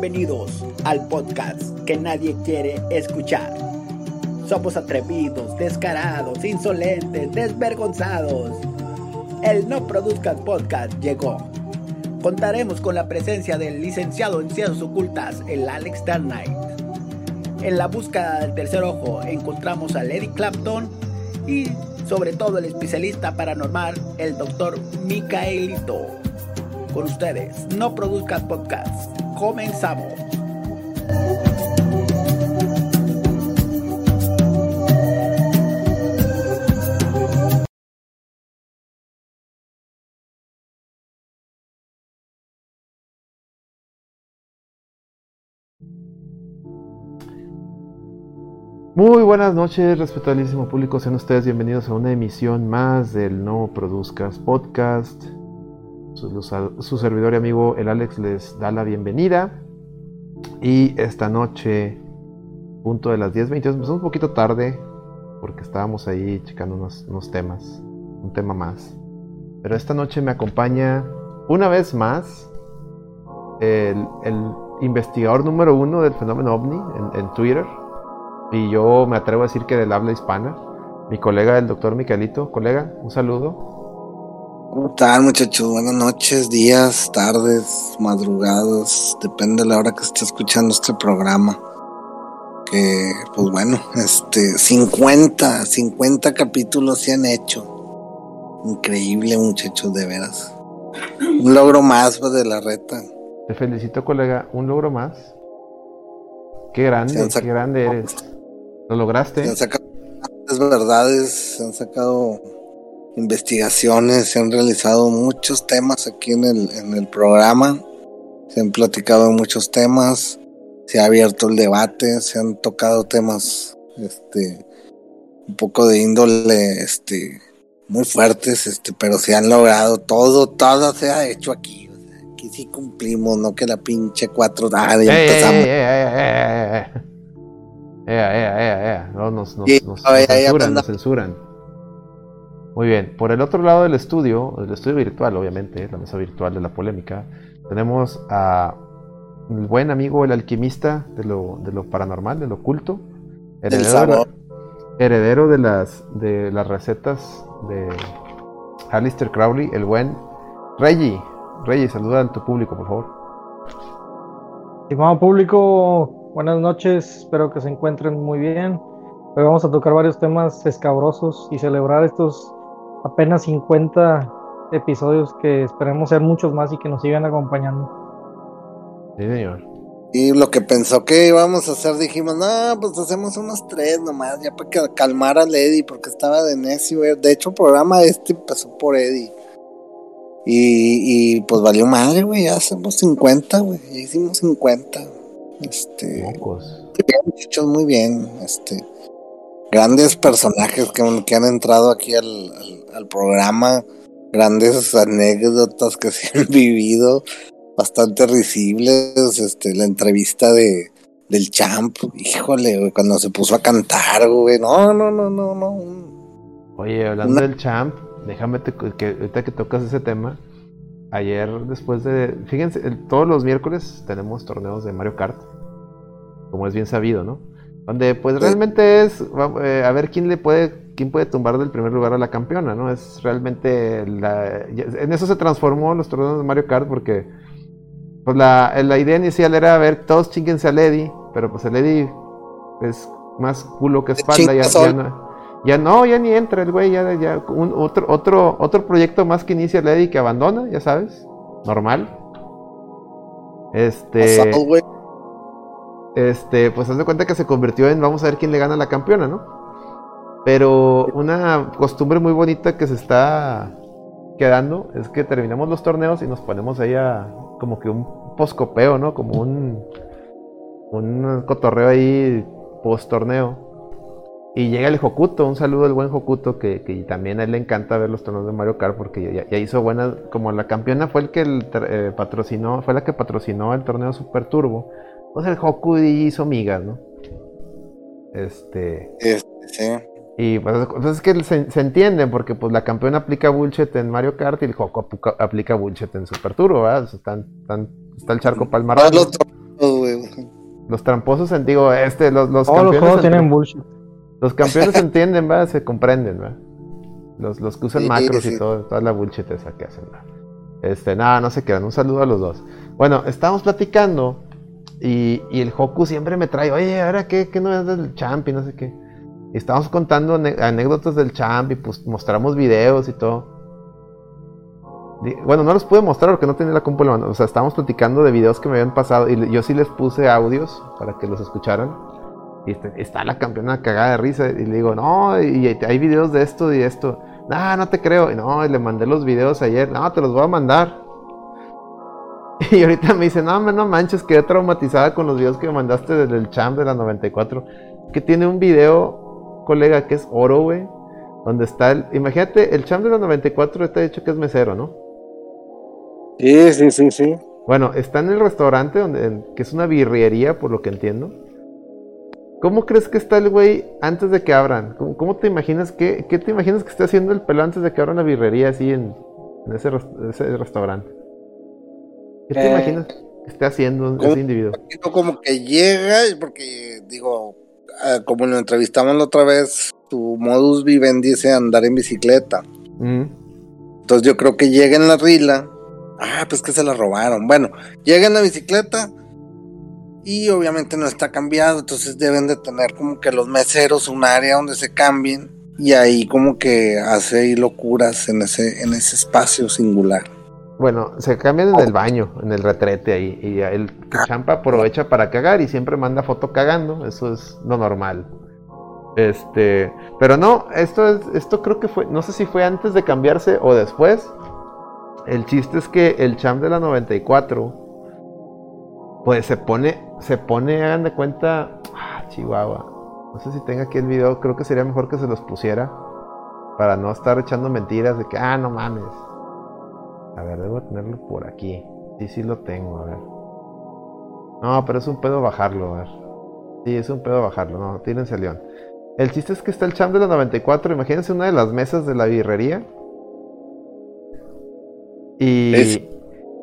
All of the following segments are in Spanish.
Bienvenidos al podcast que nadie quiere escuchar. Somos atrevidos, descarados, insolentes, desvergonzados. El No Produzcas Podcast llegó. Contaremos con la presencia del licenciado en Ciencias Ocultas, el Alex Darnight. En la búsqueda del tercer ojo encontramos a Lady Clapton y sobre todo el especialista paranormal, el doctor Micaelito. Con ustedes, No Produzcas Podcast. Comenzamos. Muy buenas noches, respetabilísimo público. Sean ustedes bienvenidos a una emisión más del No Produzcas Podcast. Su, servidor y amigo el Alex les da la bienvenida. Y esta noche, punto de las 10.20, empezamos un poquito tarde porque estábamos ahí checando unos, temas, un tema más. Pero esta noche me acompaña una vez más el, el investigador número uno del fenómeno ovni en, en Twitter y yo me atrevo a decir que del habla hispana, mi colega el doctor Miquelito. Colega, un saludo. ¿Cómo están muchachos? Buenas noches, días, tardes, madrugadas, depende de la hora que esté escuchando este programa. Que, pues bueno, este, 50, 50 capítulos se han hecho. Increíble muchachos, de veras. Un logro más pues, de la reta. Te felicito colega, un logro más. Qué grande, qué grande eres. ¿Lo lograste? Se han sacado verdades, se han sacado investigaciones, se han realizado muchos temas aquí en el, en el programa, se han platicado muchos temas, se ha abierto el debate, se han tocado temas este un poco de índole este muy fuertes, este, pero se han logrado todo, todo se ha hecho aquí. O sea, aquí sí cumplimos, no que la pinche cuatro ah, ya ey, empezamos. Ey, ey, Ea, ea, ea, ea. No, nos, nos, nos, nos censuran, nos censuran. Muy bien. Por el otro lado del estudio, el estudio virtual, obviamente, la mesa virtual de la polémica, tenemos a el buen amigo, el alquimista de lo, de lo paranormal, de lo oculto, heredero, heredero de las de las recetas de Alistair Crowley, el buen Reggie. Reggie, saluda a tu público, por favor. Estimado público, buenas noches, espero que se encuentren muy bien. Hoy vamos a tocar varios temas escabrosos y celebrar estos apenas 50 episodios que esperemos ser muchos más y que nos sigan acompañando. Sí, señor. Y lo que pensó que íbamos a hacer, dijimos, no, pues hacemos unos tres nomás, ya para calmar a Eddie, porque estaba de necio. De hecho, el programa este empezó por Eddie. Y, y pues valió madre, güey, ya hacemos 50, güey, ya hicimos 50. Este. Mocos. Muchachos, muy bien. Este. Grandes personajes que, que han entrado aquí al, al, al, programa. Grandes anécdotas que se han vivido. Bastante risibles. Este, la entrevista de del champ. Híjole, güey, cuando se puso a cantar, güey. No, no, no, no, no. Oye, hablando Una... del champ, déjame te, que ahorita que tocas ese tema. Ayer, después de. Fíjense, todos los miércoles tenemos torneos de Mario Kart. Como es bien sabido, ¿no? Donde, pues realmente es. Eh, a ver quién le puede. Quién puede tumbar del primer lugar a la campeona, ¿no? Es realmente. La, en eso se transformó los torneos de Mario Kart porque. Pues la, la idea inicial era ver todos chinguense a Lady. Pero pues el Lady es más culo que espalda. Ya, ya no, ya no, ya ni entra el güey, ya, ya un, otro, otro, otro proyecto más que inicia Lady que abandona, ya sabes, normal. Este, este, pues haz de cuenta que se convirtió en vamos a ver quién le gana a la campeona, ¿no? Pero una costumbre muy bonita que se está quedando es que terminamos los torneos y nos ponemos ahí a como que un poscopeo, ¿no? Como un, un cotorreo ahí post torneo. Y llega el Hokuto, un saludo al buen Hokuto, que, que, también a él le encanta ver los torneos de Mario Kart porque ya, hizo buenas, como la campeona fue el que eh, patrocinó, fue la que patrocinó el torneo Super Turbo, pues el Hoku hizo migas, ¿no? Este... Sí. Y pues, pues es que se, se, entiende, porque pues la campeona aplica bullshit en Mario Kart y el Hoku aplica bullshit en Super Turbo, ¿verdad? O sea, están, están, está el charco palmarán. Los, Los tramposos, en- digo, este, los, los Todos los campeones. juegos entre- tienen bullshit. Los campeones entienden, ¿va? Se comprenden, ¿va? Los, los que usan Sí, macros sí. y todo, toda la bullshit esa que hacen, ¿va? Este, nada, no se quedan. Un saludo a los dos. Bueno, estábamos platicando y, y el Hoku siempre me trae, oye, ahora qué, qué no es del champ y no sé qué. Y estábamos contando anécdotas del champ y pues mostramos videos y todo. Bueno, no los pude mostrar porque no tenía la compu en la mano. O sea, estábamos platicando de videos que me habían pasado y yo sí les puse audios para que los escucharan. Y este- está la campeona cagada de risa. Y le digo, no, y hay videos de esto y esto. No, no te creo. Y no, y le mandé los videos ayer. No, te los voy a mandar. Y ahorita me dice, no, no manches, quedé traumatizada con los videos que me mandaste del champ de la 94. Que tiene un video, colega, que es oro, güey. Donde está el. Imagínate, el champ de la 94 te ha dicho que es mesero, ¿no? Sí, sí, sí, sí. Bueno, está en el restaurante, donde, en- que es una birriería, por lo que entiendo. ¿Cómo crees que está el güey antes de que abran? ¿Cómo, cómo te imaginas que, qué te imaginas que esté haciendo el pelón antes de que abran la birrería así en, en ese, res- ese restaurante? ¿Qué te Eh, imaginas que esté haciendo ese individuo? Como que llega, porque digo, ah, como lo entrevistamos la otra vez, su modus vivendi es andar en bicicleta. Mm, Entonces yo creo que llega en la rila. Ah, pues que se la robaron. Bueno, llega en la bicicleta y obviamente no está cambiado. Entonces deben de tener como que los meseros un área donde se cambien. Y ahí como que hace ahí locuras en ese, en ese espacio singular. Bueno, se cambian en el baño, en el retrete ahí. Y el champa aprovecha para cagar y siempre manda foto cagando. Eso es lo normal. Este, pero no, esto es, esto creo que fue, no sé si fue antes de cambiarse o después. El chiste es que el champ de la 94, pues se pone, se pone, hagan de cuenta, ah, Chihuahua. No sé si tenga aquí el video, creo que sería mejor que se los pusiera para no estar echando mentiras de que, ah, no mames. A ver, debo tenerlo por aquí. Sí, sí lo tengo, a ver. No, pero es un pedo bajarlo, a ver. Sí, es un pedo bajarlo, no, tírense al león. El chiste es que está el champ de la 94, imagínense una de las mesas de la birrería. Y, Es-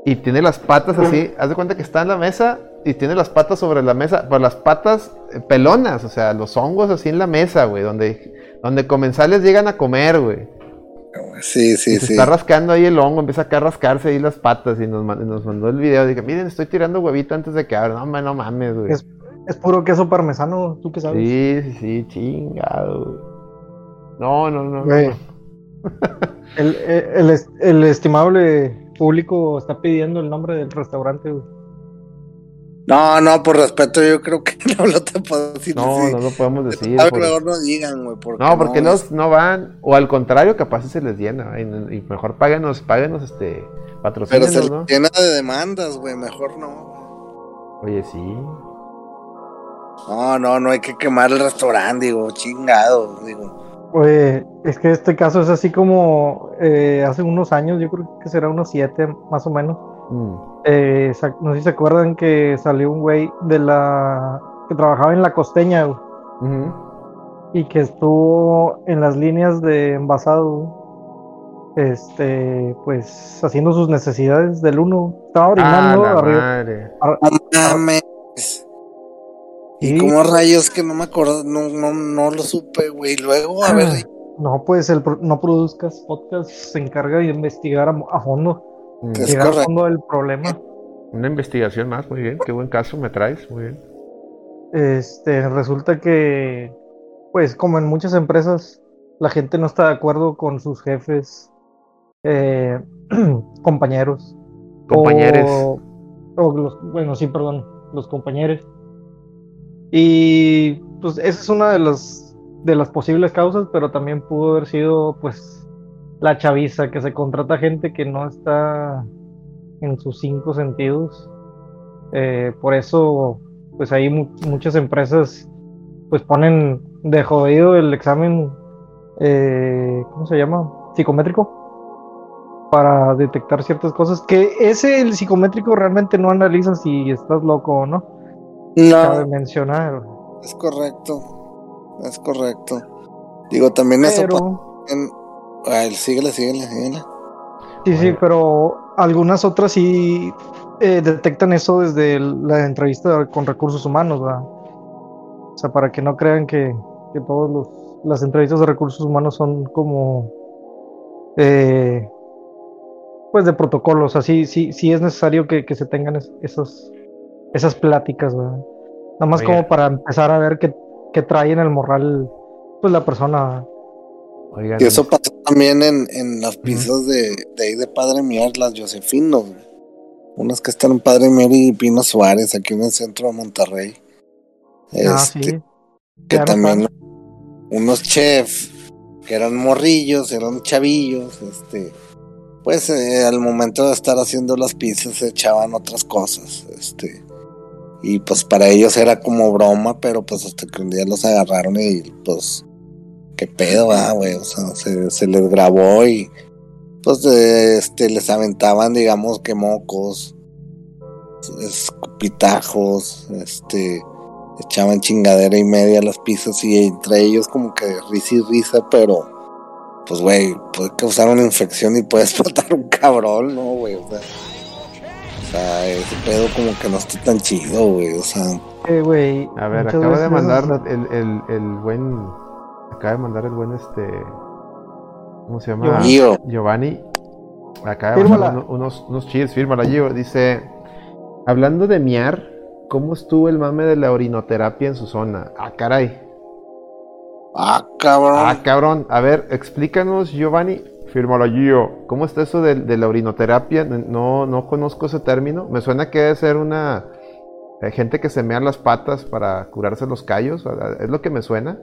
y tiene las patas así, haz de cuenta que está en la mesa y tiene las patas sobre la mesa, pero las patas eh, pelonas, o sea, los hongos así en la mesa, güey, donde, donde comensales llegan a comer, güey. Sí, sí, Y se sí. está rascando ahí el hongo, empieza acá a rascarse ahí las patas y nos, nos mandó el video. Dije, miren, estoy tirando huevito antes de que abra. No, no mames, güey. Es- Es puro queso parmesano, ¿tú qué sabes? Sí, sí, sí, chingado. güey. No, no, no. no, Güey. no. El, el, el el estimable público está pidiendo el nombre del restaurante, güey. No, no, por respeto, yo creo que no lo te puedo decir. No, sí. no lo podemos decir. Por- mejor no digan, güey. Porque No, porque no, los no van. O al contrario, capaz si se les llena. Y, y mejor páguenos, páguenos este. Pero Patrocínenos, se ¿no? llena de demandas, güey. Mejor no. Oye, sí. No, no, no hay que quemar el restaurante, digo, chingado, digo. Oye, es que este caso es así como eh, hace unos años, yo creo que será unos siete más o menos. Mm. Eh, no sé si se acuerdan que salió un güey de la que trabajaba en la costeña güey, y que estuvo en las líneas de envasado, este, pues haciendo sus necesidades del uno. Estaba Ah, orinando la arriba. madre. ar-. Y como rayos que no me acuerdo, no, no, no lo supe, güey. Luego, a ver, No, pues el pro- no produzcas podcast se encarga de investigar a, a fondo, llegar a correcto. fondo del problema. Una investigación más, muy bien. Qué buen caso me traes, muy bien. Este, resulta que, pues como en muchas empresas, la gente no está de acuerdo con sus jefes, eh, compañeros. Compañeros. O, o los, bueno, sí, perdón, los compañeros. Y pues esa es una de las, de las posibles causas, pero también pudo haber sido pues la chaviza, que se contrata gente que no está en sus cinco sentidos. Eh, por eso, pues ahí mu- muchas empresas pues ponen de jodido el examen, eh, ¿cómo se llama? Psicométrico para detectar ciertas cosas que ese el psicométrico realmente no analiza si estás loco o no. Cabe no, mencionar. es correcto. Es correcto. Digo, también eso en... Ay, síguele, síguele, síguele. sí, sí, Bueno. pero algunas otras sí eh, detectan eso desde la entrevista con recursos humanos, ¿verdad? O sea, para que no crean que, que todas las entrevistas de recursos humanos son como eh, pues de protocolos, así sí, sí es necesario que, se tengan esos, esas pláticas, ¿verdad? Nada más como para empezar a ver qué, qué, trae en el moral pues la persona. Y eso pasó también en, en las pizzas de, de ahí de Padre Mier, las Josefinos, unas que están en Padre Mier y Pino Suárez, aquí en el centro de Monterrey. ah, sí. Este, que también unos chefs que eran morrillos, eran chavillos, este, pues eh, al momento de estar haciendo las pizzas se echaban otras cosas, este, y pues para ellos era como broma, pero pues hasta que un día los agarraron y pues, qué pedo, ah, güey, o sea, se, les grabó y pues este, les aventaban, digamos que mocos, escupitajos, este, echaban chingadera y media las pizzas y entre ellos como que risa y risa, pero pues güey, puede causar una infección y puede explotar un cabrón, ¿no, güey? O sea, o sea, ese pedo como que no está tan chido, güey, o sea. Eh, güey. A ver, acaba de mandar el, el, el, buen, acaba de mandar el buen este, ¿cómo se llama? Gio. Giovanni. Acaba de mandar unos, unos cheers, fírmala Gio, dice, hablando de miar, ¿Cómo estuvo el mame de la orinoterapia en su zona? Ah, caray. Ah, cabrón. Ah, cabrón. A ver, explícanos, Giovanni. Fírmalo, Gio. ¿Cómo está eso de, la orinoterapia? No, no conozco ese término. Me suena que debe ser una eh, gente que se mea las patas para curarse los callos. ¿Es lo que me suena?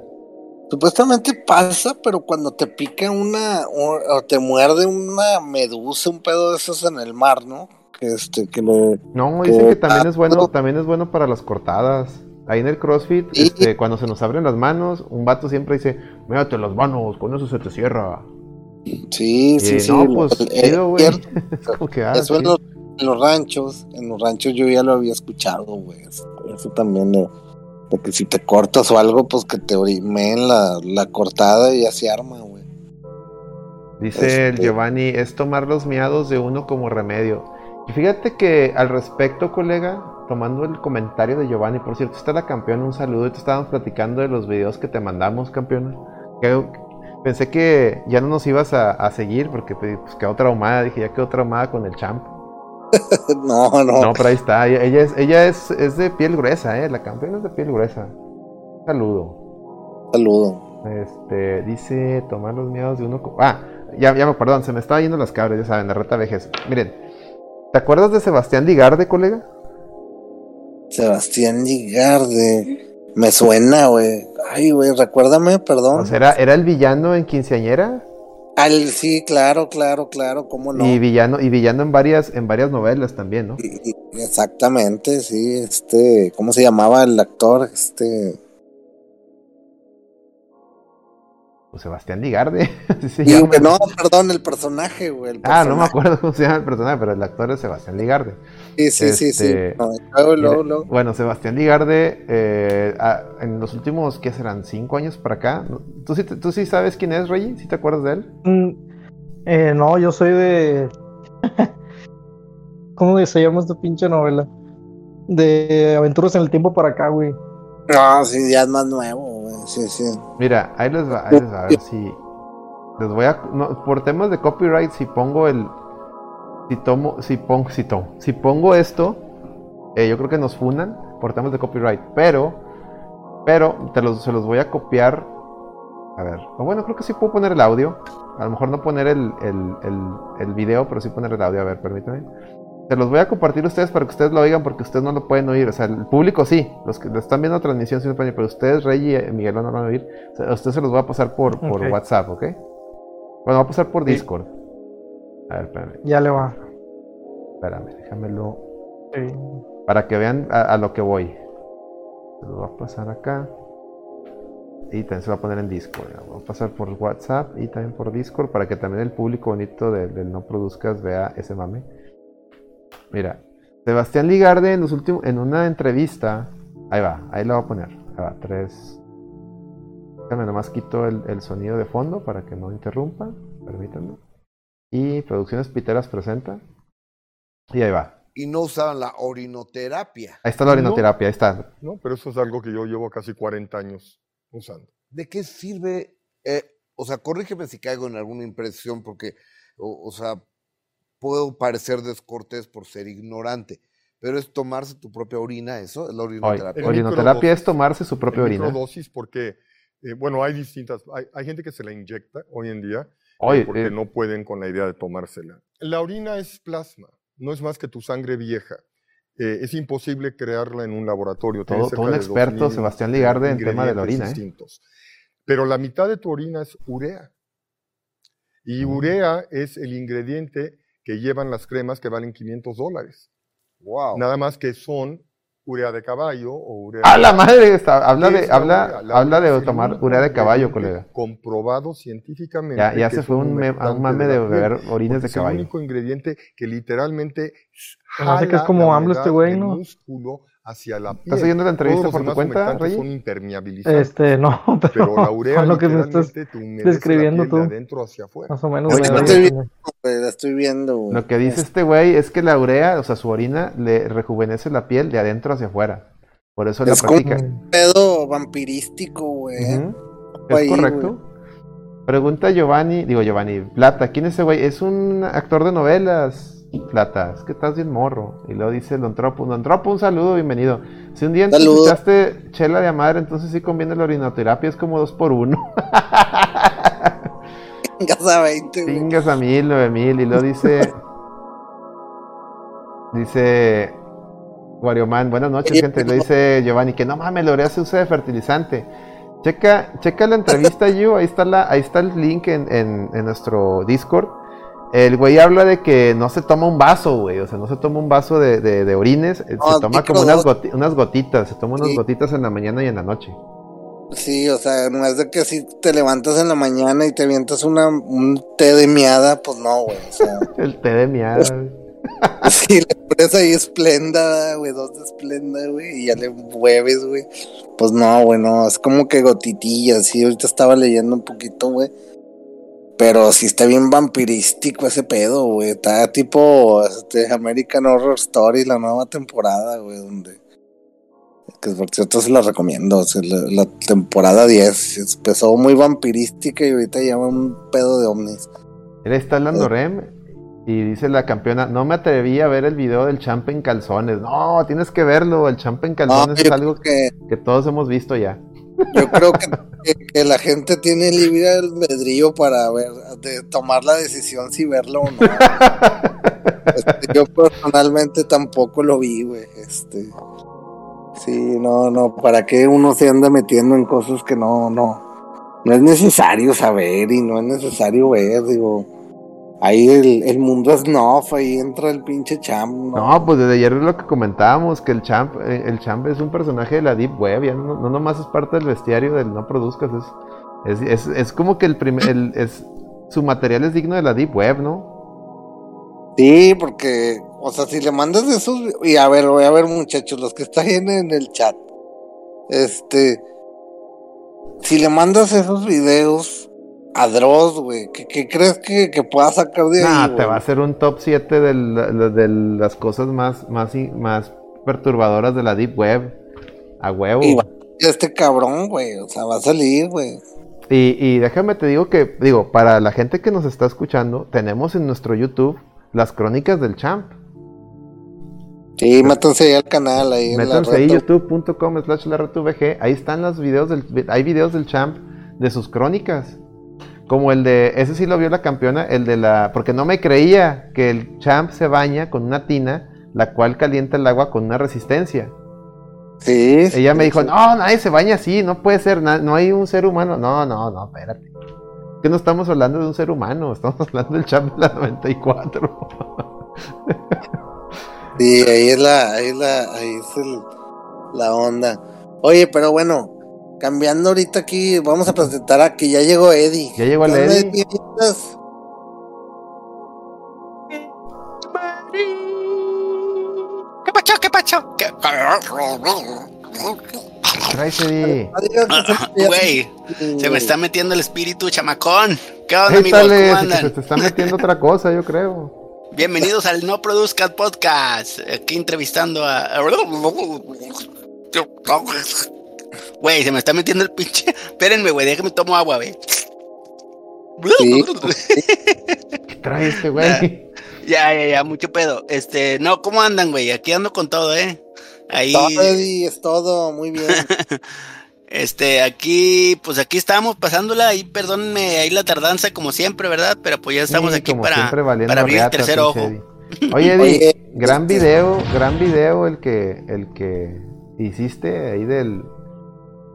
Supuestamente pasa, pero cuando te pica una o te muerde una medusa, un pedo de esos en el mar, ¿no? este, que No, dice que, también es bueno, también es bueno para las cortadas. Ahí en el CrossFit, este, cuando se nos abren las manos, un vato siempre dice, mírate las manos, con eso se te cierra. Sí, sí, sí. No, pues, ah, eso en los, ranchos, en los ranchos yo ya lo había escuchado, güey. Eso también de, que si te cortas o algo, pues que te orimeen la, la cortada y ya se arma, güey. Dice el este Giovanni, es tomar los miados de uno como remedio. Y fíjate que al respecto, colega, tomando el comentario de Giovanni, por cierto, está la campeona, un saludo, y te estábamos platicando de los videos que te mandamos, campeona. pensé que ya no nos ibas a, seguir porque pues, quedó traumada, dije, ya quedó traumada con el champ. no, no. No, pero ahí está, ella, es, ella es, es, de piel gruesa, eh, la campeona es de piel gruesa. Saludo. Saludo. Este, dice, tomar los miedos de uno... Ah, ya, ya perdón, se me estaba yendo las cabras, ya saben, de reta vejez. Miren, ¿Te acuerdas de Sebastián Ligarde, colega? Sebastián Ligarde. Me suena, güey. Ay, güey, recuérdame, perdón. ¿era, ¿era el villano en Quinceañera? Al, sí, claro, claro, claro, cómo no. Y villano, y villano en varias, en varias novelas también, ¿no? exactamente, sí, este, ¿cómo se llamaba el actor? Este. Pues, Sebastián Ligarde. no, perdón, el personaje, güey. Ah, no me acuerdo cómo se llama el personaje, pero el actor es Sebastián Ligarde. Sí, sí, sí, sí. Este, bueno, Sebastián Ligarde, eh, en los últimos, ¿qué serán? ¿Cinco años para acá? ¿Tú sí, ¿Tú sí sabes quién es, Reggie? ¿Sí te acuerdas de él? Mm, eh, no, yo soy de... ¿Cómo se llama esta pinche novela? De Aventuras en el Tiempo para acá, güey. No, sí, ya es más nuevo. Sí, sí. Mira, ahí les va, ahí les va a ver si. Les voy a. por temas de copyright, si pongo el. Si tomo. Si pongo. Si tomo. Si pongo esto. Eh, yo creo que nos funan por temas de copyright. Pero. Pero te los, se los voy a copiar. A ver. O bueno, creo que sí puedo poner el audio. A lo mejor no poner el, el, el, el video, pero sí poner el audio. A ver, permítame. Se los voy a compartir a ustedes para que ustedes lo oigan porque ustedes no lo pueden oír. O sea, el público sí, los que están viendo la transmisión sí pero ustedes, Rey y Miguel, no lo van a oír. O sea, a ustedes se los voy a pasar por, por WhatsApp, ¿ok? Bueno, va a pasar por Discord. A ver, espérame. Ya le va. Espérame, déjamelo. Sí. Para que vean a, lo que voy. Se lo voy a pasar acá. Y también se va a poner en Discord. Voy a pasar por WhatsApp y también por Discord para que también el público bonito del No Produzcas vea ese mame. Mira, Sebastián Ligarde en, los últimos, en una entrevista, ahí va, ahí lo voy a poner. Ahí va, tres. Déjame nomás quito el, sonido de fondo para que no interrumpa. Permítanme. Y Producciones Piteras presenta. Y ahí va. y no usaban la orinoterapia. Ahí está la orinoterapia, ahí está. No, pero eso es algo que yo llevo casi 40 años usando. ¿De qué sirve? eh, o sea, corrígeme si caigo en alguna impresión, porque, o, o sea, puedo parecer descortés por ser ignorante, pero es tomarse tu propia orina, eso es la orinoterapia. Orinoterapia es tomarse su propia orina. microdosis porque, eh, bueno, hay distintas, hay, hay gente que se la inyecta hoy en día Oye, porque eh, no pueden con la idea de tomársela. La orina es plasma, no es más que tu sangre vieja. Eh, es imposible crearla en un laboratorio. Todo- todo un experto, 2000 Sebastián Ligarde, en tema de la orina, ¿eh? Pero la mitad de tu orina es urea. Y Mm. urea es el ingrediente que llevan las cremas que valen 500 dólares. Wow. Nada más que son urea de caballo o urea ¡A la madre! Está- habla ¿Qué de, habla, urea? La habla de tomar urea de caballo, colega. Comprobado científicamente. Ya, ya que se es fue un, me- a un mame de beber orines de es el caballo. único ingrediente que literalmente Se me hace que es jala como AMLO este güey, ¿no? músculo hacia la piel. ¿Estás siguiendo la entrevista por tu cuenta, Rey? son impermeabilizantes. Este, no, pero, pero la urea con lo que me estás la describiendo tú. de adentro hacia afuera. más o menos. Me no da te vi- idea. Güey, la estoy viendo, güey. Lo que dice este güey es que la urea, o sea, su orina le rejuvenece la piel de adentro hacia afuera. Por eso la Es como- practica. Un pedo vampirístico, güey. ¿Es correcto? Pregunta Giovanni, digo Giovanni, Plata, ¿quién es ese güey? Es un actor de novelas, Plata, es que estás bien morro. Y luego dice Don Tropo, Don Tropo, un saludo, bienvenido. Si un día escuchaste chela de madre, entonces sí conviene la orinoterapia, es como dos por uno. Vengas a 20, güey. Pingas a mil, nueve mil, y luego dice... dice... Warioman, buenas noches, gente. Le pero- dice Giovanni que no mames, la urea se usa de fertilizante. Checa, checa la entrevista, Yu, ahí está la, ahí está el link en, en- en nuestro Discord. El güey habla de que no se toma un vaso, güey. O sea, no se toma un vaso de, de- de orines, eh, No, se toma como unas, goti- unas gotitas, se toma unas Sí. gotitas en la mañana y en la noche. Sí, o sea, no es de que si te levantas en la mañana y te avientas una, un té de miada, pues no, güey. O sea, El té de miada. si le pones ahí esplenda, güey, dos de esplenda, güey, y ya le mueves, güey. Pues no, güey, no, es como que gotitillas, sí, ahorita estaba leyendo un poquito, güey. Pero sí está bien vampirístico ese pedo, güey. Está tipo este, American Horror Story, la nueva temporada, güey, donde... Que por cierto se la recomiendo, o sea, la, la temporada 10 empezó muy vampirística y ahorita lleva un pedo de ovnis. Él está hablando Eh. Rem y dice la campeona, no me atreví a ver el video del champ en calzones. No, tienes que verlo, el champ en calzones es algo que que todos hemos visto ya. Yo creo que, que- que la gente tiene libre albedrío para ver, de tomar la decisión si verlo o no. Este, yo personalmente tampoco lo vi, güey. Este, sí, no, no, para qué uno se anda metiendo en cosas que no, no, no es necesario saber y no es necesario ver, digo. Ahí el, el mundo es no, ahí entra el pinche cham. No, pues desde ayer es lo que comentábamos, que el champ, eh, el champ es un personaje de la Deep Web, ya no, no nomás es parte del bestiario del no produzcas, es, es, es, es como que el primer, el, es, su material es digno de la Deep Web, ¿no? Sí, porque, o sea, si le mandas esos, y a ver, voy a ver muchachos, los que están en el chat, este, si le mandas esos videos a Dross, güey, ¿qué, qué crees que, que pueda sacar de ahí? Nah, te güey? va a hacer un top 7 de, la- de las cosas más, más, más perturbadoras de la Deep Web. A huevo. Y va este cabrón, güey, o sea, va a salir, güey. Y, y déjame te digo que, digo, para la gente que nos está escuchando, tenemos en nuestro YouTube las crónicas del champ. Sí, métanse ahí al canal, ahí en la Métanse ahí, youtube.com slash ahí están los videos del, hay videos del champ de sus crónicas. Como el de, ese sí lo vio la campeona, el de la, porque no me creía que el champ se baña con una tina, la cual calienta el agua con una resistencia. Sí, sí, Ella me dijo, sí. no, nadie se baña así, no puede ser, no hay un ser humano. No, no, no, espérate. Que no estamos hablando de un ser humano, estamos hablando del champ de la 94. Sí, ahí es la, ahí es la, ahí es el- la onda. Oye, pero bueno, cambiando ahorita aquí, vamos a presentar a que ya llegó Eddie. Ya llegó el ¿Qué onda, Eddie. ¿Cómo estás? ¿Qué pacho? ¿Qué pacho? ¿Qué? Traes, Eddie. Adiós, Ah, Güey, se me está metiendo el espíritu chamacón. ¿Qué onda, amigos? ¿Cómo se, se andan? te está metiendo otra cosa, yo creo. Bienvenidos al No Produzcas Podcast. Aquí entrevistando a. Güey, se me está metiendo el pinche. Espérenme, güey, déjame tomo agua, güey. Sí. ¿Qué trae este güey? Ya, ya, ya, mucho pedo. Este, no, ¿cómo andan, güey? Aquí ando con todo, ¿eh? Ahí. Todo, Eddie, es todo, muy bien. Este, aquí, pues aquí estamos pasándola, ahí perdónenme ahí la tardanza como siempre, ¿verdad? Pero pues ya estamos Sí, aquí para, abrir el tercer ojo. Eddie. Oye, Eddie, Oye, gran este- video, gran video el que, el que hiciste ahí del,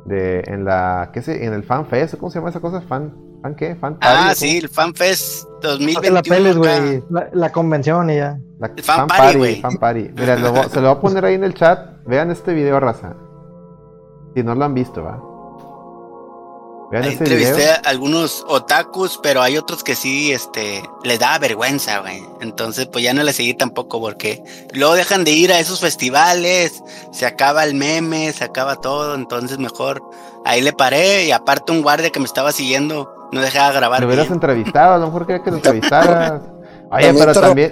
de, en la, ¿qué sé? En el Fan Fest, ¿cómo se llama esa cosa? Fan, ¿fan qué? Fan Ah, Party, ¿o sí, el FanFest No te 2021. la peles, acá. güey. La, la convención y ya. La El Fan Party, güey. Fan Party. Mira, lo se lo voy a poner ahí en el chat. Vean este video, raza. Si no lo han visto, ¿va? Vean Ahí este entrevisté video. a algunos otakus, pero hay otros que sí, este, les da vergüenza, güey. Entonces, pues ya no les seguí tampoco porque luego dejan de ir a esos festivales, se acaba el meme, se acaba todo, entonces mejor ahí le paré y aparte un guardia que me estaba siguiendo no dejaba grabar. Lo hubieras bien. entrevistado, a lo mejor quería que lo entrevistaras. Oye, También pero también,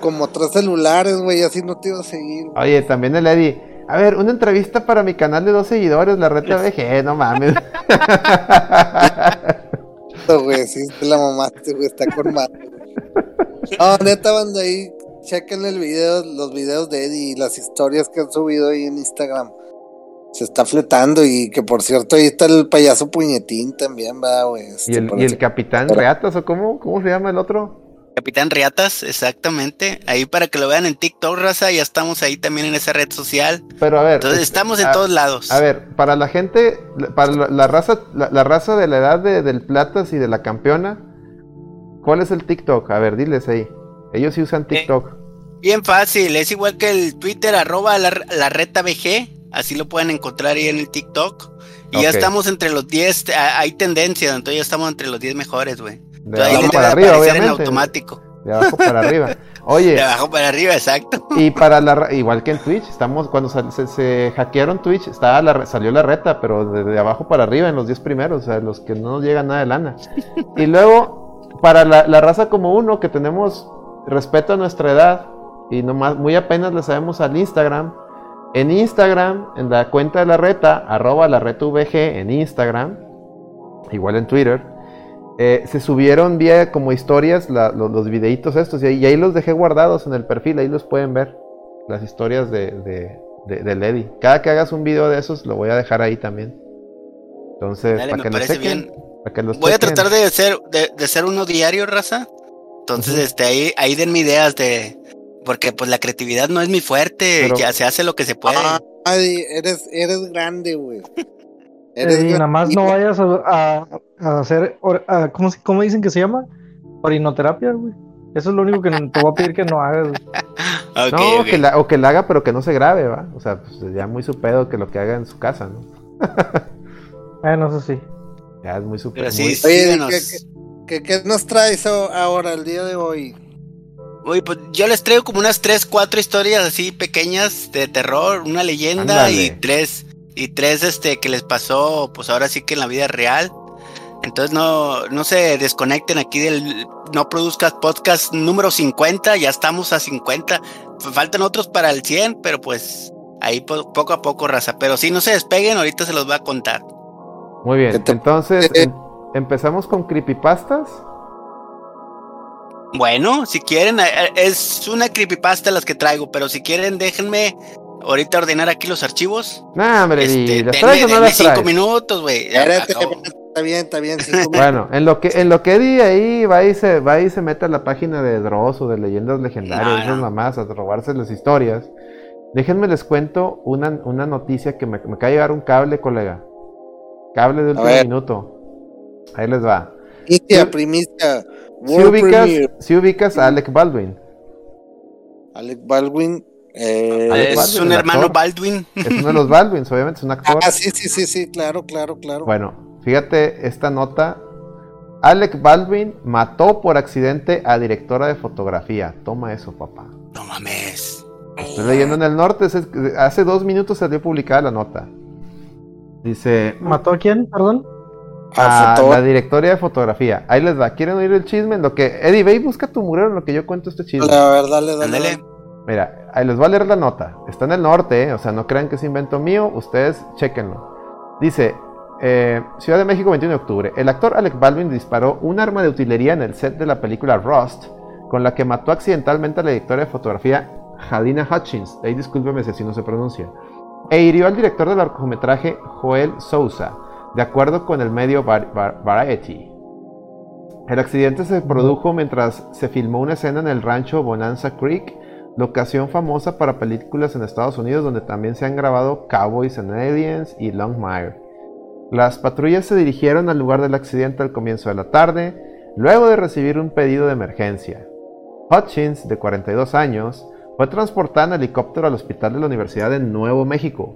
Como, tres celulares, güey, así no te iba a seguir. oye, también el Eddie. A ver, una entrevista para mi canal de dos seguidores, la reta VG, no mames. güey, sí, te la mamaste, güey, está con madre. No, neta, banda, ahí, chequen el video, los videos de Eddie y las historias que han subido ahí en Instagram. Se está fletando y que por cierto ahí está el payaso puñetín también, va, güey. Este, Y el, y el capitán Reatas, ¿o cómo? ¿Cómo se llama el otro? Capitán Riatas, exactamente. Ahí para que lo vean en TikTok, raza, ya estamos ahí también en esa red social. Pero a ver. Entonces este, estamos en a- todos lados. A ver, para la gente, para la, la raza, la, la raza de la edad de- del Platas y de la campeona, ¿cuál es el TikTok? A ver, diles ahí. Ellos sí Eh, usan TikTok. Bien fácil, es igual que el Twitter, arroba la, la reta BG, así lo pueden encontrar ahí en el TikTok. Y ya estamos entre los 10, a- hay tendencia, entonces ya estamos entre los 10 mejores, güey. De Ahí abajo para arriba, aparecer en obviamente. automático. De abajo para arriba. De Oye, abajo para arriba, exacto. y para la igual que en Twitch, estamos cuando se, se hackearon Twitch, estaba la, salió la reta, pero de, de abajo para arriba en los 10 primeros, o sea, los que no nos llega nada de lana. Y luego, para la, la raza como uno, que tenemos respeto a nuestra edad y nomás muy apenas le sabemos al Instagram, en Instagram, en la cuenta de la reta, arroba la reta VG en Instagram, igual en Twitter, eh, se subieron vía como historias la- los videitos estos y ahí, y ahí los dejé guardados en el perfil, ahí los pueden ver, las historias de, de, de- Eddie. Cada que hagas un video de esos lo voy a dejar ahí también. Entonces, Dale, para que chequen. bien. para que los Voy a tratar de ser, de, de ser uno diario, raza. Entonces, Ujú. este, ahí, ahí denme ideas de, porque pues la creatividad no es mi fuerte, Pero- ya se hace lo que se puede. Eres, eres grande, güey. Eres Eh, y nada más no vayas a, a- a hacer, or- a- ¿cómo, cómo dicen que se llama? Orinoterapia, güey. Eso es lo único que te voy a pedir que no hagas. no. Que la, o que la haga, pero que no se grabe, ¿va? O sea, pues ya muy su pedo que lo que haga en su casa, ¿no? Bueno, eso sí. Ya es muy su Pero muy- sí, Oye, síguenos. ¿qué, qué, qué nos traes ahora, el día de hoy? Uy, pues yo les traigo como unas tres, cuatro historias así pequeñas de terror, una leyenda y tres, y tres este que les pasó, pues ahora sí que en la vida real. Entonces no, no se desconecten aquí del No Produzcas Podcast número 50, ya estamos a 50. F- Faltan otros para el 100, pero pues ahí po- poco a poco, raza. Pero sí, no se despeguen, ahorita se los voy a contar. Muy bien, ¿Qué te- entonces em- empezamos con creepypastas. Bueno, si quieren, eh, eh, es una creepypasta las que traigo, pero si quieren, déjenme ahorita ordenar aquí los archivos. Nah, hombre, Este, ¿y ¿las denme- traes o no denme las cinco traes? minutos, güey. Está bien, está bien. cinco. Bueno, en lo que en lo que Eddie ahí va y se va y se mete a la página de Dross o de leyendas legendarias, esas no. mamás, a robarse las historias. Déjenme les cuento una, una noticia que me, me de llegar un cable, colega. Cable de último minuto. Ahí les va. Primicia, primicia. Si ubicas, si ubicas a Alec Baldwin, Alec Baldwin. Eh, Alec Es Baldwin, un hermano. Baldwin. es uno de los Baldwins, obviamente, es un actor. Ah, sí, sí, sí, sí, claro, claro, claro. Bueno, fíjate esta nota. Alec Baldwin mató por accidente a directora de fotografía. Toma eso, papá. No mames. Estoy leyendo en el norte. Hace dos minutos salió publicada la nota. Dice, ¿Mató a quién? Perdón. Ah, a la directoria de fotografía. Ahí les va. ¿Quieren oír el chisme? En lo que Eddie, ve y busca tu murero en lo que yo cuento este chisme. A ver, dale, dale. Dale. Mira, ahí les voy a leer la nota. Está en el norte, ¿eh? o sea, no crean que es invento mío. Ustedes chequenlo. Dice, eh, Ciudad de México, 21 de octubre. El actor Alec Baldwin disparó un arma de utilería en el set de la película Rust, con la que mató accidentalmente a la directora de fotografía Halina Hutchins. Ahí discúlpeme si así no se pronuncia. E hirió al director del largometraje Joel Sousa, de acuerdo con el medio Var- Var- Variety. El accidente se produjo mientras se filmó una escena en el rancho Bonanza Creek, locación famosa para películas en Estados Unidos donde también se han grabado Cowboys and Aliens y Longmire. Las patrullas se dirigieron al lugar del accidente al comienzo de la tarde, luego de recibir un pedido de emergencia. Hutchins, de 42 años, fue transportada en helicóptero al hospital de la Universidad de Nuevo México,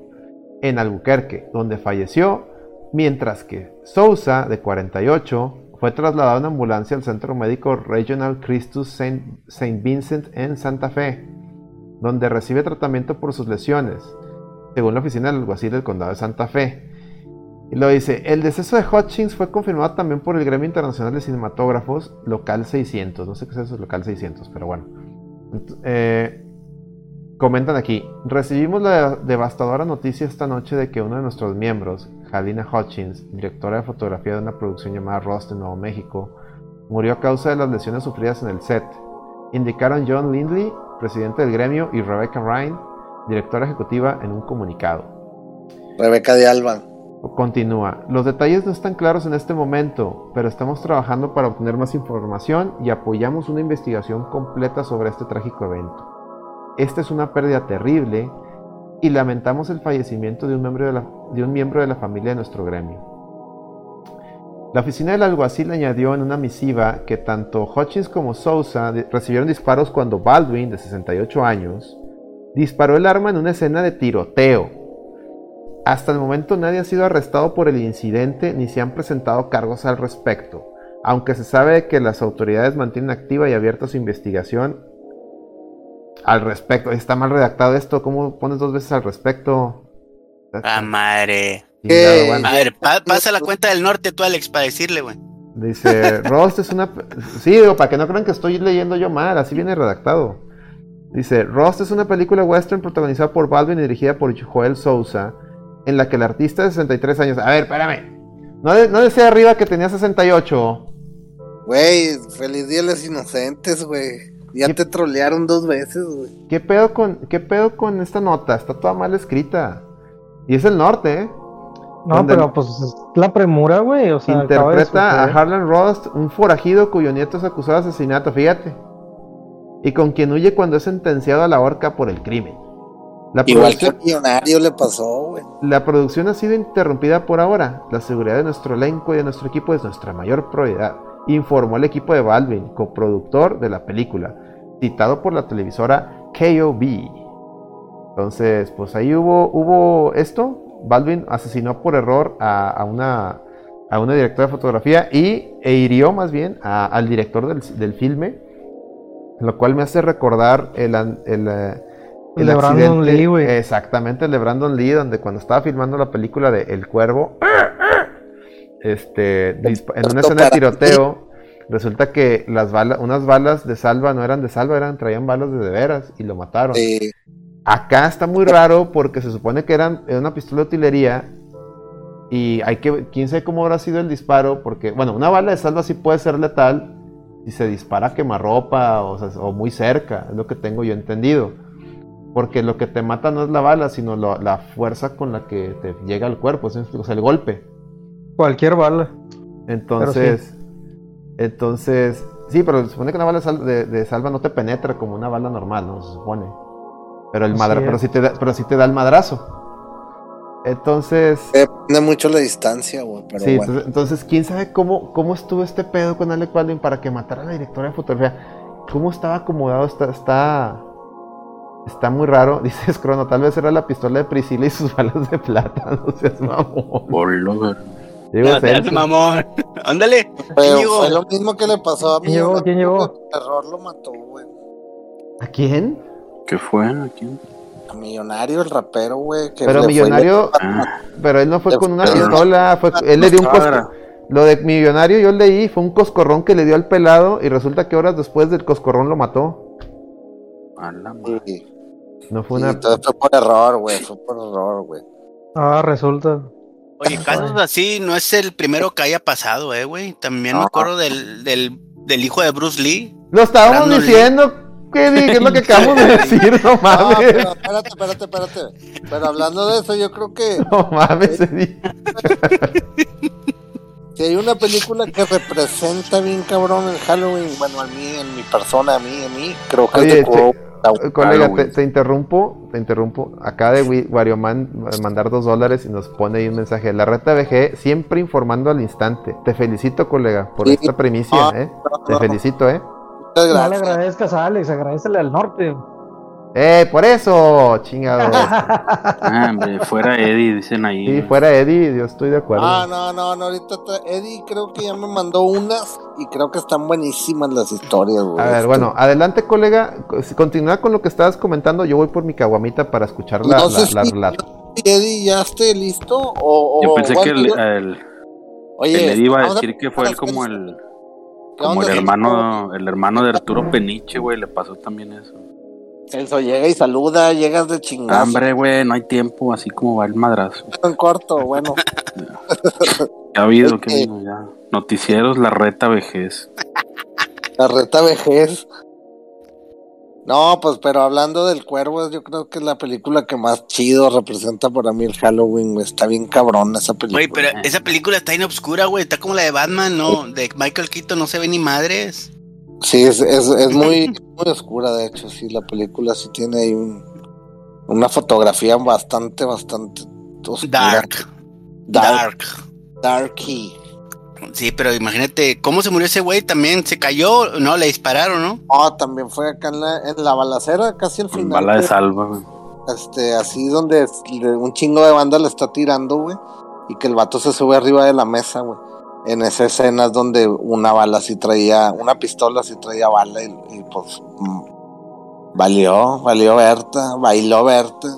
en Albuquerque, donde falleció, mientras que Sousa, de 48, fue trasladado en ambulancia al Centro Médico Regional Christus Saint, Vincent en Santa Fe, donde recibe tratamiento por sus lesiones, según la oficina del alguacil del condado de Santa Fe. Y lo dice, el deceso de Hutchins fue confirmado también por el Gremio Internacional de Cinematógrafos Local 600. No sé qué es eso, Local 600, pero bueno. Eh, comentan aquí, recibimos la devastadora noticia esta noche de que uno de nuestros miembros, Halina Hutchins, directora de fotografía de una producción llamada Rust en Nuevo México, murió a causa de las lesiones sufridas en el set. Indicaron John Lindley, presidente del gremio, y Rebecca Ryan, directora ejecutiva, en un comunicado. Rebeca de Alba. Continúa. Los detalles no están claros en este momento, pero estamos trabajando para obtener más información y apoyamos una investigación completa sobre este trágico evento. Esta es una pérdida terrible y lamentamos el fallecimiento de un miembro de la, de un miembro de la familia de nuestro gremio. La oficina del alguacil añadió en una misiva que tanto Hutchins como Sousa recibieron disparos cuando Baldwin, de 68 años, disparó el arma en una escena de tiroteo. Hasta el momento nadie ha sido arrestado por el incidente ni se han presentado cargos al respecto, aunque se sabe que las autoridades mantienen activa y abierta su investigación al respecto. Está mal redactado esto, ¿cómo pones dos veces al respecto? Ah, madre. A ver, pa- pasa la cuenta del norte tú, Alex, para decirle, güey. Dice, Rost es una... Sí, digo, para que no crean que estoy leyendo yo mal, así viene redactado. Dice, Rost es una película western protagonizada por Baldwin y dirigida por Joel Sousa, en la que el artista de 63 años... A ver, espérame. No, de- no decía arriba que tenía 68. Güey, feliz día de los inocentes, güey. Ya ¿Qué? te trolearon dos veces, güey. ¿Qué pedo, con, ¿Qué pedo con esta nota? Está toda mal escrita. Y es el norte, ¿eh? No, pero pues es la premura, güey. O sea, Interpreta a. Harlan Rost, un forajido cuyo nieto es acusado de asesinato, fíjate. Y con quien huye cuando es sentenciado a la horca por el crimen. La Igual que Millonario le pasó, güey. la producción ha sido interrumpida por ahora. La seguridad de nuestro elenco y de nuestro equipo es nuestra mayor prioridad, informó el equipo de Baldwin, coproductor de la película, citado por la televisora KOB. Entonces, pues ahí hubo, hubo esto. Baldwin asesinó por error a, a una, a una directora de fotografía y e hirió más bien a- al director del, del filme, lo cual me hace recordar el, an- el, eh, El de Brandon Lee, güey. Exactamente, el de Brandon Lee, donde cuando estaba filmando la película de El Cuervo, este, en una escena de tiroteo, resulta que las balas, unas balas de salva no eran de salva, eran, traían balas de de veras y lo mataron. Sí. Acá está muy raro porque se supone que eran era una pistola de utilería y hay que quién sabe cómo habrá sido el disparo porque bueno, una bala de salva sí puede ser letal si se dispara a quemarropa o, sea, o muy cerca, es lo que tengo yo entendido. Porque lo que te mata no es la bala, sino lo- la fuerza con la que te llega al cuerpo, ¿sí o sea, el golpe. Cualquier bala. Entonces, entonces, sí, pero se supone que una bala de salva no te penetra como una bala normal, ¿no? Se supone. Pero el madra, pero sí te da, pero sí te da el madrazo. Entonces, Depende mucho la distancia, güey. Pero sí, bueno. entonces, entonces, quién sabe cómo, cómo estuvo este pedo con Alec Baldwin para que matara a la directora de fotografía. ¿Cómo estaba acomodado? Está, está, está muy raro. Dice Scrono, tal vez era la pistola de Priscila y sus balas de plata. No seas mamón. Digo, No, seas mamón. Ándale. Fue lo mismo que le pasó a ¿Quién llegó? ¿Quién llegó? El error lo mató, güey. ¿A quién? ¿Qué fue? ¿A quién? A Millonario, el rapero, güey. que Pero fue- Millonario, Ah, pero él no fue Le con una pistola, fue, él le dio un Padre. cosco- Lo de millonario yo leí, fue un coscorrón que le dio al pelado y resulta que horas después del coscorrón lo mató. A la madre. No fue sí, una... todo fue por error, güey. Fue por error, güey. Ah, resulta. Oye, casos así no es el primero que haya pasado, eh, güey. También me No. acuerdo del, del, del hijo de Bruce Lee. Lo estábamos Brandon diciendo, Kevin, que es lo que acabamos de decir, no No, mames. pero espérate, espérate, espérate. Pero hablando de eso, yo creo que No mames, Eddie. si hay una película que representa bien cabrón el Halloween, bueno, a mí, en mi persona, a mí, a mí, creo que Oye, es de. Eh, Colega, te, interrumpo, te interrumpo. Acá de Wi- Warioman eh, mandar dos dólares y nos pone ahí un mensaje. La reta VG siempre informando al instante. Te felicito, colega, por Sí. esta primicia, Ah, ¿eh? Te no. felicito, ¿eh? Muchas No le gracias. agradezcas a Alex, agradecele al norte. ¡Eh, por eso! Chingado. Ah, hombre, fuera Eddie, dicen ahí. Sí, fuera Eddie, yo estoy de acuerdo. Ah, no, no, no, ahorita está- Eddie creo que ya me mandó unas y creo que están buenísimas las historias, güey. A ver, bueno, adelante, colega. Continúa con lo que estabas comentando. Yo voy por mi caguamita para escuchar la, No sé la si- relato. Eddie, ¿ya esté listo? O, Yo pensé que el, el, Oye, el Eddie iba a decir que fue él como ¿Qué el, como el hermano, el hermano de Arturo Peniche, güey, le pasó también eso. Celso llega y saluda, llegas de chingazo. Hambre, güey, no hay tiempo, así como va el madrazo. En corto, bueno. ¿Qué ha habido? ¿Qué ha habido ya? Noticieros, la reta vejez. La reta vejez. No, pues, pero hablando del cuervo, yo creo que es la película que más chido representa para mí el Halloween, güey. Está bien cabrón esa película. Güey, pero esa película está en obscura, güey. Está como la de Batman, ¿no? De Michael Keaton, no se ve ni madres. Sí, es, es, es muy, muy oscura, de hecho, sí, la película sí tiene ahí un- una fotografía bastante, bastante oscura. Dark. Dark. Darky. Sí, pero imagínate, ¿cómo se murió ese güey? También se cayó, no, le dispararon, ¿no? Oh, también fue acá en la, en la balacera, casi al final. bala de salva, güey. este, así donde un chingo de banda le está tirando, güey, y que el vato se sube arriba de la mesa, güey. En esa escena es donde una bala sí traía, una pistola sí traía bala y, y, pues mm, valió, valió Berta, bailó Berta.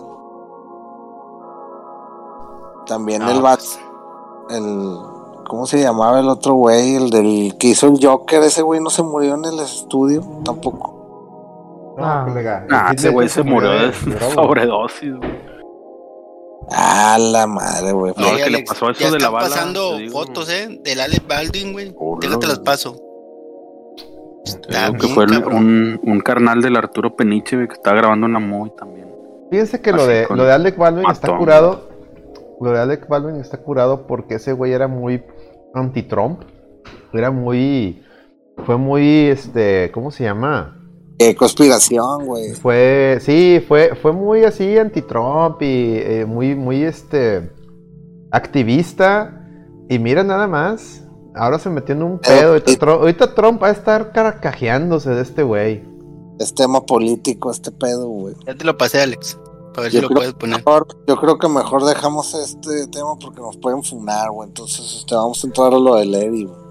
También No, el vato, pues, el, ¿cómo se llamaba el otro güey? El del que hizo el Joker, ese güey no se murió en el estudio, tampoco. No, Ah. colega. Ah, el ese güey se murió de sobredosis, güey. Ah, la madre, güey. No, que le pasó eso ya de la están bala, pasando digo. fotos, ¿eh? Del Alex Baldwin, güey. Déjate las paso. Está que fue el- un, un carnal del Arturo Peniche, güey, que estaba grabando una movie también. Fíjense que lo de, lo de Alec Baldwin está curado. Lo de Alec Baldwin está curado porque ese güey era muy anti-Trump. Era muy. Fue muy, este. ¿Cómo se llama? Qué conspiración, güey. Fue. Sí, fue, fue muy así anti-Trump y eh, muy, muy, este. Activista. Y mira nada más. Ahora se metió en un pedo. Ahorita, Tru- ahorita Trump va a estar carcajeándose de este güey. Es tema político este pedo, güey. Ya te lo pasé, Alex. Para ver Yo si lo creo puedes poner. Mejor- yo creo que mejor dejamos este tema porque nos pueden funar, güey. Entonces, este, vamos a entrar a lo de Eddie, güey.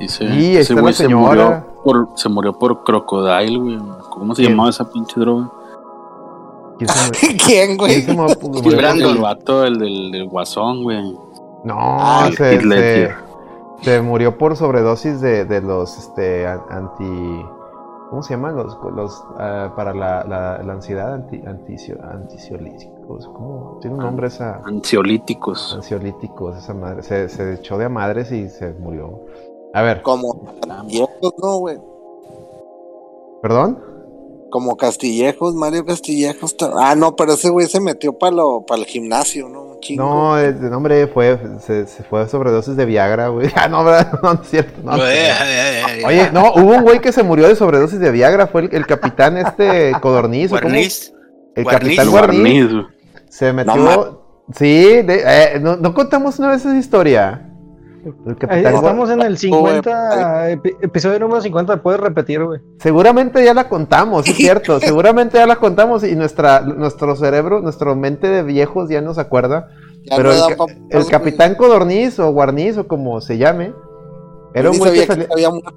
Dice, Y ese güey se murió, por, se murió por Crocodile, güey. ¿Cómo se ¿Quién? llamaba esa pinche droga? ¿Quién se mu- ¿Quién, güey? Brandon. El vato, el del, del guasón, güey. No, Ah, se, se- se murió por sobredosis de, de los este an- anti ¿cómo se llaman los, los ah, para la, la, la ansiedad anti antisio- antisiolíticos? ¿Cómo tiene un nombre esa Ansiolíticos. ansiolíticos esa madre? Se, se echó de a madres y se murió. A ver, Como Castillejos, ¿no, güey? perdón. Como Castillejos, Mario Castillejos. Ah, no, pero ese güey se metió para el gimnasio, ¿no? Un chingo. No, el nombre fue se, se fue sobredosis de Viagra, güey. Ah, no, ¿verdad? no, no es cierto. no, Oye, no, hubo un güey que se murió de sobredosis de Viagra, fue el, el capitán este Codorniz. El Guarniz. capitán Guarniz. Se metió. sí, de- eh, no, no contamos una vez esa historia. Estamos en el 50, epi- episodio número 50, puedes repetir, güey. Seguramente ya la contamos, es cierto. Seguramente ya la contamos y nuestra, nuestro cerebro, nuestra mente de viejos ya nos acuerda. Ya Pero no el, pa- capitán Codorniz o Guarniz o como se llame, era un güey que salía. había muerto.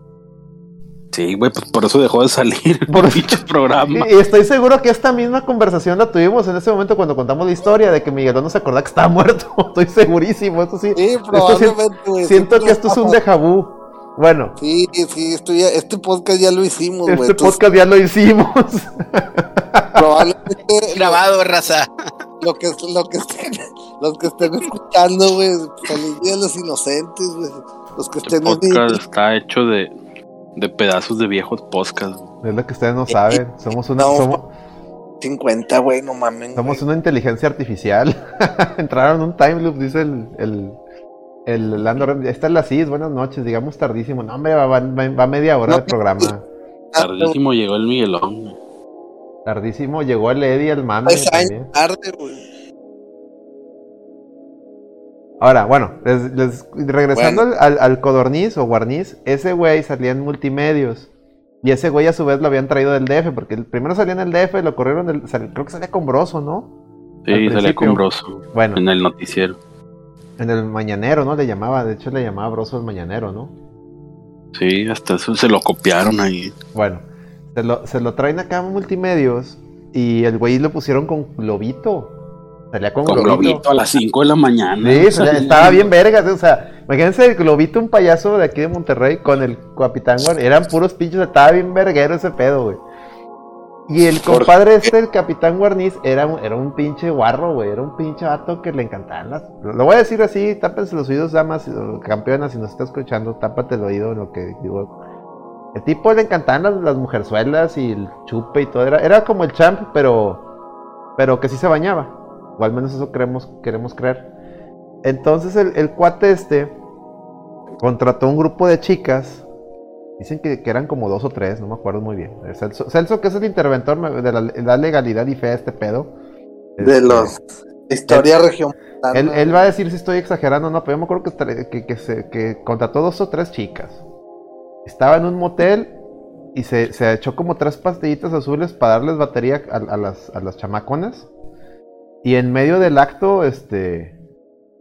Sí, güey, pues por eso dejó de salir Por- dicho programa. Y, estoy seguro que esta misma conversación la tuvimos en ese momento cuando contamos la historia de que Miguelón no se acordaba que estaba muerto. Estoy segurísimo, esto sí. Sí, Esto probablemente, güey. siento que esto es un déjà vu. Bueno, Sí, sí, esto ya- este podcast ya lo hicimos, güey. este entonces podcast ya lo hicimos. Probablemente Grabado, raza. lo que, lo que estén, los que estén escuchando, güey, feliz día de los inocentes, güey. Los que Este estén en podcast está hecho de, de pedazos de viejos podcasts. Es lo que ustedes no saben. Somos una, No. somos, 50, güey, no mamen. somos una inteligencia artificial. Entraron en un time loop, dice el, el, el Lando Ren- Esta es la CIS, buenas noches, digamos tardísimo. No, hombre, va, va- va media hora No, de programa. Tardísimo llegó el Miguelón. Tardísimo, llegó el Eddie, el también. años tarde, güey. Ahora, bueno, les- les- regresando al, al, al codorniz o guarniz, ese güey salía en multimedios. Y ese güey a su vez lo habían traído del DF, porque el primero salía en el DF, lo corrieron del. sal- creo que salía con Broso, ¿no? Sí, Al salía con Broso Bueno, en el noticiero. en el mañanero, ¿no? Le llamaba, de hecho le llamaba Broso el mañanero, ¿no? Sí, hasta eso se lo copiaron ahí. Bueno, se lo, se lo traen acá a multimedios y el güey lo pusieron con globito. Salía con, Con globito a las 5 de la mañana. Sí, salía- estaba bien vergas, o sea, imagínense el globito, un payaso de aquí de Monterrey con el capitán, güey, eran puros pinches, estaba bien verguero ese pedo, güey. Y el compadre este, el capitán Guarniz, era, un- era un pinche guarro, güey, era un pinche vato que le encantaban las... Lo voy a decir así, tápense los oídos, damas, campeonas, si nos está escuchando, tápate el oído en lo que digo. El tipo le encantaban las, las mujerzuelas y el chupe y todo, era, era como el champ, pero, pero que sí se bañaba. O al menos eso queremos, queremos creer. Entonces el, el cuate este contrató un grupo de chicas. Dicen que, que eran como dos o tres, no me acuerdo muy bien. Celso, Celso, que es el interventor de la, la legalidad y fe de este pedo. De Este, los. Historia región. Él, él va a decir si estoy exagerando o no, pero yo me acuerdo que, que, que se, que contrató dos o tres chicas. Estaba en un motel y se, se echó como tres pastillitas azules para darles batería a, a las, a las chamaconas. Y en medio del acto, este,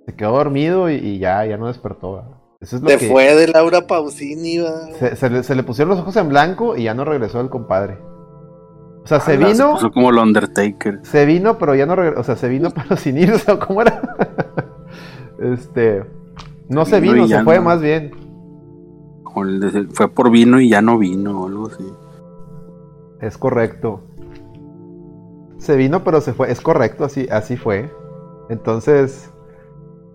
se quedó dormido y, y ya, ya no despertó. ¿verdad? Eso es lo Se que fue de Laura Pausini, se, se le, se le pusieron los ojos en blanco y ya no regresó el compadre. O sea, se Ah, vino, puso como el Undertaker. se vino, pero ya no regresó. O sea, se vino, pero sin irse, ¿o cómo era? este. No se Vino se fue no. más bien. Fue por vino y ya no vino o algo así. Es correcto. Se vino, pero se fue. Es correcto, así, así fue. Entonces,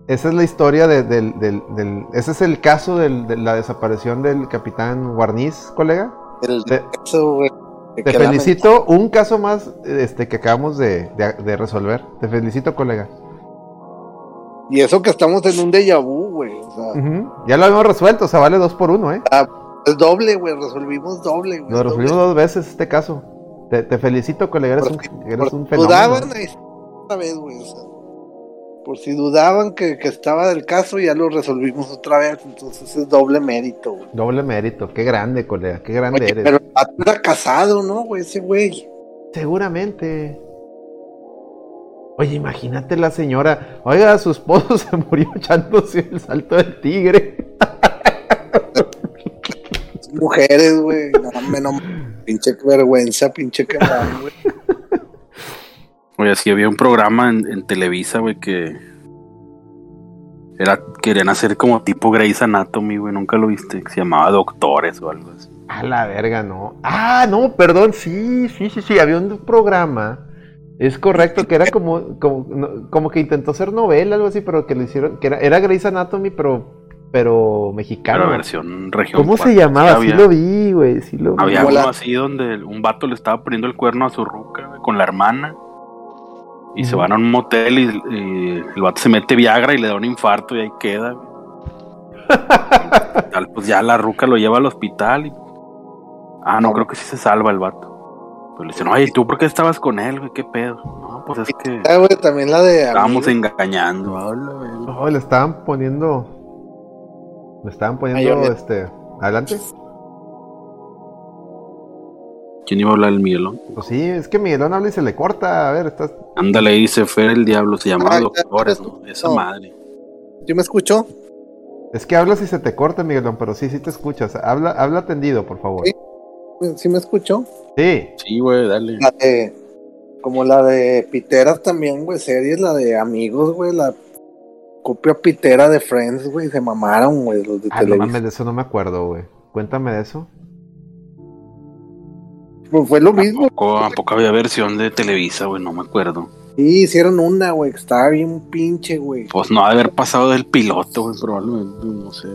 esa es la historia de- del, del- del- Ese es el caso de la desaparición del capitán Guarniz, colega. El Te- güey. felicito, un caso más este, que acabamos de, de- de resolver. Te felicito, colega. Y eso que estamos en un déjà vu, güey. O sea. Ya lo habíamos resuelto, o sea, vale dos por uno, ¿eh? es doble, güey. Resolvimos doble, güey. Lo doble. resolvimos dos veces este caso. Te, te felicito, colega, eres, un, eres un fenómeno. dudaban, otra vez, güey. O sea, por si dudaban que, que estaba del caso, ya lo resolvimos otra vez. Entonces es doble mérito, güey. Doble mérito, qué grande, colega, qué grande Oye, eres. pero era casado, ¿no, güey? Ese güey. Seguramente. Oye, imagínate la señora. Oiga, su esposo se murió echándose el salto del tigre. Mujeres, güey. No, no, pinche vergüenza, pinche quemón, güey. Oye, sí había un programa en, en Televisa, güey, que era, querían hacer como tipo Grey's Anatomy, güey, nunca lo viste, que se llamaba Doctores o algo así. A la verga, no. Ah, no, perdón, sí, sí, sí, sí. Había un programa. Es correcto, que era como, como, como que intentó ser novela, algo así, pero que lo hicieron, que era, era Grey's Anatomy, pero, pero mexicano. Pero versión región. ¿Cómo se llamaba? Sí lo vi, güey, sí lo vi. había uno así donde un vato le estaba poniendo el cuerno a su ruca, güey, con la hermana. Y se van a un motel y, y el vato se mete Viagra y le da un infarto y ahí queda, güey. Tal, pues ya la ruca lo lleva al hospital y... Ah, no, creo que sí se salva el vato. Pero le dicen, oye, ¿tú por qué estabas con él, güey? ¿Qué pedo? No, pues es que Ah, güey, también la de. estábamos Amigos. engañando. Oh, le estaban poniendo. Le estaban poniendo, este. Adelante. ¿Quién iba a hablar del Miguelón? Pues sí, es que Miguelón habla y se le corta. A ver, estás. Ándale, ahí se fue el diablo, se llamaba Ah, Doctores, ¿no? Esa no. madre. ¿Sí me escuchó? Es que hablas y se te corta, Miguelón, pero sí, sí te escuchas. Habla, habla tendido, por favor. Sí. ¿Sí me escuchó? Sí. Sí, güey, dale. La de, como la de Piteras también, güey, series, la de Amigos, güey, la copia Pitera de Friends, güey, se mamaron, güey, los de Ah, no Televisa. mames, de eso no me acuerdo, güey. Cuéntame de eso. Pues fue lo mismo. ¿A poco, a poco había versión de Televisa, güey? No me acuerdo. Sí, hicieron una, güey, que estaba bien pinche, güey. Pues no ha de haber pasado del piloto, güey, probablemente, no sé.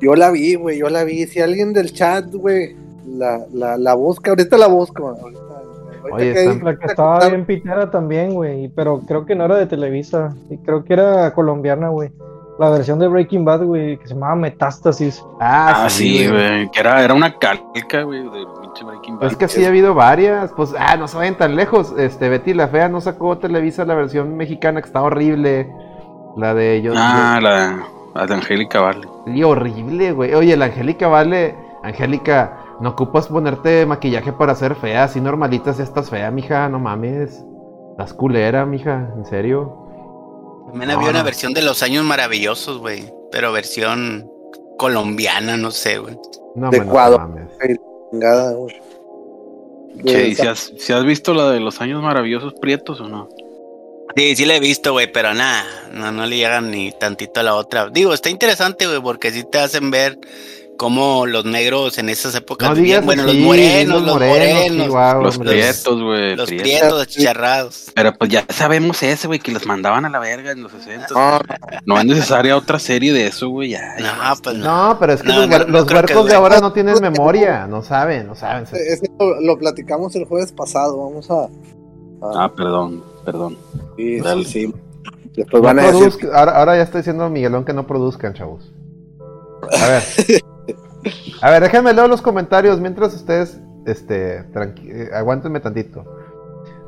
Yo la vi, güey, yo la vi. Si alguien del chat, güey, la, la, la busca, ahorita la busco. Ahorita Oye, que- La que estaba bien pitera también, güey. Pero creo que no era de Televisa. Y creo que era colombiana, güey. La versión de Breaking Bad, güey, que se llamaba Metástasis. Ah, Ah, sí, güey. Que era, era una calca, güey, de pinche Breaking Bad. Es que sí ha habido varias. Pues, ah, no se vayan tan lejos. Este, Betty la Fea no sacó Televisa la versión mexicana que está horrible. La de yo. Ah, la, la de Angélica Vale. Y horrible, güey. Oye, la Angélica vale. Angélica, no ocupas ponerte maquillaje para ser fea. Así normalitas ya estás fea, mija. No mames. Estás culera, mija. En serio. También No, había una no. versión de Los Años Maravillosos, güey. Pero versión colombiana, no sé, güey. No, De no Ecuador. Che, ¿y De- si has, si has visto la de los años maravillosos prietos o no? Sí, sí la he visto, güey, pero nada, no, no le llegan ni tantito a la otra. Digo, está interesante, güey, porque sí te hacen ver cómo los negros en esas épocas No vivían. digas Bueno, los morenos, los morenos, los prietos, güey. los prietos. prietos charrados. Pero pues ya sabemos ese, güey, que los mandaban a la verga en los 60. No, No es necesaria otra serie de eso, güey. Ya, ya No, pues no. No, pero es que No, los, no, huer- no los creo que huercos de ahora no tienen memoria. No saben, no saben. se- ese lo, lo platicamos el jueves pasado. Vamos a. a- Ah, perdón, perdón. sí, sí, dale. sí. Después No van a decir. ahora, ahora ya está diciendo Miguelón que no produzcan, chavos. A ver. A ver, déjenme leer los comentarios mientras ustedes, este, tranqui- eh, aguántenme tantito.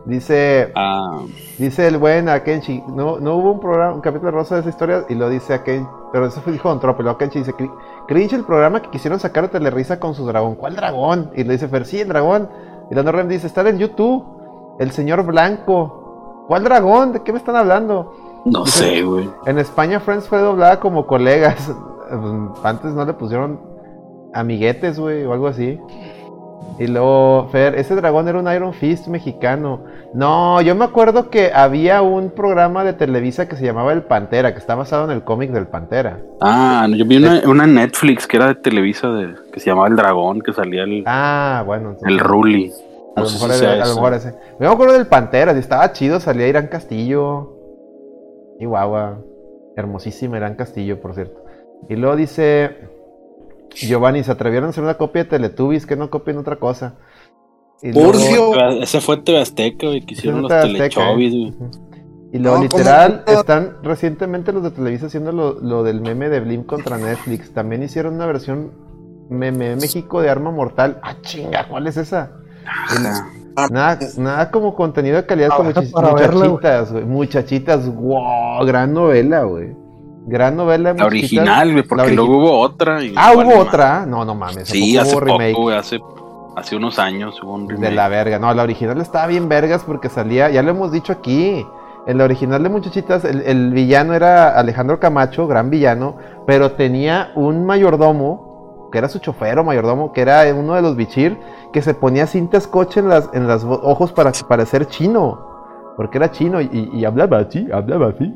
Dice, Ah, dice el buen Akenchi, no, no hubo un programa, un capítulo rosa de esa historia y lo dice Akenchi, pero eso fue dijo Don Trope, luego Akenchi dice, "Cri- cringe el programa que quisieron sacar de Telerisa con su dragón. ¿Cuál dragón? Y le dice Fer, sí, el dragón. Y la Rem dice, está en YouTube, el señor blanco. ¿Cuál dragón? ¿De qué me están hablando? no sé, güey. En España Friends fue doblada como colegas. Antes no le pusieron amiguetes, güey, o algo así. Y luego, Fer, ese dragón era un Iron Fist mexicano. No, yo me acuerdo que había un programa de Televisa que se llamaba El Pantera, que está basado en el cómic del Pantera. Ah, yo vi una, Netflix que era de Televisa de, que se llamaba El Dragón, que salía el, Ah, bueno. entonces- el Ruli. A lo, mejor si era- a lo mejor ese. Me acuerdo del Pantera, y estaba chido, salía Irán Castillo. Y guagua. Hermosísima Irán Castillo, por cierto. Y luego dice Giovanni, se atrevieron a hacer una copia de Teletubbies que no copien otra cosa. Y luego- Furcio. Ese fue TV Azteca, güey, que hicieron los. Ujú. Y luego No, literal, ¿cómo? están recientemente los de Televisa haciendo lo, lo del meme de Blim contra Netflix. También hicieron una versión meme de México de Arma Mortal. Ah, chinga, ¿cuál es esa? Ajá. Nada, nada como contenido de calidad muchach- verla, güey. muchachitas, güey. Muchachitas, wow, gran novela, güey. Gran novela. La original, güey, porque origi- luego hubo otra. Y Ah, hubo otra. No, no mames. ¿a Sí, hace hubo remake? poco, hace, hace unos años hubo un remake. De la verga. No, la original estaba bien vergas porque salía, ya lo hemos dicho aquí. En la original de Muchachitas, el, el villano era Alejandro Camacho, gran villano, pero tenía un mayordomo, que era su chofer o mayordomo, que era uno de los bichir, que se ponía cinta scotch en las, en los ojos para parecer chino. Porque era chino y, y hablaba así, hablaba así.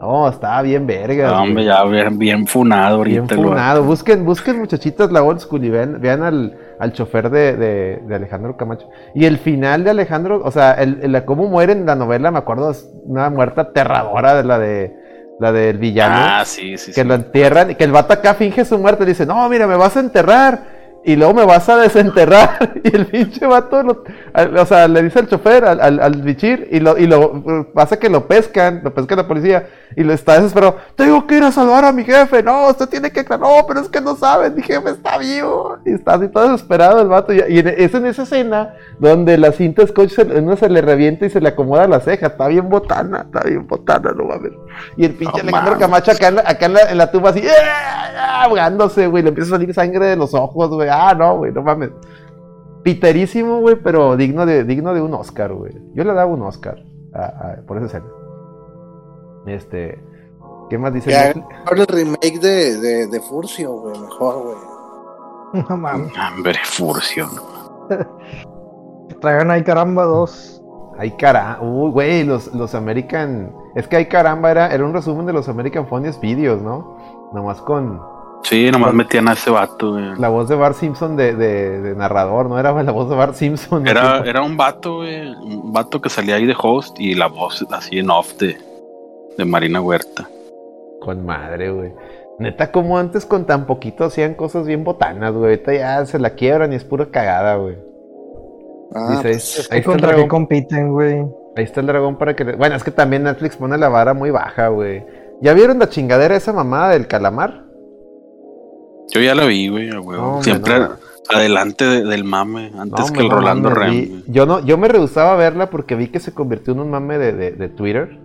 No, estaba bien vergas. No, hombre, ya bien, bien funado ahorita. Bien funado. Busquen, busquen muchachitas la old school y vean, vean al, al chofer de, de- de Alejandro Camacho. Y el final de Alejandro, o sea, el, el- cómo muere en la novela, me acuerdo, es una muerte aterradora de la de la del villano. Ah, sí, sí, que sí. lo entierran y que el vato acá finge su muerte y dice, no, mira, me vas a enterrar. Y luego me vas a desenterrar. Y el pinche vato, lo- al- o sea, le dice al chofer, al, al, al bichir, y lo, y lo pasa que lo pescan, lo pesca la policía, y lo está desesperado. Tengo que ir a salvar a mi jefe. No, usted tiene que. No, pero es que no saben, mi jefe está vivo. Y está así todo desesperado el vato. Y, y en- es en esa escena donde la cinta scotch se, uno se le revienta y se le acomoda la ceja. Está bien botana, está bien botana, no mames. Y el pinche No Alejandro. Camacho acá, en la, acá en, la, en la tumba así, ¡ah! ahogándose, güey. Le empieza a salir sangre de los ojos, güey. Ah, no, güey, no mames. Piterísimo, güey, pero digno de, digno de un Oscar, güey. Yo le daba un Oscar a- a- por esa escena. Este. ¿Qué más dice? Mejor el remake de, de, de Furcio, güey. Mejor, güey. No mames. Hombre, furcio. ¿no? Traigan ahí caramba dos. Ay caramba, uy, güey, los, los American. Es que ay caramba era, era un resumen de los American Funniest Videos, ¿no? Nomás con Sí, nomás metían a ese vato, güey. la voz de Bart Simpson de, de- de narrador, ¿no? Era la voz de Bart Simpson. Era, era un vato, güey. Un vato que salía ahí de host y la voz así en off de, de Marina Huerta. Con madre, güey. Neta, como antes con tan poquito hacían cosas bien botanas, güey. Ahorita ya se la quiebran y es pura cagada, güey. Ah, Dice, pues, ahí, ahí está el ¿Contra qué dragón. compiten, güey? Ahí está el dragón para que. le- Bueno, es que también Netflix pone la vara muy baja, güey. ¿Ya vieron la chingadera esa mamada del calamar? Yo ya la vi, güey, a huevo. No, Siempre no. adelante de- del mame, antes No, que el no Rolando Rem. Yo no, yo me rehusaba a verla porque vi que se convirtió en un mame de, de- de Twitter.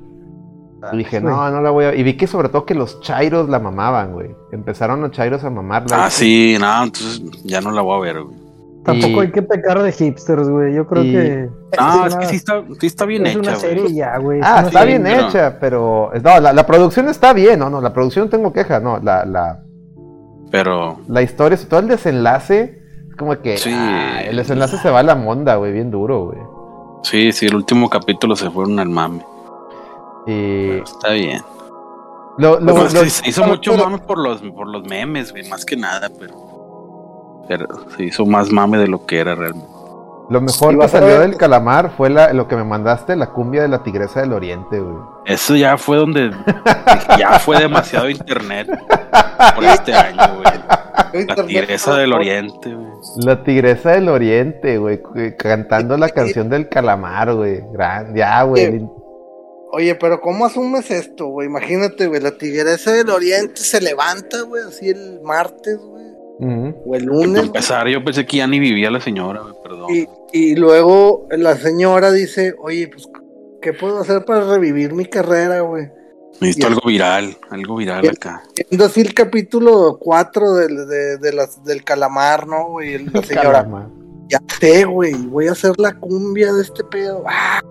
Y dije, no, no la voy a. Y vi que sobre todo que los chairos la mamaban, güey. Empezaron los chairos a mamarla. Ah, sí, no, entonces ya no la voy a ver, güey. Tampoco Y- hay que pecar de hipsters, güey. Yo creo y- que. Ah, es una- que sí está, sí está bien es una hecha, serie güey. ya, güey. Ah, una está serie. bien pero- hecha, pero. No, la, la producción está bien, no, no, la producción no tengo queja, no. La, la, Pero la historia, todo el desenlace, es como que. Sí. ah, el desenlace se va a la monda, güey, bien duro, güey. sí, sí, el último capítulo se fueron al mame. Y. Pero está bien. Lo, lo- lo- sí, se hizo mucho mame por los, por los memes, güey, más que nada, pero, pero se hizo más mame de lo que era realmente. Lo mejor que a salió del calamar fue la, lo que me mandaste, la cumbia de la tigresa del oriente, güey. Eso ya fue donde ya fue demasiado internet por este año, güey. La tigresa del oriente, güey. La tigresa del oriente, güey, cantando la canción del calamar, güey. Gran, ya, güey. Oye, pero ¿cómo asumes esto, güey? Imagínate, güey, la tigresa del oriente se levanta, güey, así el martes, güey, Ujú. o el lunes, empezar, yo pensé que ya ni vivía la señora, güey, perdón. y, y luego la señora dice, oye, pues, ¿qué puedo hacer para revivir mi carrera, güey? Necesito y- algo viral, algo viral acá. Viendo así el capítulo 4 del, de, de las, del calamar, ¿no, güey? Y La señora, ya sé, güey, voy a hacer la cumbia de este pedo. ¡Ah!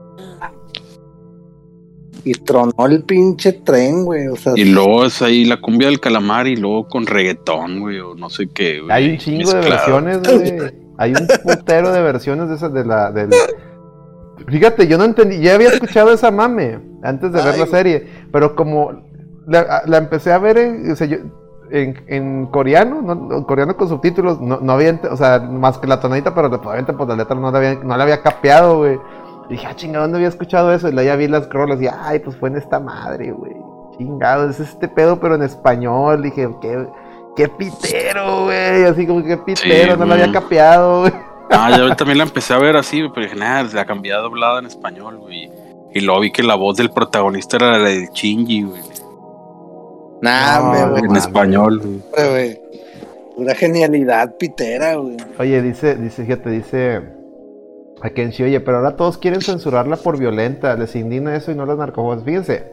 Y tronó el pinche tren, güey, o sea, Y luego es ahí la cumbia del calamar y luego con reggaetón, güey, o no sé qué. güey, Hay un chingo de versiones, güey. Hay un putero de versiones de esas de la. Del... Fíjate, yo no entendí. Ya había escuchado esa mame antes de ver la serie. Pero como la, la empecé a ver en, o sea, yo- en, en coreano, no, en coreano con subtítulos, no, no había. O sea, más que la tonadita, pero obviamente pues la letra no la había, no la había capeado, güey. Y dije, ah, chingado, ¿dónde había escuchado eso? Y luego ya vi las scrolls y, ay, pues fue en esta madre, güey. Chingado, es este pedo, pero en español. Dije, qué, qué pitero, güey. Así como que pitero, no lo había capeado, güey. Ah, ya también la empecé a ver así, güey, pero dije, nada, la cambié a doblada en español, güey. Y luego vi que la voz del protagonista era la del Shinji, güey. Nah, No, no güey, En español, güey. Una genialidad pitera, güey. Oye, dice, dice, fíjate, dice a Kenshi, oye, pero ahora todos quieren censurarla por violenta, les indigna eso y no las narcojuegos. Fíjense,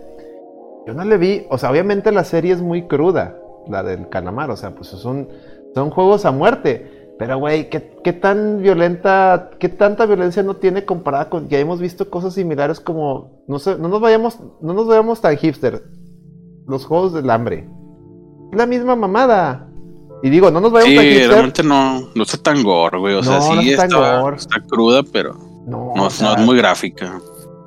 yo no le vi, o sea, obviamente la serie es muy cruda, la del calamar, o sea, pues son, son juegos a muerte. Pero, güey, ¿qué, qué tan violenta, qué tanta violencia no tiene comparada con, ya hemos visto cosas similares como, no sé, no nos vayamos, no nos vayamos tan hipster, los juegos del hambre. La misma mamada. Y digo, no nos vayamos Sí, hipster. realmente no, no está tan gore, güey. O sea, No, no sí está tan está, gore. está cruda, pero No, no, o sea, no es muy gráfica.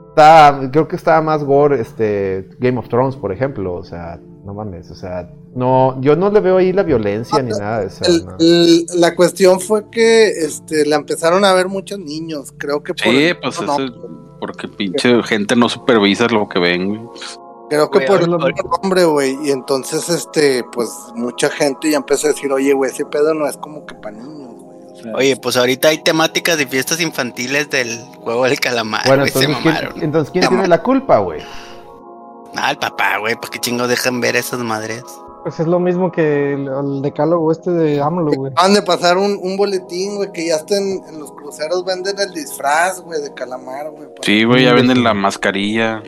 está- creo que estaba más gore este Game of Thrones, por ejemplo, o sea, no mames, o sea, no, yo no le veo ahí la violencia ni nada de eso. El- no. el- la cuestión fue que este, la empezaron a ver muchos niños, creo que por Sí, pues no, eso es porque pinche gente no supervisa lo que ven, güey. Creo que por el nombre, güey, y entonces este, pues mucha gente ya empezó a decir, oye, güey, ese pedo no es como que para niños, güey. o sea, Oye, pues ahorita hay temáticas de fiestas infantiles del juego del calamar, bueno, se entonces ¿quién, mamaron. entonces, ¿quién Se tiene la culpa, güey? Ah, el papá, güey, pues qué chingo dejan ver esas madres. Pues es lo mismo que el, el decálogo este de AMLO, güey. Acaban de pasar un, un boletín, güey, que ya está en, en los cruceros venden el disfraz, güey, de calamar, güey. Sí, güey, ya venden la mascarilla.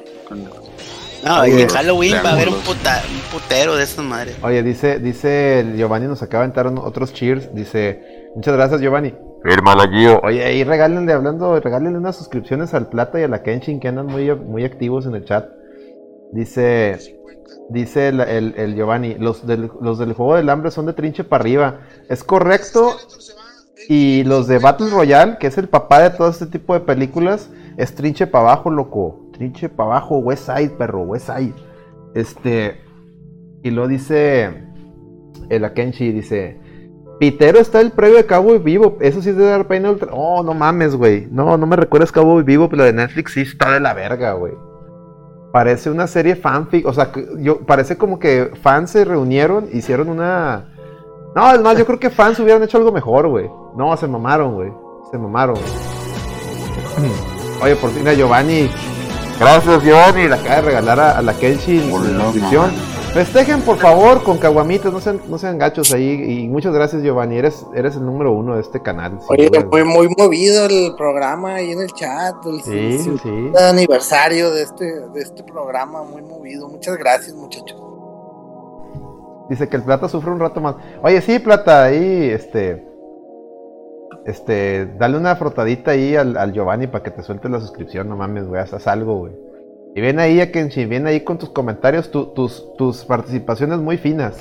No, Oye, y en Halloween va a haber un, puta, un putero de esas madres. Oye, dice, dice el Giovanni, nos acaba de entrar otros cheers, dice, muchas gracias Giovanni. Hermana Gio. Oye, ahí regálenle, hablando, regálenle unas suscripciones al Plata y a la Kenshin que andan muy, muy activos en el chat. Dice, dice el, el- el Giovanni, los del, los del juego del hambre son de trinche para arriba. Es correcto, Y los de Battle Royale, que es el papá de todo este tipo de películas, es trinche para abajo, loco. Trinche para abajo, West Side, perro, West Side. Este. Y lo dice. El Akenshi dice. Pitero está el previo de Cowboy Vivo. Eso sí es de Dark Pain Ultra. Oh, no mames, güey. No, no me recuerdas Cowboy Vivo, pero de Netflix sí está de la verga, güey. Parece una serie fanfic. O sea, yo, parece como que fans se reunieron, hicieron una. No, además, yo creo que fans hubieran hecho algo mejor, güey. No, se mamaron, güey. Se mamaron. Oye, por fin a Giovanni. Gracias, Giovanni. Le acaba de regalar a, a la Kenshi en suscripción. man. Festejen, por favor, con caguamitas. No sean, no sean gachos ahí. Y muchas gracias, Giovanni. Eres, eres el número uno de este canal. Oye, duda. muy, muy movido el programa ahí en el chat. El Sí, sí, sí. aniversario de este, de este programa, muy movido. Muchas gracias, muchachos. Dice que el plata sufre un rato más. Oye, sí, plata, ahí, este. Este, dale una frotadita ahí al, al Giovanni para que te suelte la suscripción. No mames, güey, haz algo, güey. Y ven ahí, a Kenshi, ven ahí con tus comentarios, tu- tus, tus participaciones muy finas.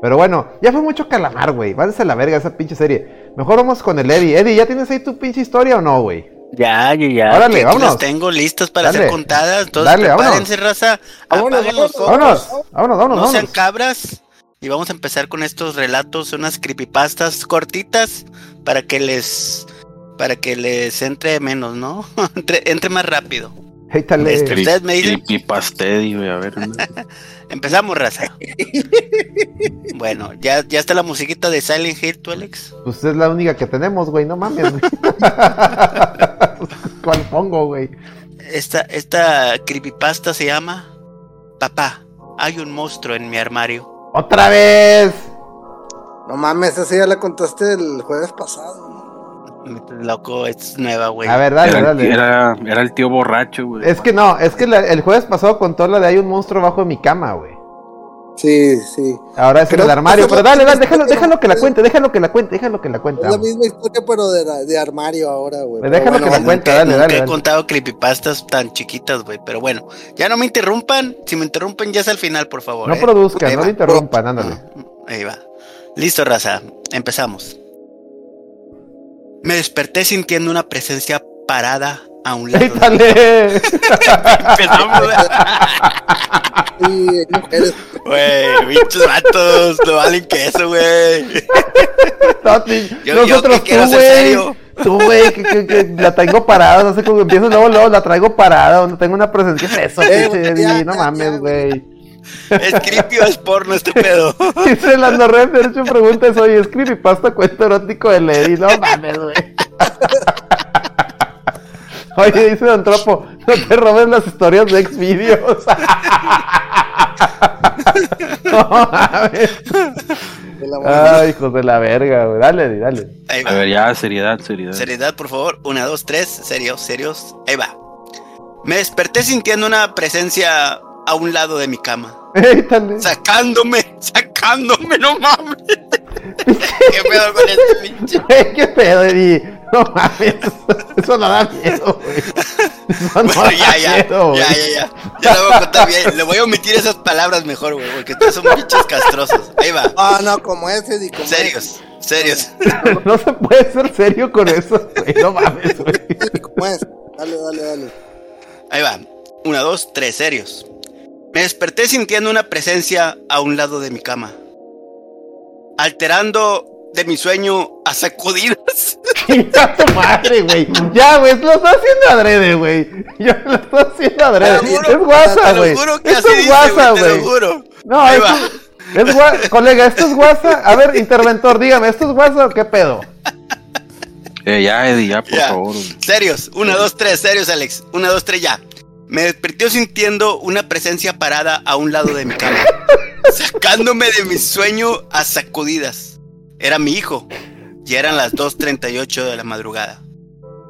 Pero bueno, ya fue mucho calamar, güey. Váyanse a la verga esa pinche serie. Mejor vamos con el Eddie. Eddie, ¿ya tienes ahí tu pinche historia o no, güey? Ya, yo ya. Órale, vámonos. Las tengo listas para Dale. ser contadas. Entonces, Dale, vámonos. raza. Vámonos, Apaguen los vámonos. Vámonos, vámonos, vámonos, no sean vámonos. cabras. Y vamos a empezar con estos relatos, unas creepypastas cortitas para que les para que les entre menos, ¿no? entre, entre más rápido. Échale. Este, ustedes me dicen, güey, a ver. empezamos, raza. bueno, ya, ya está la musiquita de Silent Hill, tú, Alex. Pues es la única que tenemos, güey. No mames, güey. ¿Cuál pongo, güey? Esta, esta creepypasta se llama Papá, hay un monstruo en mi armario. ¡Otra vez! No mames, esa ya la contaste el jueves pasado, ¿no? Loco, es nueva, güey. A ver, dale, Era, dale. era, era el tío borracho, güey. Es que no, es que la- el jueves pasado contó la de hay un monstruo bajo de mi cama, güey. Sí, sí. Ahora es en Creo el armario, pero dale, dale, déjalo, déjalo que la cuente, déjalo que la cuente, déjalo que la cuente. Es la misma historia, pero de, la- de armario ahora, güey. Pues déjalo que la bueno, cuente, Nunca- dale, nunca dale, he dale. contado creepypastas tan chiquitas, güey. Pero bueno, ya no me interrumpan. Si me interrumpen, ya es al final, por favor. No ¿eh? produzcan, no le interrumpan, ándale. Ahí va. Listo, raza. Empezamos. Me desperté sintiendo una presencia parada a un lado. de- ¡Échale! Empezamos. Güey, bichos vatos. No valen queso, güey. No, ti- Yo- yo Nosotros que quiero tú, güey. Tú, güey, que, que- que la traigo parada, no sé cómo empiezas luego, luego la traigo parada, donde tengo una presencia. ¿Qué es eso, Eh, güey, ya? No ya, mames, ya, güey. Es creepy o es porno este pedo. Dice la Norred, de hecho preguntas, oye, es creepypasta cuento erótico de Lady, no mames, güey. Oye, dice Don Tropo, no te robes las historias de Xvideos. no mames. Ay, hijos de la verga, güey. Dale, dale. Ahí va. A ver, ya, seriedad, seriedad. Seriedad, por favor. Una, dos, tres. Serios, serios. Ahí va. Me desperté sintiendo una presencia a un lado de mi cama. Sacándome, sacándome, no mames. ¿Qué pedo con este pinche? ¿Qué pedo, Eddie? No mames. Eso no da miedo, güey. Eso no Bueno, da ya, ya, miedo, ya, ya, ya. Ya lo voy a contar bien. Le voy a omitir esas palabras mejor, güey, porque ustedes son pinches castrosos. Ahí va. Ah, no, como ese, y como Serios, serios. No se puede ser serio con eso, güey. No mames, güey. Dale, dale, dale. Ahí va. Una, dos, tres, serios. Me desperté sintiendo una presencia a un lado de mi cama. Alterando de mi sueño a sacudidas. Chinga tu madre, güey. Ya, güey, lo está haciendo adrede, güey. Ya lo está haciendo adrede. Juro, Es guasa, te lo güey. es dice, guasa, güey. No, va. es guasa. Colega, ¿esto es guasa? A ver, interventor, dígame, ¿esto es guasa o qué pedo? Eh, ya, Eddie, ya, por Ya. favor. Serios, una, dos, tres, serios, Alex. Una, dos, tres, ya. Me desperté sintiendo una presencia parada a un lado de mi cama, sacándome de mi sueño a sacudidas. Era mi hijo. Ya eran las 2.38 de la madrugada.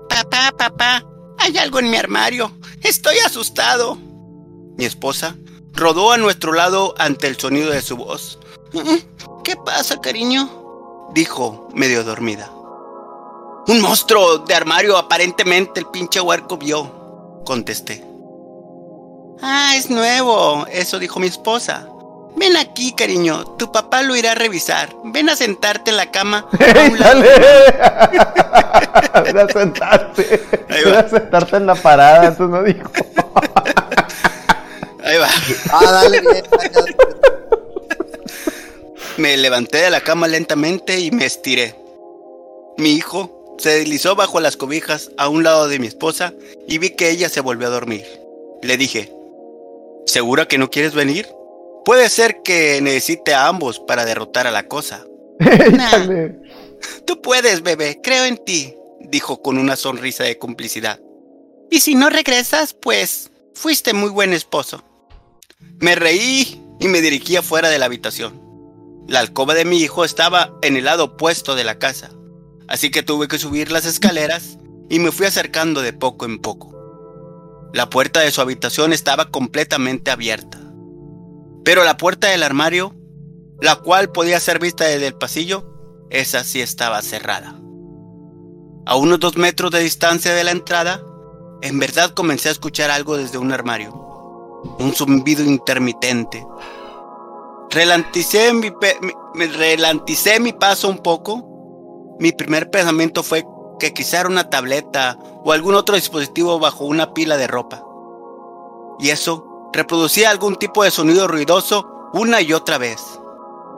Papá, papá, hay algo en mi armario. Estoy asustado. Mi esposa rodó a nuestro lado ante el sonido de su voz. "Mm, ¿Qué pasa, cariño? Dijo, medio dormida. Un monstruo de armario, aparentemente el pinche huerco vio. Contesté. Ah, es nuevo, eso dijo mi esposa. Ven aquí, cariño. Tu papá lo irá a revisar. Ven a sentarte en la cama. ¡Dale! Ven a sentarte. Ven a sentarte en la parada, eso no dijo. Ahí va. Ah, dale bien. dale. Me levanté de la cama lentamente y me estiré. Mi hijo se deslizó bajo las cobijas a un lado de mi esposa y vi que ella se volvió a dormir. Le dije, ¿segura que no quieres venir? Puede ser que necesite a ambos para derrotar a la cosa. Tú puedes, bebé, creo en ti, dijo con una sonrisa de complicidad. Y si no regresas, pues fuiste muy buen esposo. Me reí y me dirigí afuera de la habitación. La alcoba de mi hijo estaba en el lado opuesto de la casa, así que tuve que subir las escaleras y me fui acercando de poco en poco. La puerta de su habitación estaba completamente abierta, pero la puerta del armario, la cual podía ser vista desde el pasillo, esa sí estaba cerrada. A unos dos metros de distancia de la entrada, en verdad comencé a escuchar algo desde un armario. Un zumbido intermitente. Relanticé mi, mi- relanticé mi paso un poco. Mi primer pensamiento fue que quizá era una tableta o algún otro dispositivo bajo una pila de ropa. Y eso reproducía algún tipo de sonido ruidoso una y otra vez.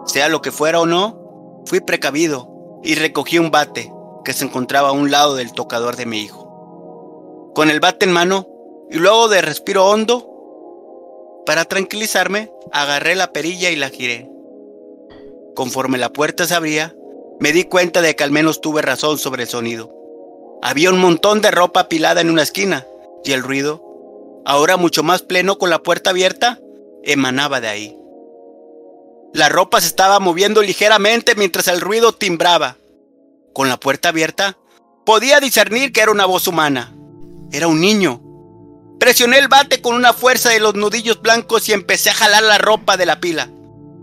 Sea lo que fuera o no, fui precavido y recogí un bate que se encontraba a un lado del tocador de mi hijo. Con el bate en mano y luego de respiro hondo, para tranquilizarme, agarré la perilla y la giré. Conforme la puerta se abría, me di cuenta de que al menos tuve razón sobre el sonido. Había un montón de ropa apilada en una esquina y el ruido, ahora mucho más pleno con la puerta abierta, emanaba de ahí. La ropa se estaba moviendo ligeramente mientras el ruido timbraba. Con la puerta abierta, podía discernir que era una voz humana. Era un niño. Presioné el bate con una fuerza de los nudillos blancos y empecé a jalar la ropa de la pila,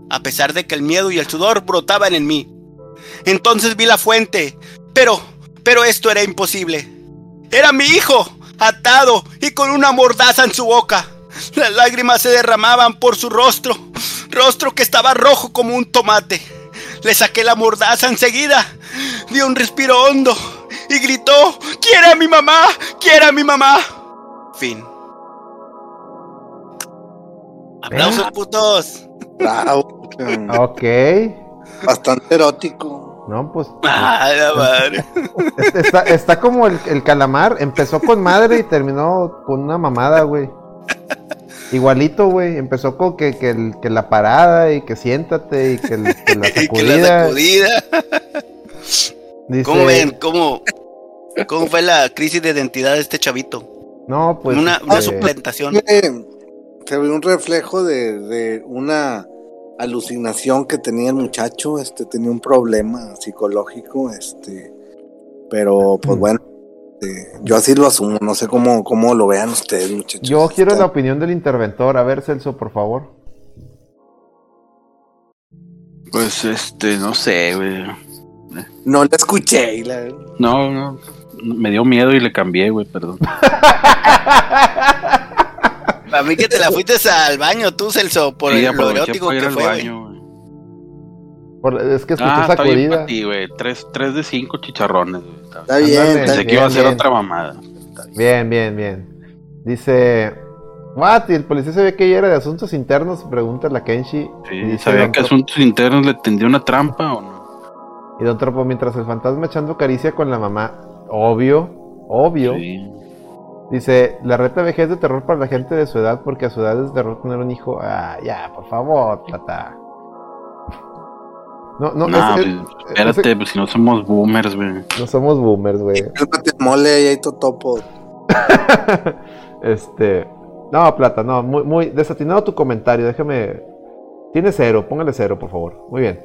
a pesar de que el miedo y el sudor brotaban en mí. Entonces vi la fuente, pero, pero esto era imposible. Era mi hijo, atado y con una mordaza en su boca. Las lágrimas se derramaban por su rostro, rostro que estaba rojo como un tomate. Le saqué la mordaza enseguida, dio un respiro hondo y gritó, ¡Quiere a mi mamá! ¡Quiere a mi mamá! Fin. ¡Aplausos, putos! Ok. Bastante erótico. No, pues. ¡Ah, la madre! Está, está como el, el calamar. Empezó con madre y terminó con una mamada, güey. Igualito, güey. Empezó con que, que, el- que la parada y que siéntate y que, el- que la Y que sacudida. la sacudida. Dice, ¿Cómo ven? ¿Cómo, ¿Cómo fue la crisis de identidad de este chavito? No, pues. una, una este, suplantación. Eh, Se ve un reflejo de, de una alucinación que tenía el muchacho, este tenía un problema psicológico, este, pero pues bueno, este, yo así lo asumo, no sé cómo, cómo lo vean ustedes, muchachos. Yo quiero la opinión del interventor. A ver, Celso, por favor. Pues este, no sé, güey. No la escuché. y la- No, no. Me dio miedo y le cambié, güey, perdón. Para mí que te la fuiste al baño tú, Celso, por Sí, el- lo erótico que fue. baño. Por- es que escuchó Ah, bien sacudida. ti. Tres, tres de cinco chicharrones, güey. Está- Está bien, está Pensé bien. que iba a ser bien. otra mamada. Bien, bien, bien. Dice. What? ¿Y el policía sabía que ella era de asuntos internos? Pregunta la Kenshi. Y Sí, dice ¿Sabía que asuntos internos le tendió una trampa o no? Y Don Tropo, mientras el fantasma echando caricia con la mamá. Obvio, obvio. Sí. Dice, la reta vejez de terror para la gente de su edad, porque a su edad es terror tener un hijo. Ah, ya, por favor, tata. No, no, No, es- es- pues, espérate, pues si no somos boomers, güey. no somos boomers, güey. Mole, y ahí totopo. este. No, Plata, no, muy, muy desatinado tu comentario, déjame. Tiene cero, póngale cero, por favor. Muy bien.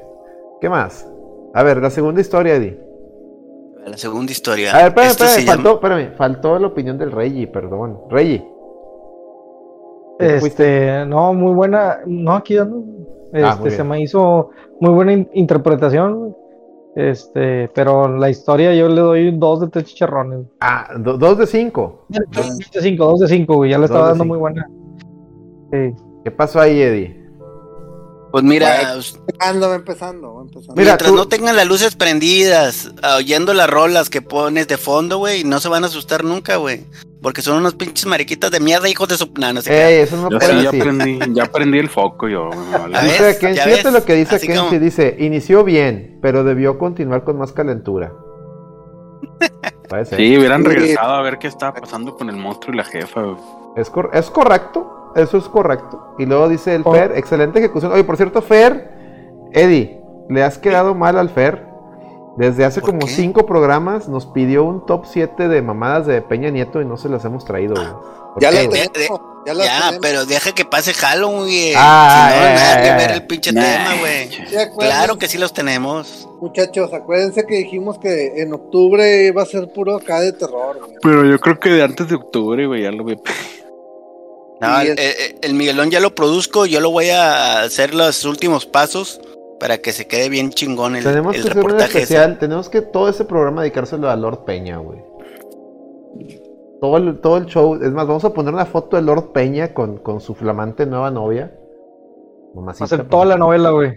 ¿Qué más? A ver, la segunda historia, Eddie. La segunda historia. A ver, espérame, espérame, faltó, llama- espérame, faltó la opinión del Reggie, perdón. Reggie. Este, no, muy buena. No, aquí ando. Este, Ah, muy se me hizo muy buena in- interpretación. Este, pero la historia yo le doy dos de tres chicharrones. Ah, do- dos de cinco. Dos de cinco, dos de cinco, güey. Ya le Dos estaba dando cinco. muy buena. Sí. ¿Qué pasó ahí, Eddie? Pues mira, Empezando, va empezando, va empezando. Mira, mientras tú- no tengan las luces prendidas, ah, oyendo las rolas que pones de fondo, güey, no se van a asustar nunca, güey. Porque son unos pinches mariquitas de mierda, hijos de su... No, no sé qué. Ey, eso no Yo puede sí, ya decir. prendí, ya prendí el foco yo. vale. A ver. Dice ¿Ya fíjate ves? lo que dice Así Kenshi, como- dice, inició bien, pero debió continuar con más calentura. Puede ser. Sí, hubieran regresado a ver qué estaba pasando con el monstruo y la jefa. güey. Es, cor- es correcto, eso es correcto. Y luego dice el Oh. Fer, excelente ejecución. Oye, por cierto, Fer, Eddie, le has quedado mal al Fer. Desde hace ¿Por como qué? cinco programas nos pidió un top 7 de mamadas de Peña Nieto y no se las hemos traído, güey. ¿Por Ya qué, la güey? de- tenemos, ya la Ya, tenemos. pero deja que pase Halloween. Ah, si no, eh, nada eh, que ver eh. el pinche Nah. tema, güey. Claro que sí los tenemos. Muchachos, acuérdense que dijimos que en octubre iba a ser puro acá de terror. güey. Pero yo creo que de antes de octubre, güey, ya lo vi. No, Y el, es- el- el Miguelón ya lo produzco, yo lo voy a hacer los últimos pasos para que se quede bien chingón el, Tenemos el que hacer un reportaje. ese. especial, tenemos que todo ese programa dedicárselo a Lord Peña, güey. Todo el, todo el show, es más, vamos a poner una foto de Lord Peña con, con su flamante nueva novia. Va Mamacita, a ser toda la novela, güey.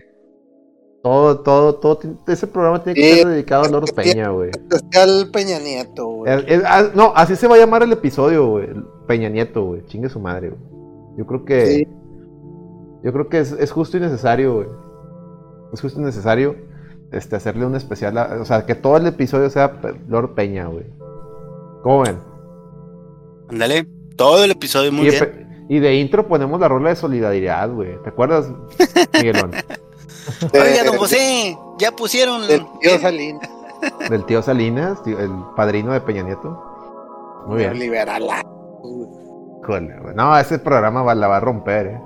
Todo, todo, todo, ese programa tiene que Sí. ser dedicado a Lord Peña, güey. Especial Peña Nieto, güey. Ah, no, así se va a llamar el episodio, güey. Peña Nieto, güey. Chingue su madre, güey. Yo creo que. Sí. Yo creo que es, es justo y necesario, güey. Es justo y necesario este, hacerle un especial. a- o sea, que todo el episodio sea Lord Peña, güey. ¿Cómo ven? Ándale, todo el episodio muy y, bien. y de intro ponemos la rola de solidaridad, güey. ¿Te acuerdas, Miguelón? Oiga, don José, ya pusieron. Del tío Salín. Del tío Salinas, tío- el padrino de Peña Nieto. Muy bien. Liberal. Híjole, güey. No, ese programa va- la va a romper, ¿eh?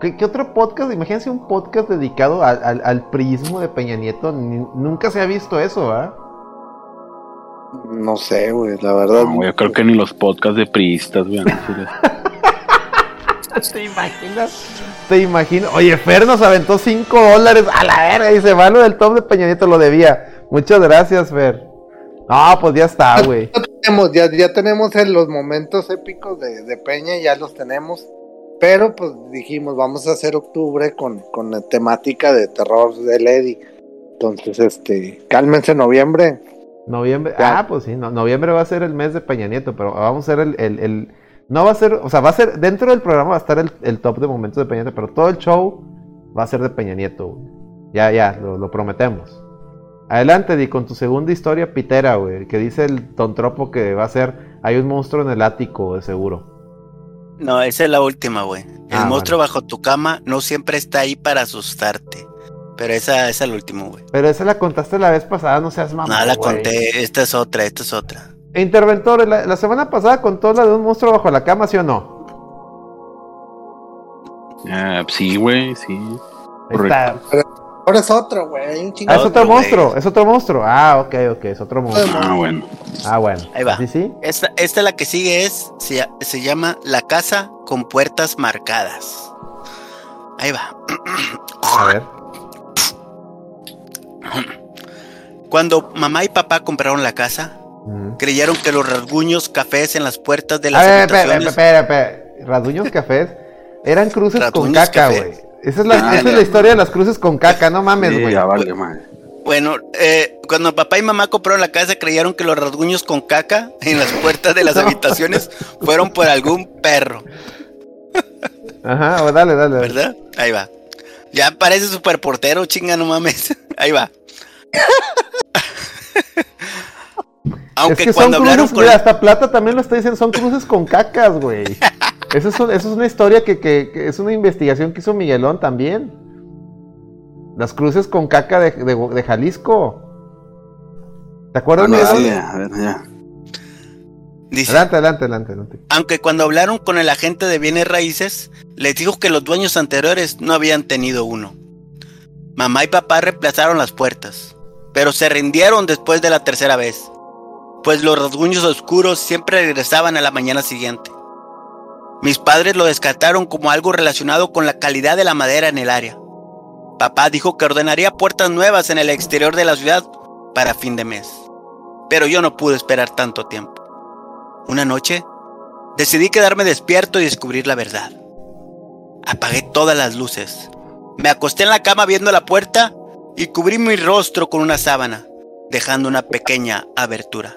¿Qué, qué otro podcast? Imagínense un podcast dedicado al, priismo de Peña Nieto. Ni- nunca se ha visto eso, ¿ah? No sé, güey, la verdad. No, yo creo que ni los podcasts de priistas, güey. ¿Te imaginas? ¿Te imaginas? Oye, Fer nos aventó 5 dólares a la verga y se va lo del top de Peña Nieto, lo debía. Muchas gracias, Fer. No, pues ya está, güey. Ya tenemos, ya, ya tenemos en los momentos épicos de, de Peña, ya los tenemos. Pero pues dijimos, vamos a hacer octubre con, con la temática de terror de Lady. Entonces, este, cálmense noviembre. Noviembre. Ya. Ah, pues sí, no, noviembre va a ser el mes de Peña Nieto, pero vamos a hacer el, el, el- No va a ser. O sea, va a ser. Dentro del programa va a estar el, el top de momentos de Peña Nieto, pero todo el show va a ser de Peña Nieto, güey. Ya, ya, lo, lo prometemos. Adelante, Di, con tu segunda historia pitera, güey. Que dice el tontropo que va a ser. Hay un monstruo en el ático, de seguro. No, esa es la última, güey. El Ah, monstruo bajo tu cama no siempre está ahí para asustarte. Pero esa, esa es la última, güey. Pero esa la contaste la vez pasada, no seas mamón. No la conté, esta es otra, esta es otra. Interventor, la, la semana pasada contó la de un monstruo bajo la cama, ¿sí o no? Ah, sí, güey, sí. Ahora es otro, güey. Ah, chingo. es otro monstruo, es otro monstruo. Ah, ok, ok, es otro monstruo. Ah, bueno. Ah, bueno. Ahí va. Sí, sí. Esta, esta la que sigue es, se, se llama La casa con puertas marcadas. Ahí va. A ver. Cuando mamá y papá compraron la casa. Creyeron que los rasguños cafés en las puertas de A las ver, habitaciones... espera, espera. Rasduños cafés eran cruces con caca, güey. Esa es, la, Ah, esa es la historia de las cruces con caca, no mames, güey. vale. Bueno, eh, cuando papá y mamá compraron la casa, creyeron que los rasguños con caca en las puertas de las habitaciones fueron por algún perro, Ajá, o dale, dale. dale. ¿verdad? Ahí va. Ya parece super portero, chinga, no mames. Ahí va. Aunque es que son cuando hablaron cruces, con mira, hasta Plata también lo está diciendo, son cruces con cacas, güey. Eso es, un- eso es una historia que, que- que es una investigación que hizo Miguelón también. Las cruces con caca de, de- de Jalisco. ¿Te acuerdas, Bueno, Miguelón? sí, ya, a ver, ya. dice, Adelante, adelante, adelante, adelante. aunque cuando hablaron con el agente de bienes raíces, les dijo que los dueños anteriores no habían tenido uno. Mamá y papá reemplazaron las puertas, pero se rindieron después de la tercera vez, pues los rasguños oscuros siempre regresaban a la mañana siguiente. Mis padres lo descartaron como algo relacionado con la calidad de la madera en el área. Papá dijo que ordenaría puertas nuevas en el exterior de la ciudad para fin de mes, pero yo no pude esperar tanto tiempo. Una noche, decidí quedarme despierto y descubrir la verdad. Apagué todas las luces, Me acosté en la cama viendo la puerta y cubrí mi rostro con una sábana, dejando una pequeña abertura.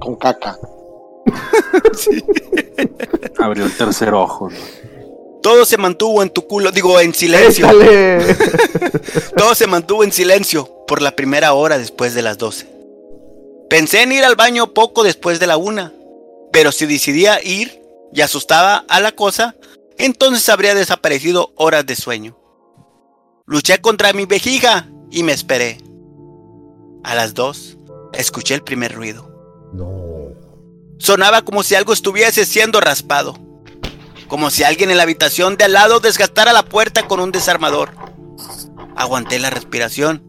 Con caca. Abrió el tercer ojo. Todo se mantuvo en tu culo, digo, en silencio. Todo se mantuvo en silencio por la primera hora después de las 12. Pensé en ir al baño poco después de la una, pero si decidía ir y asustaba a la cosa, entonces habría desaparecido horas de sueño. Luché contra mi vejiga y me esperé. A las dos, escuché el primer ruido. Sonaba como si algo estuviese siendo raspado. Como si alguien en la habitación de al lado desgastara la puerta con un desarmador. Aguanté la respiración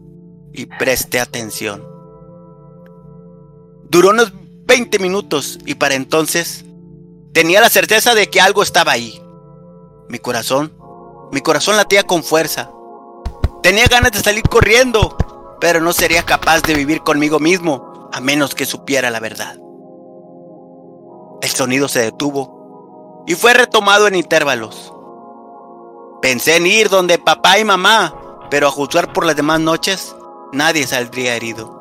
y presté atención. Duró unos 20 minutos y para entonces tenía la certeza de que algo estaba ahí. Mi corazón, mi corazón latía con fuerza. Tenía ganas de salir corriendo, pero no sería capaz de vivir conmigo mismo a menos que supiera la verdad. El sonido se detuvo y fue retomado en intervalos. Pensé en ir donde papá y mamá, pero a juzgar por las demás noches, nadie saldría herido.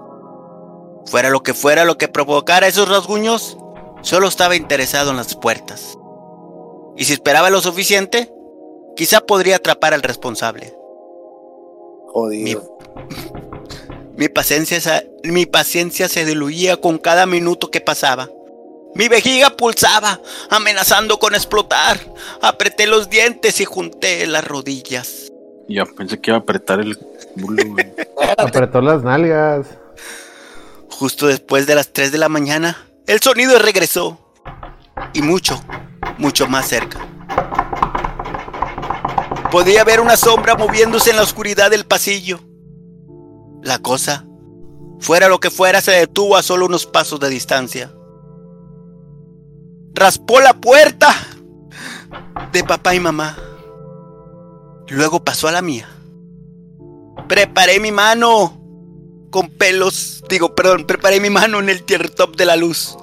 Fuera lo que fuera lo que provocara esos rasguños, solo estaba interesado en las puertas. Y si esperaba lo suficiente, quizá podría atrapar al responsable. Jodido. Mi paciencia, se- mi paciencia se diluía con cada minuto que pasaba. Mi vejiga pulsaba, amenazando con explotar. Apreté los dientes y junté las rodillas. Ya pensé que iba a apretar el culo. Apretó las nalgas. Justo después de las 3 de la mañana, el sonido regresó. Y mucho, mucho más cerca. Podía ver una sombra moviéndose en la oscuridad del pasillo. La cosa, fuera lo que fuera, se detuvo a solo unos pasos de distancia. Raspó la puerta de papá y mamá. Luego pasó a la mía. Preparé mi mano con pelos, digo, perdón, preparé mi mano en el top de la luz.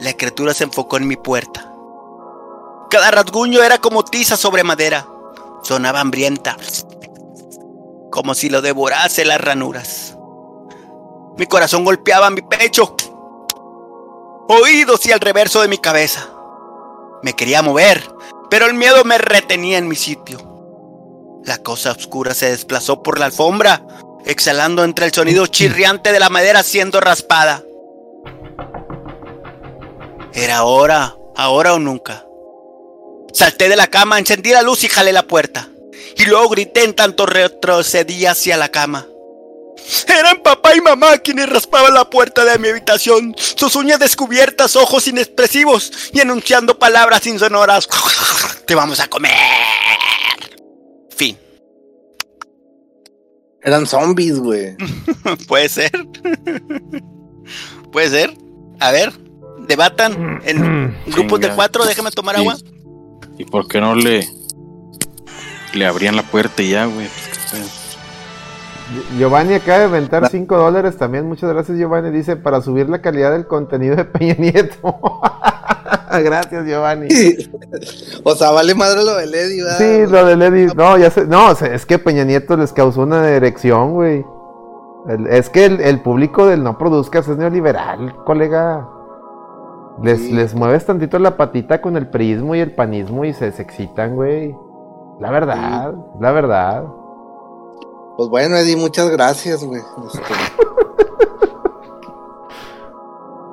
La criatura se enfocó en mi puerta. Cada rasguño era como tiza sobre madera. Sonaba hambrienta, como si lo devorase las ranuras. Mi corazón golpeaba mi pecho, oídos y el reverso de mi cabeza. Me quería mover, pero el miedo me retenía en mi sitio. La cosa oscura se desplazó por la alfombra, exhalando entre el sonido chirriante de la madera siendo raspada. Era ahora, ahora o nunca. Salté de la cama, encendí la luz y jalé la puerta. Y luego grité en tanto retrocedí hacia la cama. Eran papá y mamá quienes raspaban la puerta de mi habitación, sus uñas descubiertas, ojos inexpresivos y anunciando palabras insonoras. Te vamos a comer. Fin. Eran zombies, güey. Puede ser. Puede ser. A ver, debatan en grupos de cuatro. Déjame tomar agua. ¿Y por qué no le le abrían la puerta y ya, güey? Giovanni acaba de inventar 5 dólares también. Muchas gracias, Giovanni. Dice para subir la calidad del contenido de Peña Nieto. gracias, Giovanni. o sea, vale madre lo de Lady, ¿verdad? Sí, lo de Lady. No, ya sé. No, es que Peña Nieto les causó una erección, güey. Es que el, el público del no produzcas es neoliberal, colega. Les, Sí. les mueves tantito la patita con el prismo y el panismo y se, se excitan, güey. La verdad, la verdad. Pues bueno, Eddie, muchas gracias, güey. Este,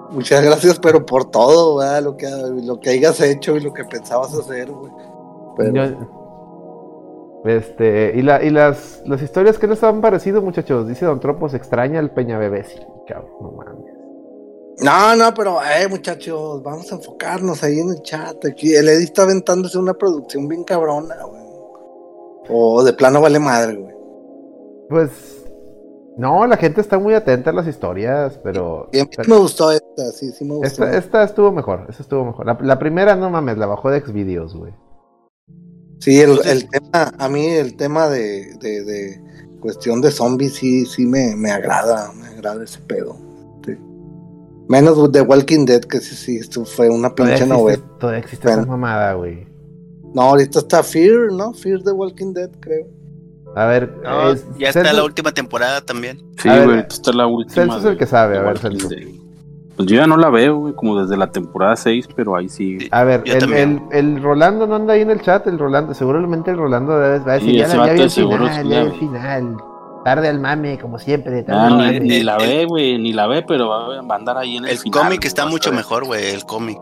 Muchas gracias, pero por todo, ¿verdad? Lo que, lo que hayas hecho y lo que pensabas hacer, güey. Pero, Yo- este, y, la, y las, las historias que les han parecido, muchachos. Dice Don Tropos, extraña al Peña Bebé. Sí, cabrón, no mames. No, no, pero, eh, muchachos, vamos a enfocarnos ahí en el chat. Aquí el Eddie está aventándose una producción bien cabrona, güey. O de plano vale madre, güey. Pues, no, la gente está muy atenta a las historias, pero. Y a mí sí me gustó esta, sí, sí me gustó. Esta, esta estuvo mejor, esta estuvo mejor. La, la primera, no mames, la bajó de Xvideos, güey. Sí, el, el tema, a mí el tema de, de, de cuestión de zombies sí, sí me, me agrada, me agrada ese pedo. sí. Menos de Walking Dead, que sí, sí, esto fue una Todavía pinche existe, novela. todavía existe esa mamada, güey. No, ahorita está Fear, ¿no? Fear de Walking Dead, creo. A ver, No, es- ya está Celso- la última temporada también. Sí, güey, esta es la última. Celso es el que sabe, a ver, Celso. Pues yo ya no la veo, güey, como desde la temporada 6, pero ahí sí. A ver, el, el, el Rolando no anda ahí en el chat, el Rolando, seguramente el Rolando va a decir, Sí, ya, la- ya vi el seguro final, ya vi el final. Tarde al mame, como siempre. tarde Ah, al ni, mame. ni el- la el- ve, güey, ni la ve, pero va, va a andar ahí en el, El final, cómic güey, está mucho mejor, güey, el cómic.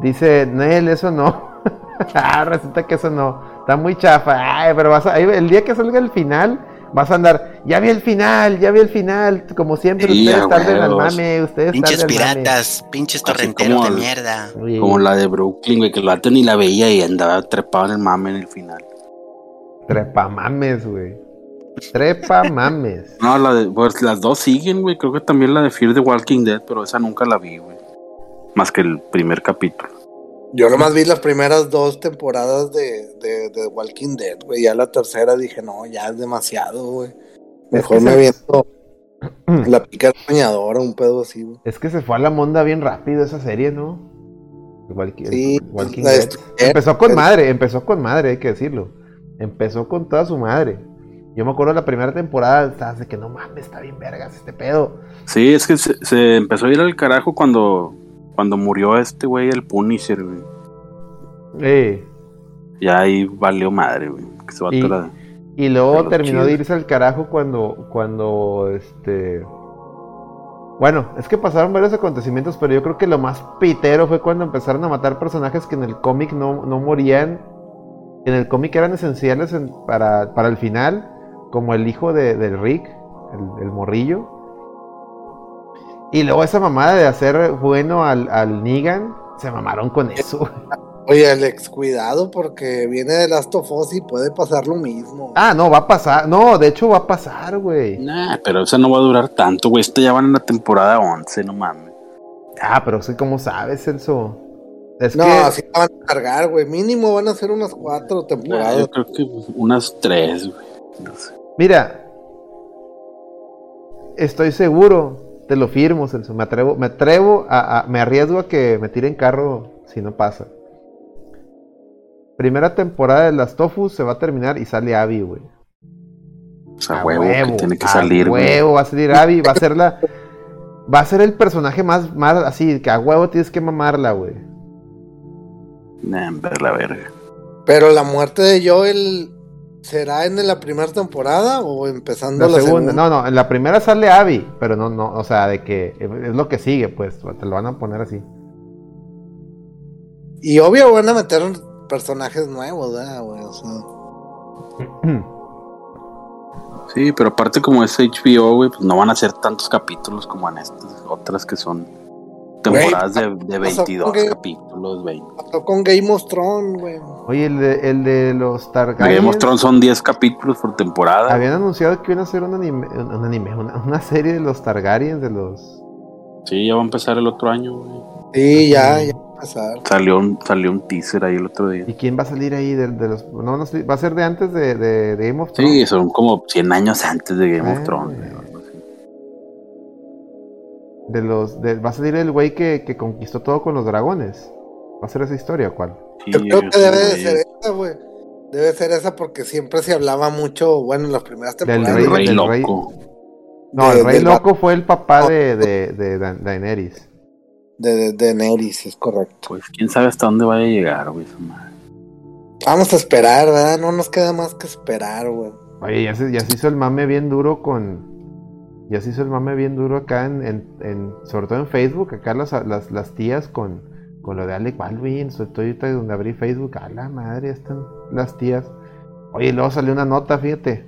Dice, Nel, eso no. ah, resulta que eso no. Está muy chafa. Ay, pero vas a, el día que salga el final, vas a andar. Ya vi el final, ya vi el final. Como siempre, Sí, ustedes tarden al mame. Ustedes Pinches mame. piratas, pinches torrenteros como de mierda. Oye, Como la de Brooklyn, güey, que el vato ni la veía y andaba trepado en el mame en el final. Trepa mames, güey. Trepa mames. No, la de, pues las dos siguen, güey. Creo que también la de Fear the Walking Dead, pero esa nunca la vi, güey. Más que el primer capítulo. Yo nomás vi las primeras dos temporadas de, de, de Walking Dead, güey. Ya la tercera dije, no, ya es demasiado, güey. Mejor que me se- viento la pica soñadora, un pedo así, güey. Es que se fue a la monda bien rápido esa serie, ¿no? Walking, Sí, Walking Dead. Empezó con madre, empezó con madre, hay que decirlo. Empezó con toda su madre. Yo me acuerdo la primera temporada, estabas de que no mames, está bien vergas este pedo. Sí, es que se, se empezó a ir al carajo cuando, cuando murió este güey, el Punisher, güey. Eh, Ya ahí valió madre, güey. Que se va Y- a y luego terminó de chido. irse al carajo cuando, cuando, este... Bueno, es que pasaron varios acontecimientos, pero yo creo que lo más pitero fue cuando empezaron a matar personajes que en el cómic no, no morían. En el cómic eran esenciales en- para, para el final, como el hijo de, del Rick, el, el morrillo. Y luego esa mamada de hacer bueno al, al Negan, se mamaron con eso. Oye, Alex, cuidado porque viene de Last of Us y puede pasar lo mismo. Ah, no, va a pasar. No, de hecho va a pasar, güey. Nah, pero esa no va a durar tanto, güey. Esta ya van en la temporada 11, no mames. Ah, pero sí, como sabes, Celso? Es no, que así la van a cargar, güey. Mínimo van a ser unas cuatro Nah, temporadas. yo creo que unas tres, güey. No sé. Mira, estoy seguro, te lo firmo, Celso. Me atrevo, me atrevo a, a- me arriesgo a que me tiren carro si no pasa. Primera temporada de las Tofus se va a terminar y sale Abby, güey. O sea, A huevo, que tiene que a salir, güey. huevo, va a salir Abby, va a ser la, va a ser el personaje más, más así, que a huevo tienes que mamarla, güey. Nah, ver la verga. Pero la muerte de Joel será en la primera temporada o empezando La la, segunda, segunda. no, no, en la primera sale Abby, pero no, no, o sea, de que es lo que sigue, pues, te lo van a poner así. Y obvio van a meter personajes nuevos, ¿verdad, güey? O sea, Sí, pero aparte como es HBO, güey, pues no van a ser tantos capítulos como en estas otras que son temporadas de, de pasó 22 con que- capítulos, 20. pasó con Game of Thrones, güey. Oye, el de, el de los Game Targaryen. of Thrones son 10 capítulos por temporada. Habían anunciado que iban a hacer un anime, un anime una, una serie de los Targaryens, de los... Sí, ya va a empezar el otro año, güey. Sí, ya, ya va a pasar. Salió un, salió un teaser ahí el otro día. ¿Y quién va a salir ahí de, de los... No, no sé, va a ser de antes de, de, de Game of Thrones. Sí, son como 100 años antes de Game Ah, of Thrones. algo así. De los de- va a salir el güey que, que conquistó todo con los dragones. ¿Va a ser esa historia o cuál? Sí, Yo creo que debe de ser esa, güey. Debe ser esa porque siempre se hablaba mucho, bueno, en las primeras Del temporadas. El rey- rey del rey- loco. No, De- el rey del loco fue el papá de, de, de Da- Daenerys. De, Daenerys, es correcto. Pues quién sabe hasta dónde vaya a llegar, güey. Vamos a esperar, ¿verdad? No nos queda más que esperar, güey. Oye, ya se, ya se hizo el mame bien duro con. Ya se hizo el mame bien duro acá en. en- en- sobre todo en Facebook, acá las, las, las tías con, con lo de Alec Baldwin. Sobre todo ahorita donde abrí Facebook. A la madre, están las tías. Oye, luego salió una nota, fíjate.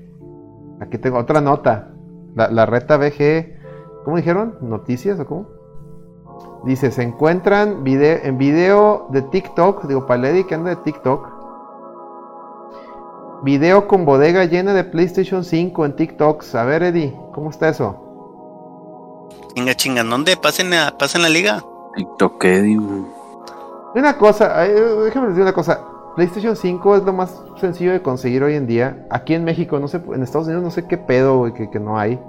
Aquí tengo otra nota. La, la reta BG. ¿Cómo dijeron? ¿Noticias o cómo? Dice, se encuentran video, en video de TikTok. Digo, para Lady que anda de TikTok. Video con bodega llena de PlayStation 5 en TikToks. A ver, Eddie, ¿cómo está eso? Chinga, chinga, ¿dónde? Pasen, a, pasen la liga. TikTok Eddie. Una cosa, déjame decir una cosa. PlayStation 5 es lo más sencillo de conseguir hoy en día. Aquí en México, no sé, en Estados Unidos no sé qué pedo, güey, que, que no hay.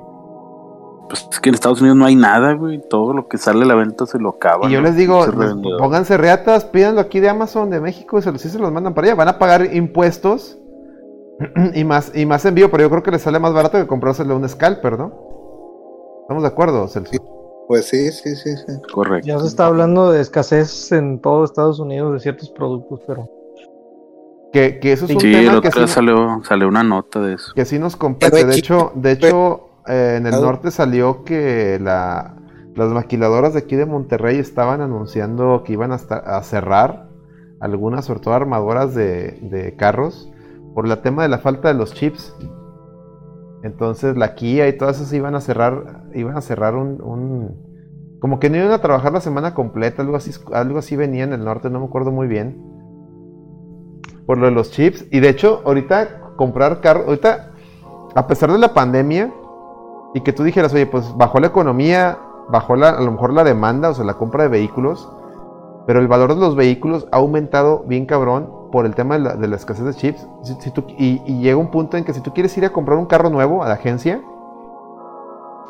Pues es que en Estados Unidos no hay nada, güey. Todo lo que sale a la venta se lo acaba. Y yo ¿no? les digo, les- pónganse reatas, pídanlo aquí de Amazon de México y se los, sí se los mandan para allá. Van a pagar impuestos y más, y más envío, pero yo creo que le sale más barato que comprárselo a un scalper, ¿no? ¿Estamos de acuerdo, Celso? Pues sí, sí, sí, sí. Correcto. Ya se está hablando de escasez en todo Estados Unidos de ciertos productos, pero Que, que eso es un Sí, el tema que otro día sí, salió, salió una nota de eso. que sí nos compete. De hecho, de hecho eh, en el norte salió que la, las maquiladoras de aquí de Monterrey estaban anunciando que iban a cerrar algunas, sobre todo armadoras de, de carros, por el tema de la falta de los chips. Entonces la Kia y todas esas iban a cerrar, iban a cerrar un, un- como que no iban a trabajar la semana completa, algo así, algo así venía en el norte, no me acuerdo muy bien. Por lo de los chips. Y de hecho, ahorita comprar carro, ahorita, a pesar de la pandemia, y que tú dijeras, oye, pues bajó la economía, bajó la, a lo mejor la demanda, o sea, la compra de vehículos, pero el valor de los vehículos ha aumentado bien cabrón por el tema de la, de la escasez de chips. Si- si tú- y, y llega un punto en que si tú quieres ir a comprar un carro nuevo a la agencia,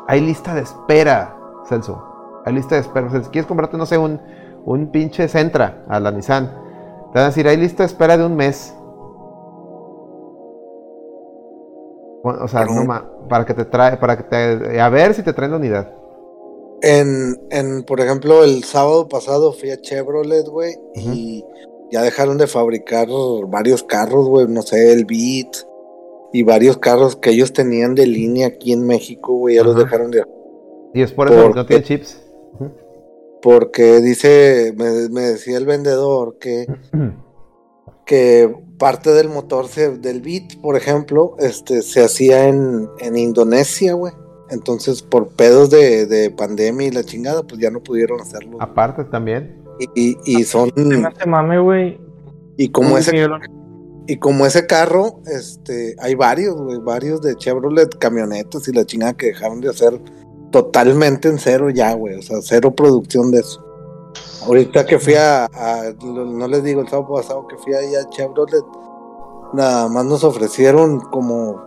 hay lista de espera, Celso. Hay lista de espera. O sea, si quieres comprarte, no sé, un, un pinche Sentra a la Nissan, te van a decir, hay lista de espera de un mes. O sea, no ma- para que te trae, para que te, a ver si te traen la unidad. En, en, por ejemplo, el sábado pasado fui a Chevrolet, güey, y ya dejaron de fabricar varios carros, güey, no sé, el Beat y varios carros que ellos tenían de línea aquí en México, güey, ya los dejaron de Y es por eso ¿Por que no tiene chips. Porque dice, me, me decía el vendedor que que parte del motor se- del Beat, por ejemplo, este se hacía en, en Indonesia, güey. Entonces, por pedos de, de pandemia y la chingada, pues ya no pudieron hacerlo. Aparte también. Y, y, y son mame, güey. y como ese y como ese carro, este, hay varios, güey, varios de Chevrolet camionetas y la chingada que dejaron de hacer totalmente en cero ya, güey, o sea, cero producción de eso. Ahorita que fui a, no les digo el sábado pasado que fui ahí a Chevrolet, nada más nos ofrecieron como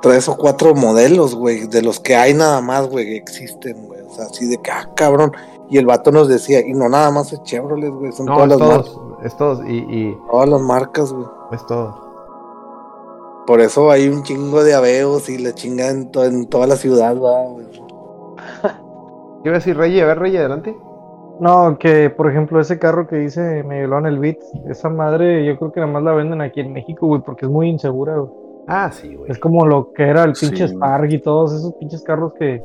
tres o cuatro modelos, güey, de los que hay nada más, güey, que existen, güey, o sea, así de que, ah, cabrón, y el vato nos decía, y no nada más es Chevrolet, güey, son No, todas es las marcas, todos. Es todos. Y, y todas las marcas, güey. es todo. Por eso hay un chingo de aveos y la chinga en, to- en toda la ciudad, va, güey. ¿Qué iba a decir, Rey? A ver, Rey, adelante. No, que por ejemplo ese carro que dice Miguelón el Beat, esa madre yo creo que nada más la venden aquí en México, güey, porque es muy insegura, güey. Ah, sí, güey. Es como lo que era el Sí. pinche Spark y todos esos pinches carros que,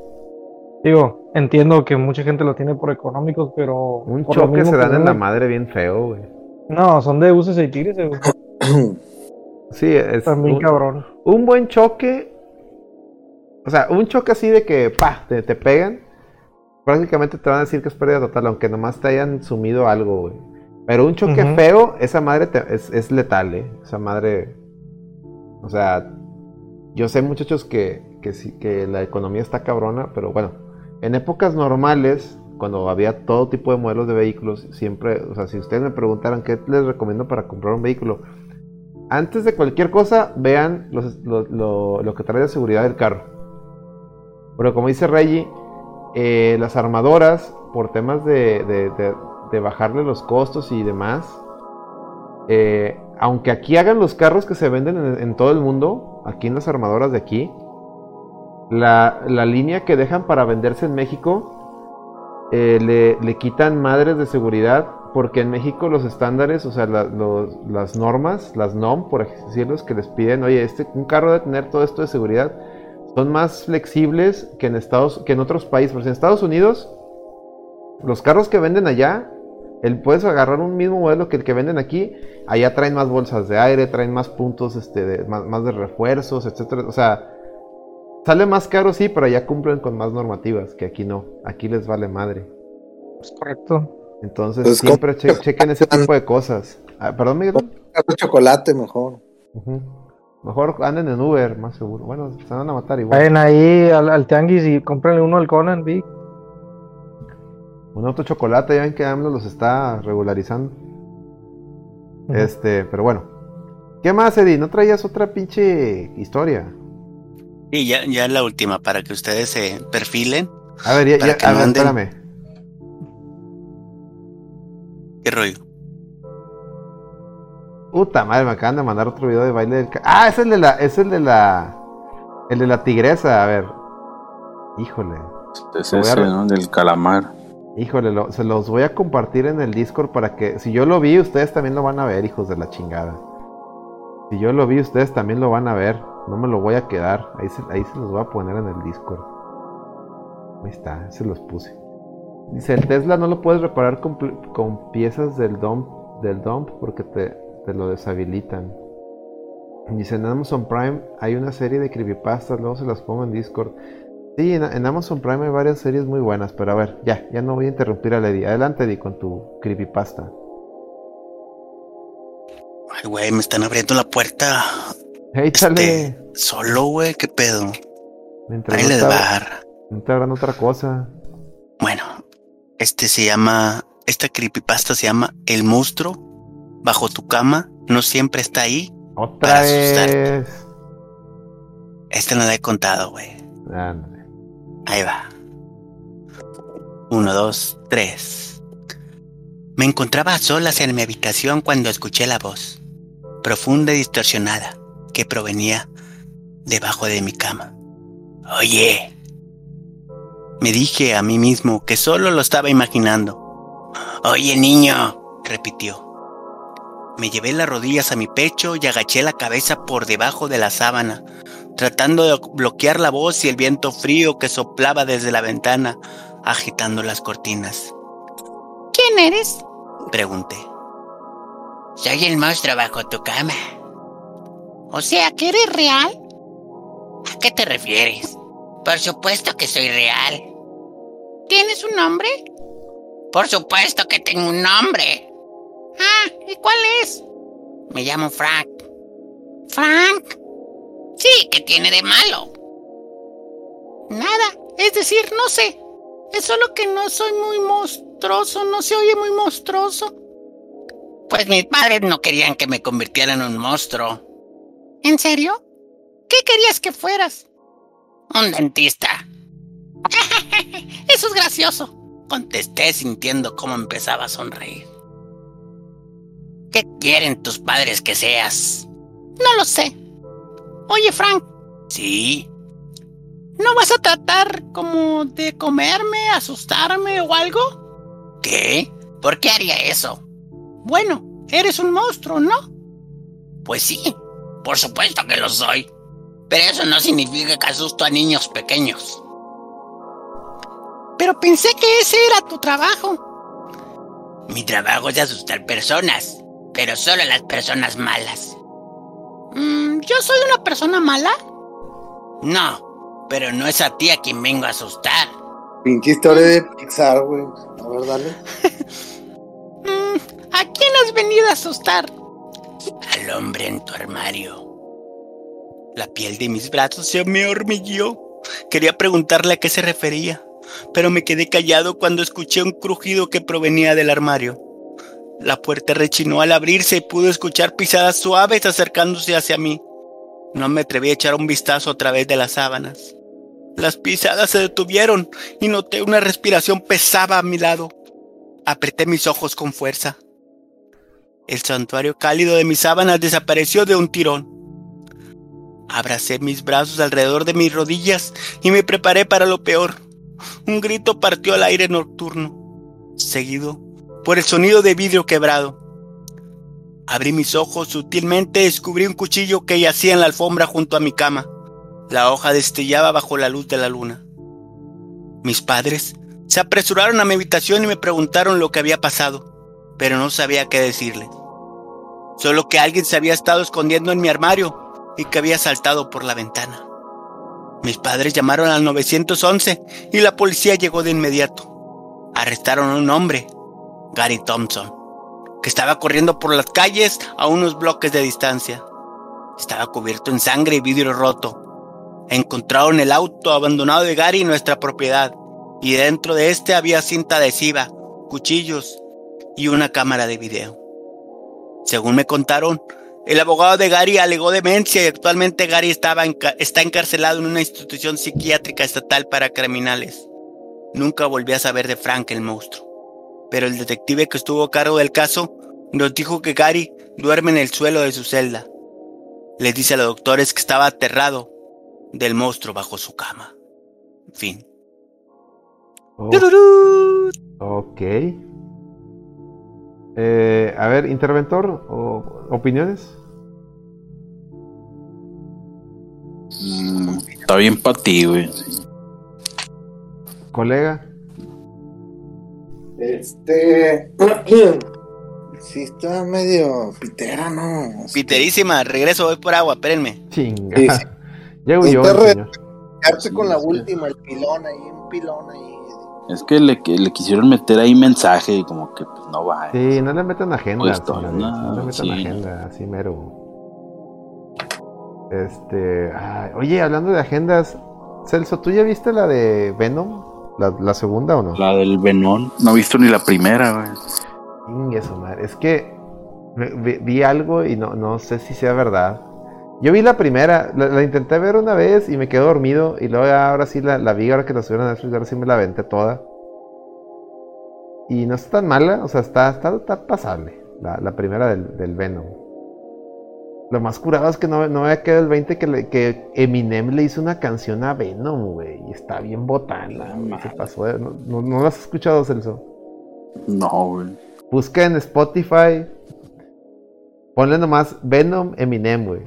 digo, entiendo que mucha gente lo tiene por económicos, pero... Un por choque se dan en la madre bien feo, güey. No, son de uses y tires, güey. Sí, es También un, cabrón. un buen choque. O sea, un choque así de que, pa, te, te pegan. Prácticamente te van a decir que es pérdida total, aunque nomás te hayan sumido algo, güey. Pero un choque feo, esa madre te- es, es letal, ¿eh? Esa madre. O sea, yo sé, muchachos, que, que sí, que la economía está cabrona, pero bueno, en épocas normales, cuando había todo tipo de modelos de vehículos, siempre, o sea, si ustedes me preguntaran qué les recomiendo para comprar un vehículo, antes de cualquier cosa, vean los- lo, lo- que trae de seguridad del carro. Pero como dice Reggie, eh, las armadoras, por temas de, de- de- de bajarle los costos y demás, eh, aunque aquí hagan los carros que se venden en, en todo el mundo, aquí en las armadoras de aquí, la, la línea que dejan para venderse en México, eh, le, le quitan madres de seguridad, porque en México los estándares, o sea, las normas, las NOM, por así decirlo, que les piden, oye, este, un carro debe tener todo esto de seguridad, son más flexibles que en Estados, que en otros países. Porque en Estados Unidos, los carros que venden allá, el, puedes agarrar un mismo modelo que el que venden aquí, allá traen más bolsas de aire, traen más puntos, este, más, más de refuerzos, etcétera. O sea, sale más caro sí, pero allá cumplen con más normativas, que aquí no. Aquí les vale madre. Es correcto. Entonces Pues, siempre che- chequen ese tipo de cosas. Ah, Perdón, Miguel. Chocolate mejor. Mejor anden en Uber, más seguro. Bueno, se van a matar igual. Vayan ahí al, al tianguis y cómprenle uno al Conan, Vic. Un auto chocolate, ya ven que AMLO los está regularizando. Este, pero bueno. ¿Qué más, Eddie? ¿No traías otra pinche historia? Y ya, ya la última, para que ustedes se perfilen. A ver, ya, Para ya- a ver, espérame. ¿Qué rollo? Puta madre, me acaban de mandar otro video de baile del... Ah, es el de la... Es el de la... El de la tigresa, a ver. Híjole. Es a ese, ¿no? Del calamar. Híjole, lo- se los voy a compartir en el Discord para que... Si yo lo vi, ustedes también lo van a ver, hijos de la chingada. Si yo lo vi, ustedes también lo van a ver. No me lo voy a quedar. Ahí se, ahí se los voy a poner en el Discord. Ahí está, se los puse. Dice, el Tesla no lo puedes reparar con, con piezas del dump, del dump porque te, te lo deshabilitan. Dice, en Amazon Prime hay una serie de creepypastas, luego se las pongo en Discord. Sí, en, en Amazon Prime hay varias series muy buenas, pero a ver, ya, ya no voy a interrumpir a Lady. Adelante, Eddie, con tu creepypasta. Ay, güey, me están abriendo la puerta. Échale. Este, solo, güey, qué pedo. Mientras Ahí no te hagan otra cosa. Bueno, este se llama, esta creepypasta se llama El monstruo bajo tu cama no siempre está ahí. Otra Para asustarte. vez. Esta no la he contado, güey. Ahí va. Uno, dos, tres. Me encontraba a solas en mi habitación cuando escuché la voz, profunda y distorsionada, que provenía debajo de mi cama. Oye. Me dije a mí mismo que solo lo estaba imaginando. Oye, niño, repitió. Me llevé las rodillas a mi pecho y agaché la cabeza por debajo de la sábana, tratando de bloquear la voz y el viento frío que soplaba desde la ventana, agitando las cortinas. ¿Quién eres? Pregunté. Soy el monstruo bajo tu cama. O sea, que eres real. ¿A qué te refieres? Por supuesto que soy real. ¿Tienes un nombre? Por supuesto que tengo un nombre. Ah, ¿y cuál es? Me llamo Frank. ¿Frank? Sí, ¿qué tiene de malo? Nada, es decir, no sé. Es solo que no soy muy monstruoso, no se oye muy monstruoso. Pues mis padres no querían que me convirtiera en un monstruo. ¿En serio? ¿Qué querías que fueras? Un dentista. Eso es gracioso, contesté sintiendo cómo empezaba a sonreír. ¿Qué quieren tus padres que seas? No lo sé. Oye, Frank. Sí. ¿No vas a tratar como de comerme, asustarme o algo? ¿Qué? ¿Por qué haría eso? Bueno, eres un monstruo, ¿no? Pues sí, por supuesto que lo soy. Pero eso no significa que asusto a niños pequeños. Pero pensé que ese era tu trabajo. Mi trabajo es asustar personas, pero solo a las personas malas. Mm, ¿Yo soy una persona mala? No, pero no es a ti a quien vengo a asustar. Pinche historia de Pixar, güey. A ver, dale. Mm, ¿A quién has venido a asustar? Al hombre en tu armario. La piel de mis brazos se me hormigueó. Quería preguntarle a qué se refería, pero me quedé callado cuando escuché un crujido que provenía del armario. La puerta rechinó al abrirse y pude escuchar pisadas suaves acercándose hacia mí. No me atreví a echar un vistazo a través de las sábanas. Las pisadas se detuvieron y noté una respiración pesada a mi lado. Apreté mis ojos con fuerza. El santuario cálido de mis sábanas desapareció de un tirón. Abracé mis brazos alrededor de mis rodillas y me preparé para lo peor. Un grito partió al aire nocturno, seguido por el sonido de vidrio quebrado. Abrí mis ojos sutilmente y descubrí un cuchillo que yacía en la alfombra junto a mi cama. La hoja destellaba bajo la luz de la luna. Mis padres se apresuraron a mi habitación y me preguntaron lo que había pasado, pero no sabía qué decirles. Solo que alguien se había estado escondiendo en mi armario y que había saltado por la ventana. Mis padres llamaron al 911 y la policía llegó de inmediato. Arrestaron a un hombre, Gary Thompson, que estaba corriendo por las calles a unos bloques de distancia. Estaba cubierto en sangre y vidrio roto. Encontraron el auto abandonado de Gary en nuestra propiedad y dentro de este había cinta adhesiva, cuchillos y una cámara de video. Según me contaron, el abogado de Gary alegó demencia y actualmente Gary estaba enca- está encarcelado en una institución psiquiátrica estatal para criminales. Nunca volví a saber de Frank el monstruo, pero el detective que estuvo a cargo del caso nos dijo que Gary duerme en el suelo de su celda. Les dice a los doctores que estaba aterrado del monstruo bajo su cama. Fin. Oh, ok. Eh, a ver, interventor, o, ¿opiniones? Mm, está bien para ti, güey. Colega. Este. Sí, está medio pitera, ¿no? Piterísima, regreso, voy por agua, espérenme. Chinga. Sí, sí. Llego yo, re- con la última, el pilón ahí, un pilón ahí. Es que le, que le quisieron meter ahí mensaje y como que pues no va. Sí, no le metan agenda. Pues, señores, no, no, le metan sí. agenda, así mero. Este. ay, oye, hablando de agendas, Celso, ¿tú ya viste la de Venom? ¿La, la segunda o no? La del Venón. No he visto ni la primera, güey. Su madre. Es que vi, vi algo y no, no sé si sea verdad. Yo vi la primera, la, la intenté ver una vez y me quedé dormido. Y luego ya ahora sí la, la vi, ahora que la subieron a Netflix, ahora sí me la aventé toda. Y no está tan mala, o sea, está, está, está pasable. La, la primera del, del Venom. Lo más curado es que no, no me quedado el 20 que, le- que Eminem le hizo una canción a Venom, güey. Y está bien botana, güey. Se pasó de- no, no, ¿no la has escuchado, Celso? No, güey. Busca en Spotify. Ponle nomás Venom Eminem, güey.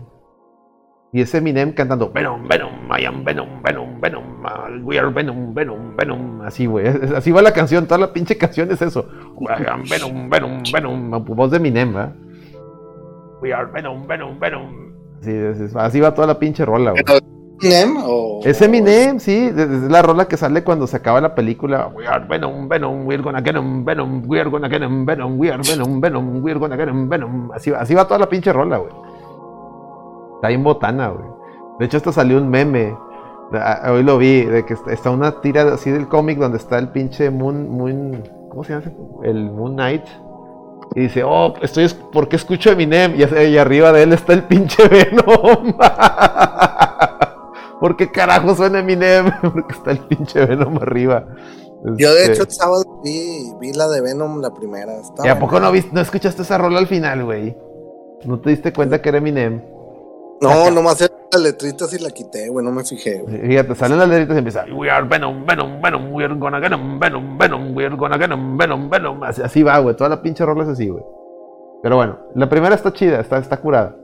Y es Eminem cantando Venom, Venom, I am Venom, Venom, Venom, uh, we are Venom, Venom, Venom. Así, güey. Así va la canción, toda la pinche canción es eso. I am Venom, Venom, Venom. Voz de Eminem, ¿verdad? We are Venom, Venom, Venom. Así, así va toda la pinche rola, güey. ¿Eminem o.? Es Eminem, sí, es la rola que sale cuando se acaba la película. We are Venom, Venom, we're gonna get him, Venom, we are gonna get him, Venom, we are Venom, Venom, we're gonna get him, Venom. Así, así va toda la pinche rola, güey. Está bien botana, güey. De hecho, hasta salió un meme. Hoy lo vi, de que está- una tira así del cómic donde está el pinche Moon, Moon, ¿cómo se llama? El Moon Knight. Y dice, oh, estoy, es- ¿por qué escucho Eminem? Y, y arriba de él está el pinche Venom. ¿Por qué carajo suena Eminem? Porque está el pinche Venom arriba. Yo, de Este, hecho, el sábado vi, vi la de Venom, la primera. Está ¿Y a poco no, viste, no escuchaste esa rola al final, güey? ¿No te diste cuenta que era Eminem? No, nomás era las letritas y la quité, güey, no me fijé, güey. Fíjate, salen las letritas y empieza We are Venom, Venom, Venom, we are gonna get him, Venom, Venom, we are gonna get him, Venom, Venom. Así, así va, güey. Toda la pinche rola es así, güey. Pero bueno, la primera está chida, está, está curada.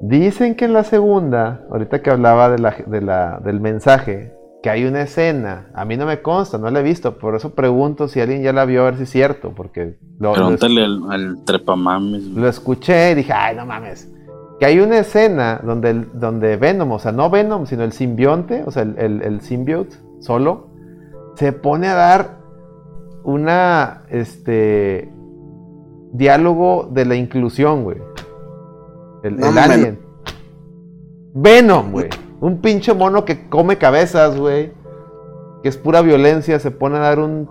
Dicen que en la segunda, ahorita que hablaba de la, de la, del mensaje, que hay una escena. A mí no me consta, no la he visto. Por eso pregunto si alguien ya la vio, a ver si es cierto. Porque lo, lo- Pregúntale al, al trepamames. güey. lo escuché y dije, ay, no mames. Que hay una escena donde, el- donde Venom, o sea, no Venom, sino el simbionte, o sea, el, el, el symbiote solo, se pone a dar una, este, diálogo de la inclusión, güey. El, No el mames. alien. Venom, güey. Un pinche mono que come cabezas, güey. Que es pura violencia, se pone a dar un,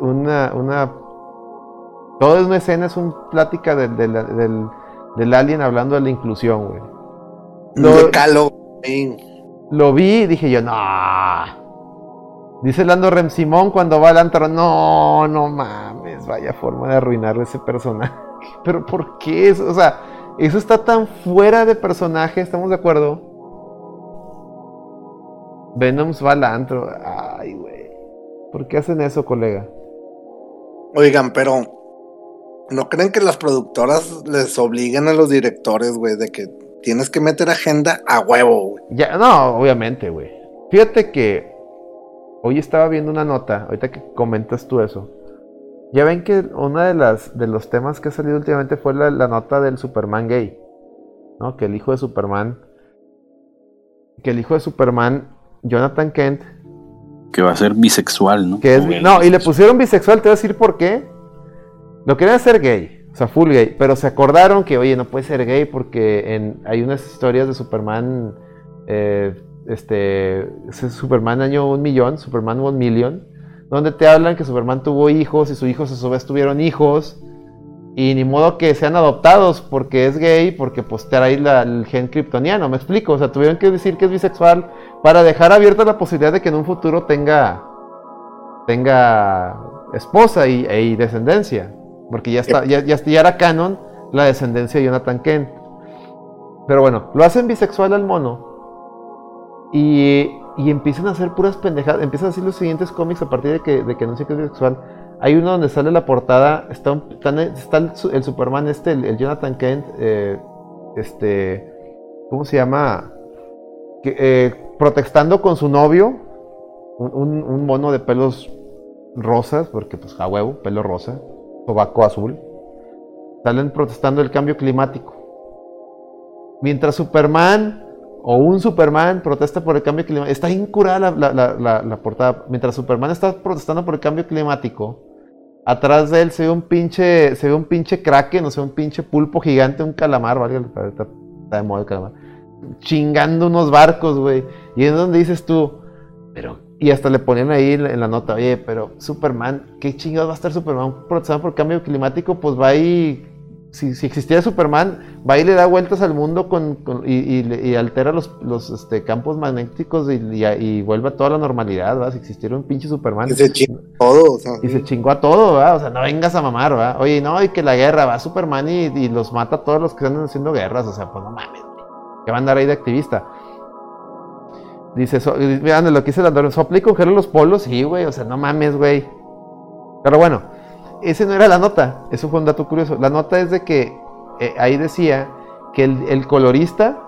una, una Toda una escena es una plática del, del, del, del alien hablando de la inclusión, güey. Lo- güey. Lo vi y dije yo, no. Dice Lando Rem Simón cuando va al antro, no, no mames, vaya forma de arruinar ese personaje. Pero ¿por qué? eso? O sea, eso está tan fuera de personaje, ¿estamos de acuerdo? Venoms va al antro. Ay, güey. ¿Por qué hacen eso, colega? Oigan, pero ¿no creen que las productoras les obligan a los directores, güey, de que tienes que meter agenda a huevo, güey? Ya, no, obviamente, güey. Fíjate que hoy estaba viendo una nota, ahorita que comentas tú eso. Ya ven que uno de las de los temas que ha salido últimamente fue la, la nota del Superman gay. ¿No? Que el hijo de Superman. Que el hijo de Superman, Jonathan Kent, Que va a ser bisexual, ¿no? que es. Güey, No, y le pusieron bisexual, te voy a decir por qué. Lo querían hacer gay, o sea, full gay, pero se acordaron que, oye, no puede ser gay porque en, hay unas historias de Superman, eh, este, Superman año un millón, Superman one million, donde te hablan que Superman tuvo hijos y sus hijos a su vez tuvieron hijos, y ni modo que sean adoptados porque es gay, porque pues trae la- el gen kryptoniano, me explico, o sea, tuvieron que decir que es bisexual para dejar abierta la posibilidad de que en un futuro tenga tenga esposa y, e- y descendencia. Porque ya está, ya, ya, ya era canon la descendencia de Jonathan Kent. Pero bueno, lo hacen bisexual al mono. Y, y empiezan a hacer puras pendejadas. Empiezan a hacer los siguientes cómics a partir de que, de que anuncia que es bisexual. Hay uno donde sale la portada, está, un- está, el, su- el Superman este, el, el Jonathan Kent, eh, este, ¿cómo se llama? Que, eh, protestando con su novio, un, un- un mono de pelos rosas, porque pues a huevo, pelo rosa, sobaco azul. Salen protestando el cambio climático. Mientras Superman o un Superman protesta por el cambio climático. Está incurada la, la, la, portada. Mientras Superman está protestando por el cambio climático, atrás de él se ve un pinche, se ve un pinche kraken, o sea, un pinche pulpo gigante, un calamar, ¿vale? Está de moda el calamar. Chingando unos barcos, güey. Y es donde dices tú, pero, y hasta le ponían ahí en la- nota, oye, pero Superman, ¿qué chingados va a estar Superman protestando por cambio climático? Pues va y, si, si existiera Superman, va y le da vueltas al mundo con, con- y, y altera los, los este, campos magnéticos y, y, y vuelve a toda la normalidad, ¿verdad? Si existiera un pinche Superman. Y se chingó todo, o sea, Y se chingó a todo, ¿verdad? O sea, no vengas a mamar, ¿verdad? Oye, no, y que la guerra, va Superman y, y los mata a todos los que andan haciendo guerras, o sea, pues no mames. Que va a andar ahí de activista. Dice, vean lo que dice el Andorra, ¿Sopla y congela los polos? Sí, güey, o sea, no mames, güey. Pero bueno, ese no era la nota, eso fue un dato curioso. La nota es de que eh, ahí decía que el, colorista,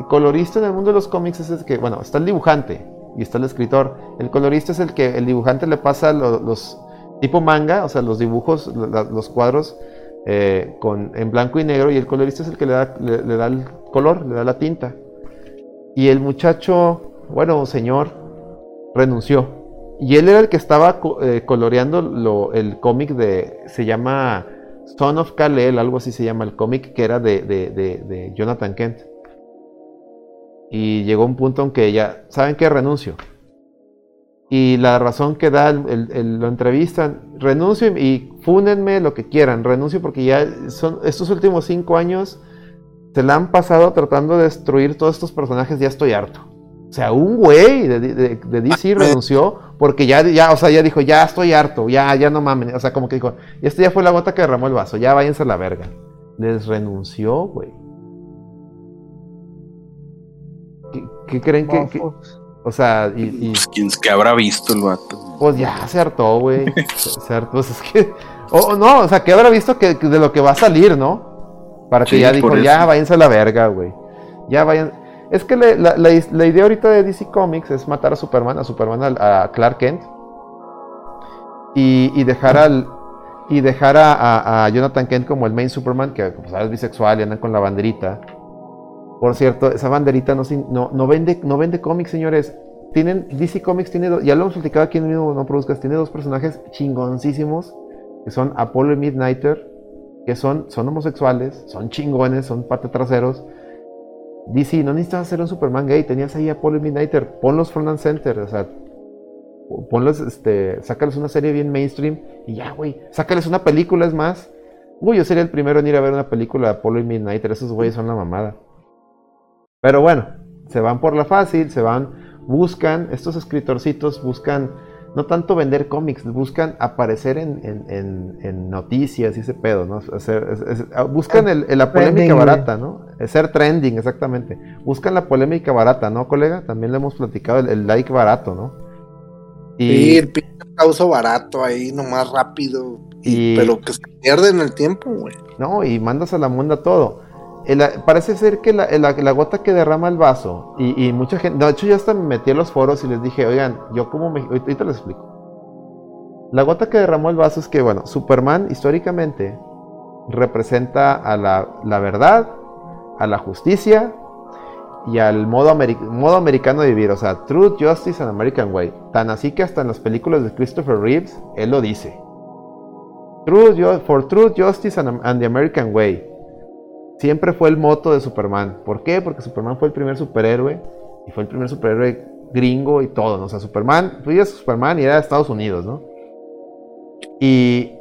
el colorista en el mundo de los cómics es el que, bueno, está el dibujante y está el escritor. El colorista es el que el dibujante le pasa lo- los tipo manga, o sea, los dibujos, los cuadros eh, con, en blanco y negro y el colorista es el que le da, le da el color, le da la tinta. Y el muchacho, bueno, señor, renunció. Y él era el que estaba eh, coloreando lo- el cómic de, se llama Son of Kal-El, algo así se llama el cómic, que era de, Jonathan Kent. Y llegó un punto en que ya, ¿saben qué? Renuncio. Y la razón que da, el, lo entrevistan, renuncio y, y fúnenme lo que quieran, renuncio porque ya son estos últimos cinco años se la han pasado tratando de destruir todos estos personajes, ya estoy harto. O sea, un güey de, de- de DC renunció porque ya, ya, o sea, ya dijo, ya estoy harto, ya, ya no mamen. O sea, como que dijo, y esta ya fue la gota que derramó el vaso, ya váyanse a la verga. Les renunció, güey. ¿Qué, qué creen que, que- O sea, y, y- Pues, ¿quién que habrá visto el vato? pues ya se hartó, güey. Se, se hartó, pues es que. O no, o sea, que habrá visto que, que de lo que va a salir, ¿no? Para que Sí, ya dijo, ya váyanse a la verga, güey. Ya vayan. Es que la, idea ahorita de DC Comics es matar a Superman, a Superman, a, Clark Kent. Y, dejar al. Y dejar a, Jonathan Kent como el main Superman, que es bisexual y anda con la banderita. Por cierto, esa banderita no, no, no vende, no vende cómics, señores. Tienen, DC Comics tiene, do- ya lo hemos platicado aquí en mismo No Produzcas, tiene dos personajes chingoncísimos, que son Apollo y Midnighter, que son, son homosexuales, son chingones, son patetraseros. DC, no necesitas hacer un Superman gay, tenías ahí a y Midnighter, ponlos front and center, o sea, ponlos, este, sácales una serie bien mainstream y ya, güey, sácales una película, es más. Uy, yo sería el primero en ir a ver una película de Apollo y Midnighter, esos güeyes son la mamada. Pero bueno, se van por la fácil, se van, buscan, estos escritorcitos buscan no tanto vender cómics, buscan aparecer en, en- en- en noticias y ese pedo, ¿no? Hacer- es- es- ah, buscan el- el- la polémica Trending, barata, ¿no? Es Ser trending, exactamente. Buscan la polémica barata, ¿no, colega? También le hemos platicado el, el like barato, ¿no? Sí, el pinche causo barato ahí, nomás rápido. y- Y- Pero que se pierde en el tiempo, güey. No, y mandas a la munda todo. Parece ser que la, gota que derrama el vaso, y, mucha gente, de hecho yo hasta me metí a los foros y les dije, oigan, yo como me, ahorita les explico. La gota que derramó el vaso es que, bueno, Superman históricamente representa a la, verdad, a la justicia y al modo, ameri- modo americano de vivir, o sea, Truth, Justice and American Way. Tan así que hasta en las películas de Christopher Reeves, él lo dice. For Truth, Justice and the American Way. Siempre fue el moto de Superman. ¿Por qué? Porque Superman fue el primer superhéroe y fue el primer superhéroe gringo y todo, ¿no? O sea, Superman, tú dices Superman y era de Estados Unidos, ¿no? Y,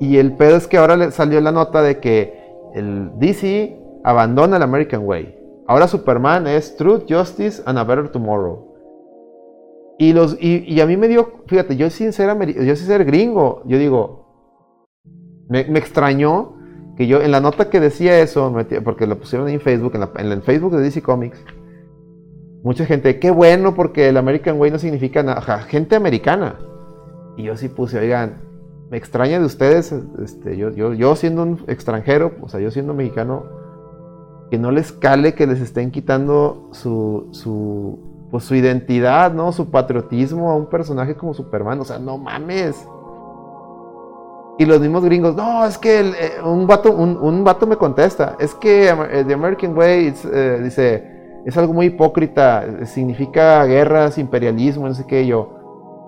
y el pedo es que ahora le salió la nota de que el DC abandona el American Way. Ahora Superman es Truth, Justice and a Better Tomorrow. Y, los, y, y a mí me dio, fíjate, yo sin ser, yo sin ser gringo, yo digo, me, me extrañó que yo en la nota que decía eso, porque lo pusieron en Facebook, en, la- en el Facebook de DC Comics, mucha gente, qué bueno porque el American Way no significa nada, gente americana. Y yo sí puse, oigan, me extraña de ustedes, este, yo, yo, yo siendo un extranjero, o sea, yo siendo mexicano, que no les cale que les estén quitando su, su, pues, su identidad, ¿no? Su patriotismo a un personaje como Superman, o sea, no mames. Y los mismos gringos, no, es que eh, un, vato, un, un vato me contesta, es que Amer- eh, The American Way, eh, dice, es algo muy hipócrita, significa guerras, imperialismo, no sé qué, y yo,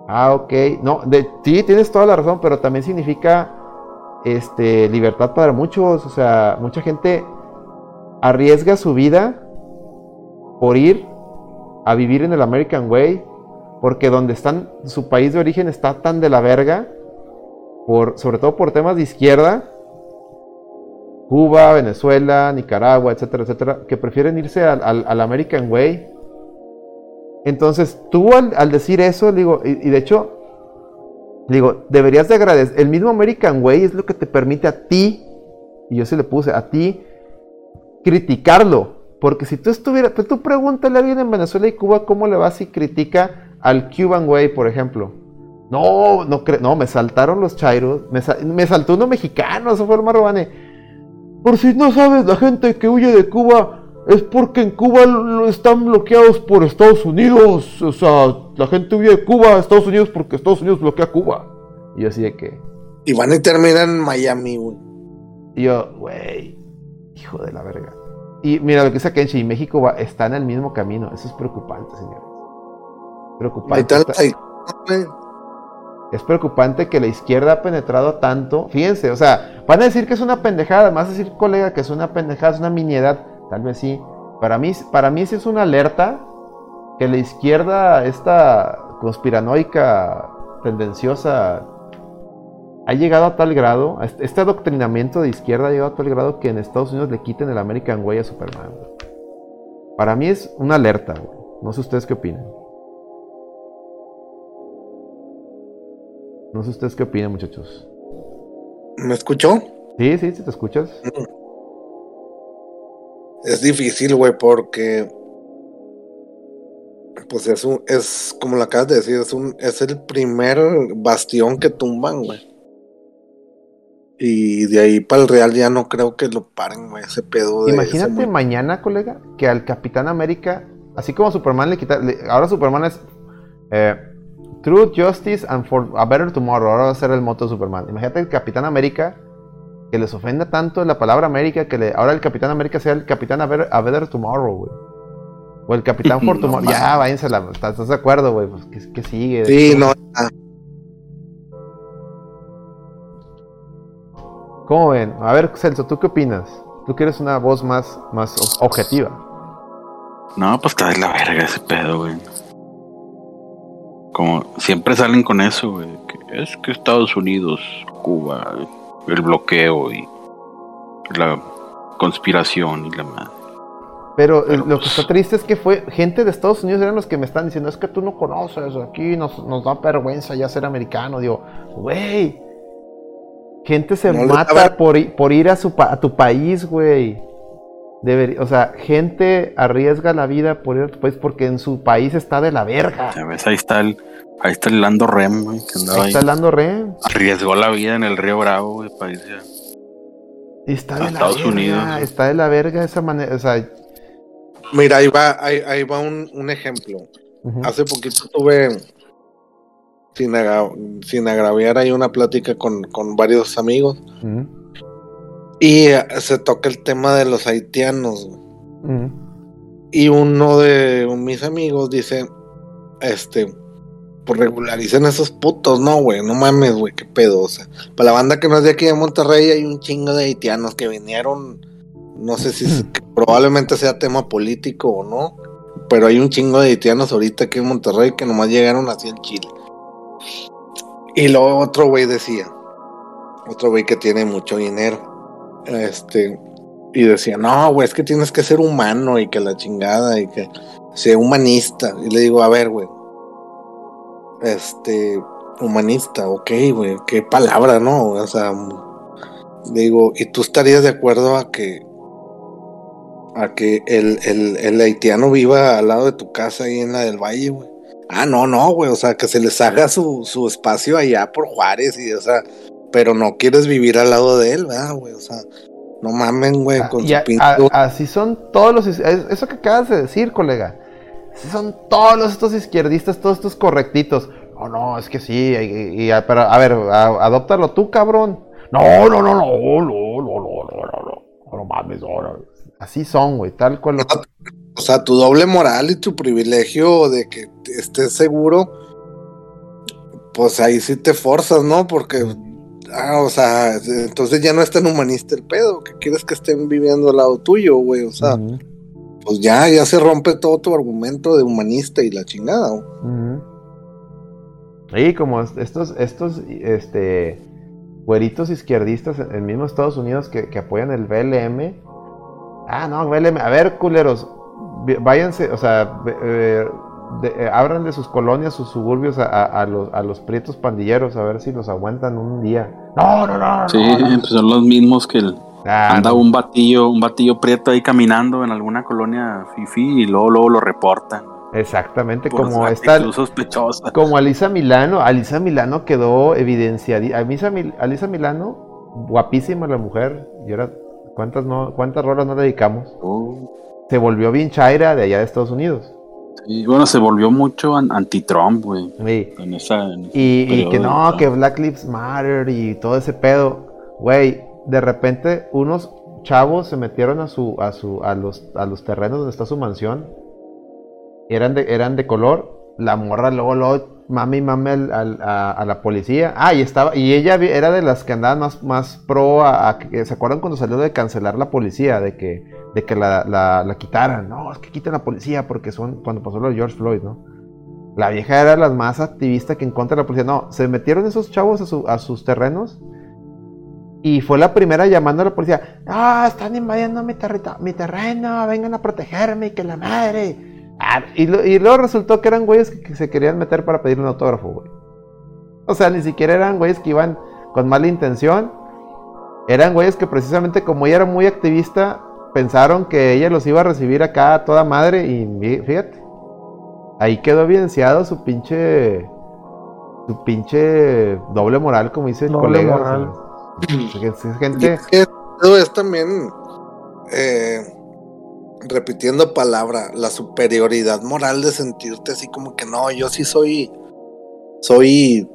ah, ok, no, sí, tienes toda la razón, pero también significa este, libertad para muchos, o sea, mucha gente arriesga su vida por ir a vivir en el American Way, porque donde están, su país de origen está tan de la verga, por, sobre todo por temas de izquierda, Cuba, Venezuela, Nicaragua, etcétera, etcétera, que prefieren irse al, al- American Way. Entonces, tú al, decir eso, digo, y, de hecho, digo, deberías de agradecer, el mismo American Way es lo que te permite a ti, y yo se le puse, a ti, criticarlo. Porque si tú estuvieras, pues tú pregúntale a alguien en Venezuela y Cuba cómo le va si critica al Cuban Way, por ejemplo. No, no, cre- no, me saltaron los chairos, me, sa- me saltó uno mexicano, eso fue el Marrobane. Por si no sabes, la gente que huye de Cuba es porque en Cuba lo están bloqueados por Estados Unidos. O sea, la gente huye de Cuba a Estados Unidos porque Estados Unidos bloquea Cuba. Y yo así de que, Y van y terminan en Miami, güey. y yo, güey, hijo de la verga. Y mira lo que dice Kenshi, México va, está en el mismo camino. Eso es preocupante, señores. Preocupante. Está- ahí-. Es preocupante que la izquierda ha penetrado tanto. Fíjense, o sea, van a decir que es una pendejada, más decir, colega, que es una pendejada, es una miniedad, tal vez sí. Para mí, para mí sí es una alerta que la izquierda, esta conspiranoica, tendenciosa, ha llegado a tal grado, este este adoctrinamiento de izquierda ha llegado a tal grado que en Estados Unidos le quiten el American Way a Superman. Para mí es una alerta. No sé ustedes qué opinan. No sé ustedes qué opinan, muchachos. ¿Me escuchó? Sí, sí, sí, te escuchas. Es difícil, güey, porque pues es un, es como lo acabas de decir, es un, es el primer bastión que tumban, güey. Y de ahí para el Real ya no creo que lo paren, güey, ese pedo de Imagínate ese- mañana, colega, que al Capitán América, así como Superman le quita, le- ahora Superman es eh, Truth, Justice and for a Better Tomorrow. Ahora va a ser el moto de Superman. Imagínate el Capitán América que les ofenda tanto la palabra América que le, ahora el Capitán América sea el Capitán a, Better- a Better Tomorrow, güey. O el Capitán for No Tomorrow. ya, váyanse la. ¿Estás, estás de acuerdo, güey? Pues, ¿qué, qué sigue? Sí, no, ah, ¿Cómo ven? A ver, Celso, ¿tú qué opinas? Tú que eres una voz más, más ob- objetiva. No, pues está de la verga ese pedo, güey. Como siempre salen con eso, güey. que es que Estados Unidos, Cuba, el bloqueo y la conspiración y la madre. Pero, eh, Pero, lo que pues- está triste es que fue gente de Estados Unidos eran los que me están diciendo, es que tú no conoces, aquí nos, nos da vergüenza ya ser americano. Digo, güey, gente se No mata estaba- por, ir a, su pa- a tu país, güey. Debería- o sea, gente arriesga la vida por ir a tu país porque en su país está de la verga. Ya ves, ahí está el, ahí está el Lando Rem, güey, que andaba Ahí ahí. está hablando re. Arriesgó la vida en el Río Bravo, güey, a- Está A de la Estados verga. Unidos. Está de la verga esa manera. O sea, mira, ahí va, ahí, ahí va un, un ejemplo. Hace poquito tuve, sin, agra- sin agraviar, ahí una plática con, con varios amigos ujú, y eh, se toca el tema de los haitianos. güey. ujú. Y uno de mis amigos dice, este, pues regularicen esos putos, no, güey, no mames, güey, qué pedo, o sea, para la banda que no es de aquí de Monterrey hay un chingo de haitianos que vinieron, no sé si es- que probablemente sea tema político o no, pero hay un chingo de haitianos ahorita aquí en Monterrey que nomás llegaron así en Chile. Y luego otro güey decía, otro güey que tiene mucho dinero, este, y decía, no, güey, es que tienes que ser humano y que la chingada y que sea humanista. Y le digo, a ver, güey, este, humanista, ok, güey, qué palabra, ¿no? O sea, Digo, ¿y tú estarías de acuerdo a que a que el, el, el haitiano viva al lado de tu casa ahí en la del Valle, güey? Ah, no, no, güey, o sea, que se les haga su, su espacio allá por Juárez y, o sea, pero no quieres vivir al lado de él, ¿verdad, güey? O sea, no mamen, güey, Ah, con su a- a- así son todos los. Eso que acabas de decir, colega. Así son todos los- estos izquierdistas, todos estos correctitos. No, no, es que sí. y- y- y- pero, a ver, a- adóptalo tú, cabrón. No, no, no, no, no, no, no, no, no, no, no, no mames, no, no. Así son, güey, tal cual. lo- O sea, tu doble moral y tu privilegio de que estés seguro, pues ahí sí te forzas, ¿no? Porque, ah, o sea, entonces ya no es tan humanista el pedo, que quieres que estén viviendo al lado tuyo, güey, o sea, pues ya, ya se rompe todo tu argumento de humanista y la chingada, güey. Sí, como est- estos, estos, este, güeritos izquierdistas en el mismo Estados Unidos que, que apoyan el BLM. Ah, no, BLM. A ver, culeros, váyanse, o sea, eh, de, eh, abran de sus colonias, sus suburbios a, a- a los, a los prietos pandilleros, a ver si los aguantan un día. No, no, no. Sí, no, no. pues son los mismos que el, Ah, anda no. un batillo, un batillo prieto ahí caminando en alguna colonia fifi y luego, luego lo reportan. Exactamente, por como esta, sospechosa. como Alisa Milano, Alisa Milano quedó evidenciada. Alisa, Mil- Alisa Milano, guapísima la mujer. Y ahora, ¿cuántas, no, ¿cuántas rolas no le dedicamos? Oh, Se volvió bien chaira de allá de Estados Unidos. Sí, bueno, se volvió mucho an- anti-Trump, güey. Sí. En esa, en Y, y que no, que Black Lives Matter y todo ese pedo. Güey, de repente unos chavos se metieron a su, a su, a los, a los terrenos donde está su mansión. Eran de, eran de color. La morra luego, luego, mami, mami al- al- a, a la policía. Ah, y estaba, y ella era de las que andaban más, más pro a, a que- ¿se acuerdan cuando salió de cancelar la policía? De que, de que la, la, la quitaran. No, es que quiten la policía porque son, cuando pasó lo de George Floyd, ¿no? La vieja era la más activista que en contra de la policía. No, se metieron esos chavos a, su- a sus terrenos. Y fue la primera llamando a la policía. Ah, están invadiendo mi, mi terreno, vengan a protegerme, que la madre. Ah, y luego resultó que eran güeyes que, que se querían meter para pedir un autógrafo, güey. O sea, ni siquiera eran güeyes que iban con mala intención. Eran güeyes que precisamente como ella era muy activista, pensaron que ella los iba a recibir acá a toda madre. Y fíjate, ahí quedó evidenciado su pinche. Su pinche doble moral, como dice el Doble colega. o sea, moral. es que es Y gente. es es también, eh, repitiendo palabra, la superioridad moral de sentirte así como que no, yo sí soy, soy,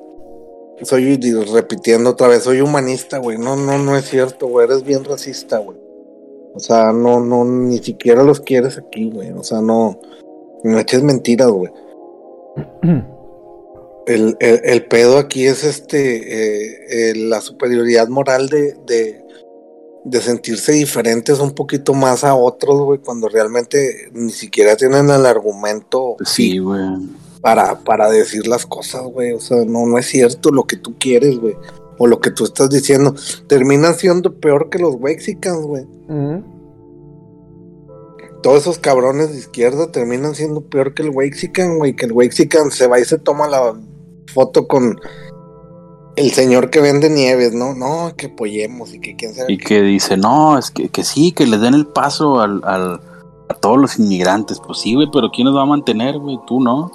soy, repitiendo otra vez, soy humanista, güey. No, no, no es cierto, güey. Eres bien racista, güey. O sea, no, no, ni siquiera los quieres aquí, güey. O sea, no, no eches mentiras, güey. El, el, el pedo aquí es este eh, eh, la superioridad moral de, de, de sentirse diferentes un poquito más a otros, güey, cuando realmente ni siquiera tienen el argumento Sí, güey. para, para decir las cosas, güey. O sea, no, no es cierto lo que tú quieres, güey. O lo que tú estás diciendo. Terminan siendo peor que los Wexicans, güey. Todos esos cabrones de izquierda terminan siendo peor que el Wexican, güey. Que el Wexican se va y se toma la foto con el señor que vende nieves, ¿no? No, que apoyemos y que quién sabe Y que dice, no, es que, que sí, que les den el paso al, al- a todos los inmigrantes. Pues sí, güey, pero ¿quién los va a mantener, güey? Tú, ¿no?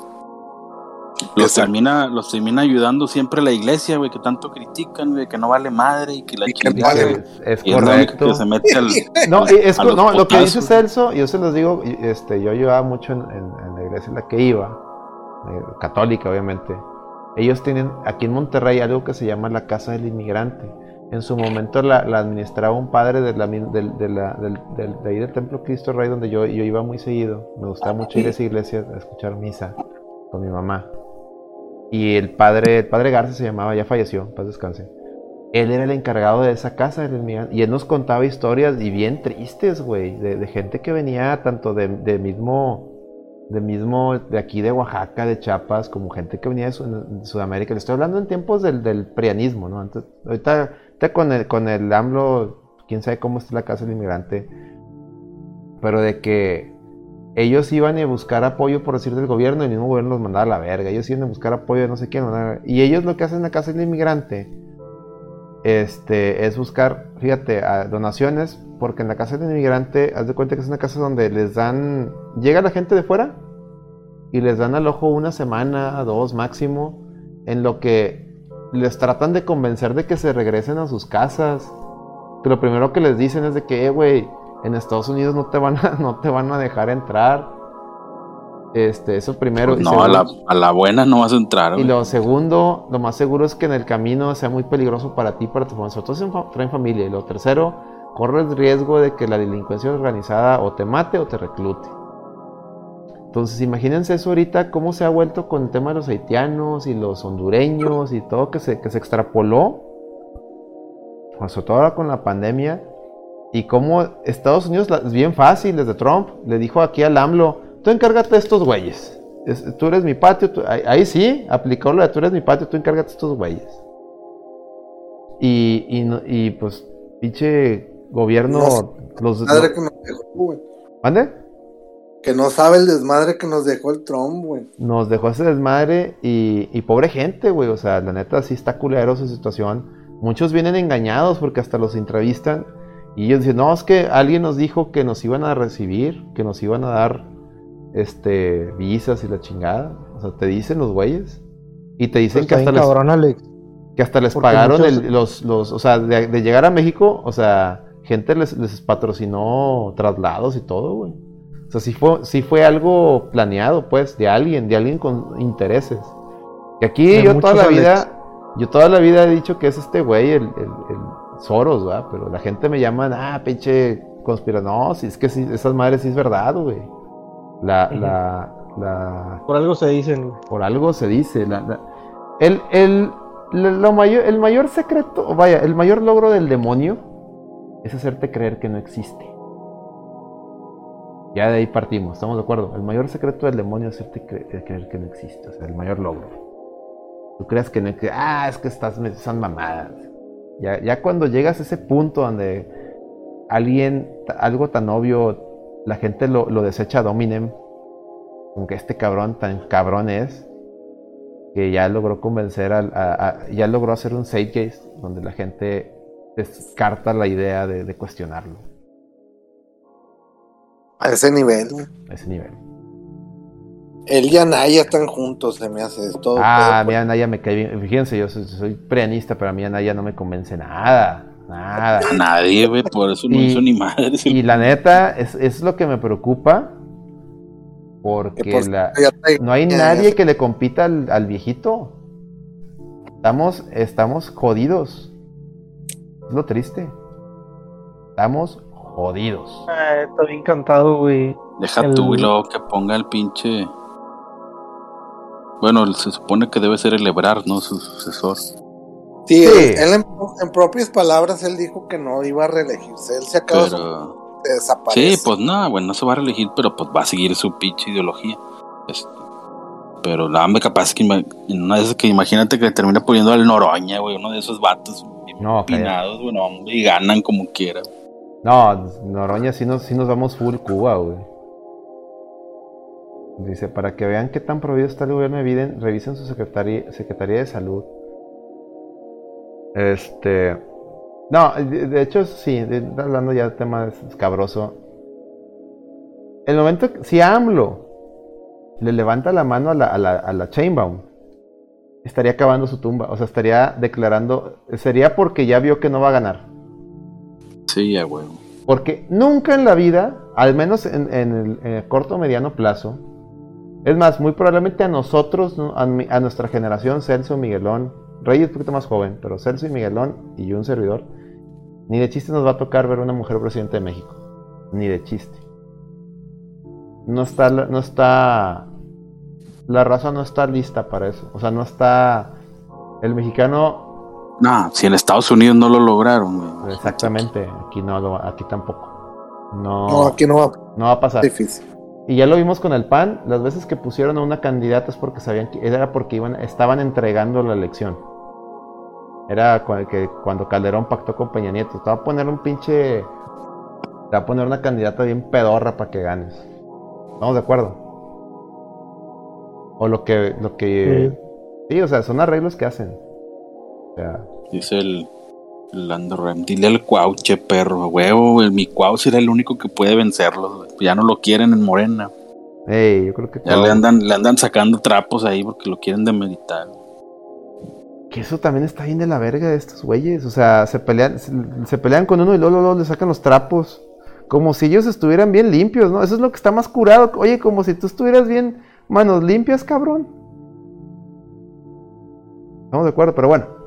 Los termina, los termina ayudando siempre la iglesia, güey, que tanto critican, güey, que no vale madre y que la vale- güey. Es, correcto. que se mete al... No, es no, lo que dice. Celso, yo se los digo, este, yo ayudaba mucho en, en- en la iglesia en la que iba, eh, católica obviamente. Ellos tienen aquí en Monterrey algo que se llama la Casa del Inmigrante. En su momento la, la administraba un padre de, la, de ahí del Templo Cristo Rey, donde yo, yo iba muy seguido. Me gustaba mucho ir a esa iglesia a escuchar misa con mi mamá. Y el padre, el padre Garza se llamaba, ya falleció, paz descanse. Él era el encargado de esa casa. Y él nos contaba historias y bien tristes, güey. De, gente que venía tanto de, de mismo. De mismo. De aquí de Oaxaca, de Chiapas, como gente que venía de, Sud- de Sudamérica. Le estoy hablando en tiempos del, del prianismo, ¿no? Ahorita, ahorita con el, con el AMLO, quién sabe cómo está la casa del inmigrante. Pero de que ellos iban a buscar apoyo, por decir, del gobierno, y el mismo gobierno los mandaba a la verga. Ellos iban a buscar apoyo de no sé quién. Y ellos lo que hacen en la casa del inmigrante este, es buscar, fíjate, donaciones, porque en la casa del inmigrante, haz de cuenta que es una casa donde les dan, llega la gente de fuera y les dan al ojo una semana, dos máximo, en lo que les tratan de convencer de que se regresen a sus casas. Que lo primero que les dicen es de que, eh, güey, en Estados Unidos no te van a, no te van a dejar entrar. Este, eso primero. No, a la, segundo- a la buena no vas a entrar. y güey. lo segundo, lo más seguro es que en el camino sea muy peligroso para ti, para tu familia. Sobre todo traen familia. Y lo tercero, corres riesgo de que la delincuencia organizada o te mate o te reclute. Entonces, imagínense eso ahorita, cómo se ha vuelto con el tema de los haitianos y los hondureños y todo que se, que se extrapoló. Pues, sobre todo ahora con la pandemia. Y cómo Estados Unidos, es bien fácil, desde Trump, le dijo aquí al AMLO, tú encárgate de estos güeyes. Es- tú eres mi patio, tú- ahí, ahí sí, aplicó lo de tú eres mi patio, tú encárgate de estos güeyes. Y, y, no- y, pues, pinche gobierno, los... Madre no- que nos dejó, güey. ¿Mande? Que no sabe el desmadre que nos dejó el Trump, güey. nos dejó ese desmadre y, y pobre gente, güey. O sea, la neta sí está culero su situación. Muchos vienen engañados porque hasta los entrevistan y ellos dicen, no, es que alguien nos dijo que nos iban a recibir, que nos iban a dar este visas y la chingada. O sea, te dicen los güeyes. Y te dicen Pues que hasta les, cabrón, Alex. que hasta les porque pagaron muchos- el- los, los, o sea, de, de llegar a México, o sea, gente les, les patrocinó traslados y todo, güey. O sea, sí fue, sí fue algo planeado, pues, de alguien, de alguien con intereses. Y aquí De yo toda la Alex. vida, yo toda la vida he dicho que es este güey, el, el, el Soros, ¿verdad? Pero la gente me llama, ah, pinche conspira. No, si es que sí, esas madres sí es verdad, güey. La, la, la, Por algo se dicen. por algo se dice. la- la- el, el, lo- mayor, el mayor secreto, o vaya, el mayor logro del demonio es hacerte creer que no existe. Ya de ahí partimos, ¿estamos de acuerdo? El mayor secreto del demonio es hacerte cre- eh, creer que no existe, o sea, el mayor logro. Tú creas que no que ah, es que estás, son mamadas. Ya, ya cuando llegas a ese punto donde alguien, algo tan obvio, la gente lo, lo desecha ad hominem, como que este cabrón tan cabrón es, que ya logró convencer al, a- a- ya logró hacer un Zeitgeist donde la gente descarta la idea de, de cuestionarlo A ese nivel, a ese nivel. Él y Anaya están juntos, se me hace todo. Ah, pedo, mira, Anaya me cae bien. Fíjense, yo soy, soy preanista, pero a mí Anaya no me convence nada. Nada. A nadie, güey, por eso no Y- hizo ni madres. Y la neta, es, es lo que me preocupa. Porque por la, no hay nadie que le compita al, al viejito. Estamos, estamos jodidos. Es lo triste. Estamos jodidos. Ah, está bien cantado, güey. Deja el- tú y luego que ponga el pinche. Bueno, se supone que debe ser el Ebrard, ¿no? Su sucesor. Sí, Sí. él en, en propias palabras, él dijo que no iba a reelegirse. Él se acaba Pero. de desaparecer. Sí, pues nada, bueno, no se va a reelegir, pero pues va a seguir su pinche ideología. Este, pero la hambre capaz que ima- en una de esas que imagínate que le termina poniendo al Noroña, güey, uno de esos vatos No, pinados, güey, no, hombre, y ganan como quiera. No, Noroña sí nos, sí nos vamos full Cuba, güey. Dice, para que vean qué tan prohibido está el gobierno de Biden, revisen su secretaría, Secretaría de Salud. Este... No, de, de hecho sí, de- hablando ya del tema escabroso. El momento, si AMLO le levanta la mano a la, a la, a la Chainbaum, estaría acabando su tumba. O sea, estaría declarando, sería porque ya vio que no va a ganar. Sí, ya, güey. Porque nunca en la vida, al menos en, en el, en el corto o mediano plazo, es más, muy probablemente a nosotros, ¿no? a, nuestra generación, Celso, Miguelón, Reyes un poquito más joven, pero Celso y Miguelón y yo un servidor, ni de chiste nos va a tocar ver una mujer presidente de México. Ni de chiste. No está, la- no está, la raza no está lista para eso. O sea, no está, el mexicano No, si en Estados Unidos no lo lograron, güey. Exactamente, aquí no, lo- aquí tampoco. No, No, aquí no va no va a pasar. difícil. Y ya lo vimos con el PAN, las veces que pusieron a una candidata es porque sabían que era porque iban, estaban entregando la elección. Era que cuando Calderón pactó con Peña Nieto, te va a poner un pinche, te va a poner una candidata bien pedorra para que ganes. ¿Estamos de acuerdo? O lo que, lo que, sí, o sea, son arreglos que hacen. O sea, Dice el, El. Dile al Cuau, che perro, huevo, el, mi Cuau será el único que puede vencerlos. güey. Ya no lo quieren en Morena. Ey, yo creo que Ya le andan, le andan sacando trapos ahí porque lo quieren demeritar. Que eso también está bien de la verga de estos güeyes. O sea, se pelean, se, se pelean con uno y luego, luego le sacan los trapos. Como si ellos estuvieran bien limpios, ¿no? Eso es lo que está más curado. Oye, como si tú estuvieras bien manos limpias, cabrón. Estamos de acuerdo, pero bueno.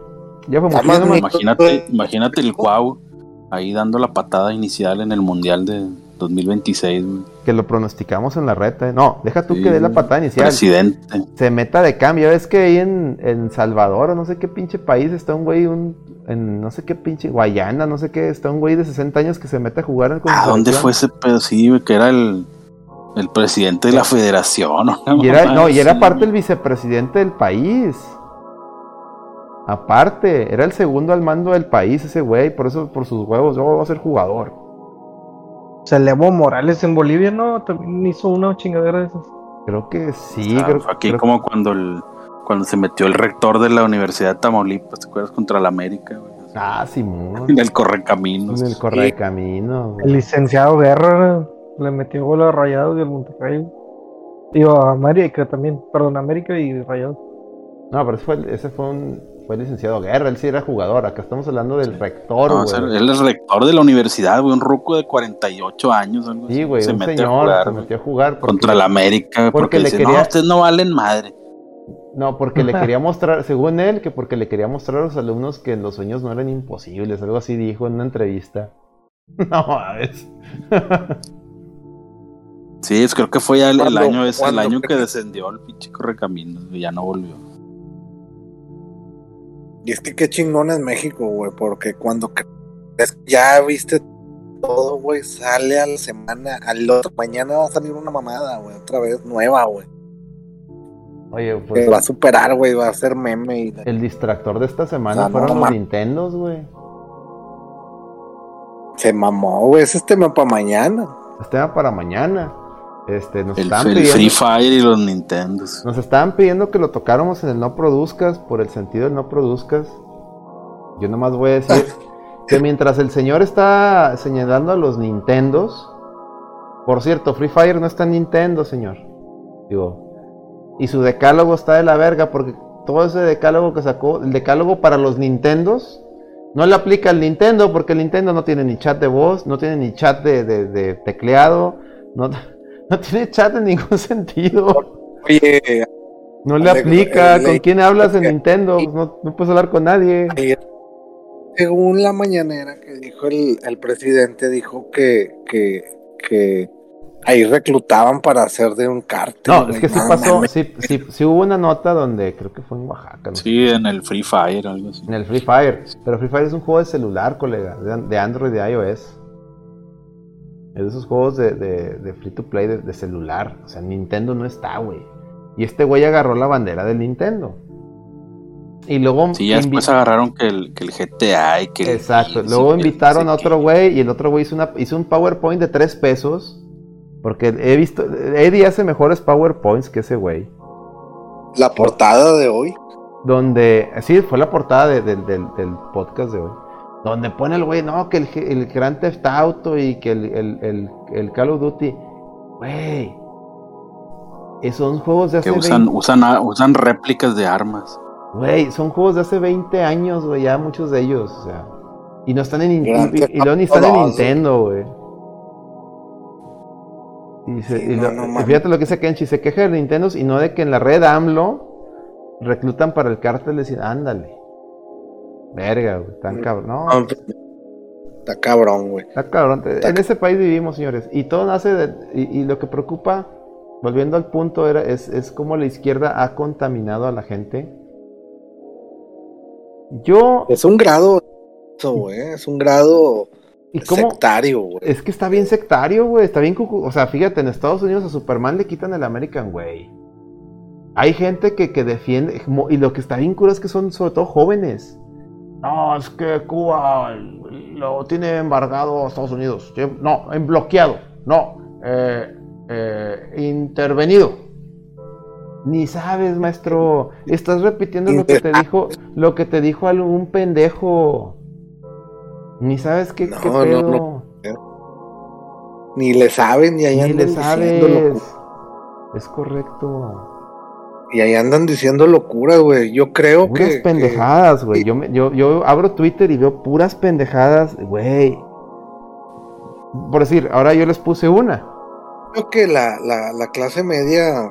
Ya fue Está mucho. más ya no me- bonito. Imagínate, imagínate el Cuau ahí dando la patada inicial en el Mundial de 2026. güey. Que lo pronosticamos en la reta. ¿eh? No, deja tú Sí, que dé la patada inicial. Presidente. se meta de cambio. Ves que ahí en, en Salvador o no sé qué pinche país está un güey, un, en no sé qué pinche Guayana, no sé qué, está un güey de 60 años que se mete a jugar en ¿A dónde fue ese pedo? Sí, que era el, el presidente de la federación. ¿no? Y era, no, y era parte el vicepresidente del país. Aparte, era el segundo al mando del país ese güey, por eso, por sus huevos, yo voy a ser jugador. O sea, Morales en Bolivia, ¿no? También hizo una chingadera de esas. Creo que sí, O sea, creo, fue aquí creo- como cuando el cuando se metió el rector de la Universidad de Tamaulipas, ¿te acuerdas? Contra la América, güey. Ah, Simón. En el correcaminos. En el correcamino. güey. El licenciado Guerra le metió gol a Rayados y al Monterrey. Digo, a América también. Perdón, América y Rayados. No, pero ese fue, ese fue un fue licenciado Guerra, él sí era jugador. Acá estamos hablando del rector, No, güey. o sea, él es rector de la universidad, güey, un ruco de 48 años, algo Sí, güey, se un mete a señor jugar, se güey, metió a jugar porque- contra la América, porque porque, le dice, quería- no, ustedes no valen madre. No, porque le quería mostrar, según él, que porque le quería mostrar a los alumnos que los sueños no eran imposibles, algo así dijo en una entrevista. No, mames. Sí, es- creo que fue ya el, el ¿Cuándo- año ese, el año que descendió el pinche correcaminos, y ya no volvió. Y es que qué chingón es México, güey, porque cuando crees que ya viste todo, güey, sale a la semana, al otro mañana va a salir una mamada, güey, otra vez nueva, güey. Oye, Que pues va a superar, güey, va a ser meme y el distractor de esta semana fueron los Nintendos, güey. se mamó, güey, ese es tema para mañana. Este tema para mañana. Este, nos El, pidiendo, Free Fire y los Nintendos. nos estaban pidiendo que lo tocáramos en el no produzcas, por el sentido del no produzcas. Yo nomás voy a decir que mientras el señor está señalando a los Nintendos, por cierto, Free Fire no está en Nintendo, señor. Digo, y su decálogo está de la verga porque todo ese decálogo que sacó, el decálogo para los Nintendos, no le aplica al Nintendo porque el Nintendo no tiene ni chat de voz, no tiene ni chat de, de- de tecleado, no, no tiene chat en ningún sentido. Oye, No le aplica. ¿Con quién hablas en Nintendo? No, no puedes hablar con nadie. según la mañanera que dijo el, el presidente, dijo que, que, que ahí reclutaban para hacer de un cártel. No, es que sí pasó. Sí, sí, sí hubo una nota donde creo que fue en Oaxaca. no Sí, en el Free Fire, algo así. En el Free Fire. Pero Free Fire es un juego de celular, colega. De, de Android y de iOS. Es de esos juegos de, de- de free to play de, de celular. O sea, Nintendo no está, güey. Y este güey agarró la bandera del Nintendo. Y luego. Sí, ya después agarraron que el, que el GTA y que Exacto. Luego el- invitaron a otro güey y el otro güey hizo, una, hizo un PowerPoint de tres pesos. Porque he visto. Eddie hace mejores PowerPoints que ese güey. La portada de hoy. Donde. Sí, fue la portada de- del- del, del podcast de hoy. Donde pone el güey, no, que el, el Grand Theft Auto y que el, el, el, el Call of Duty. Güey. Esos son juegos de hace Que usan, 20 usan, usan réplicas de armas. Güey, son juegos de hace 20 años, güey, ya muchos de ellos, o sea. Y no están en Nintendo. Y, y luego ni están en Nintendo, güey. Y, se- Sí, y no, lo- no fíjate lo que dice Kenchi, se queja de Nintendo y no de que en la red AMLO reclutan para el cártel y decir, ándale. Verga, güey, tan cabrón. No, pues, Está cabrón, güey. está cabrón. En ese país vivimos, señores. Y todo nace de. Y, y lo que preocupa, volviendo al punto, era, es, es cómo la izquierda ha contaminado a la gente. Yo. Es un grado, eso, güey. Es un grado ¿Y cómo? sectario, güey. Es que está bien sectario, güey. Está bien cucu- O sea, fíjate, en Estados Unidos a Superman le quitan el American Way. Hay gente que, que defiende. Y lo que está bien cura es que son sobre todo jóvenes. No, es que Cuba lo tiene embargado Estados Unidos. No, en bloqueado. No, eh, eh, intervenido. Ni sabes, maestro. Estás repitiendo lo que te dijo, lo que te dijo algún pendejo. Ni sabes qué, No, qué no, pedo. no. Ni le saben y ahí Ni le sabes. Es correcto. Y ahí andan diciendo locura, güey. Yo creo Puras que. pendejadas, güey. Yo, me- yo, yo abro Twitter y veo puras pendejadas, güey. Por decir, ahora yo les puse una. Creo que la, la, la clase media a,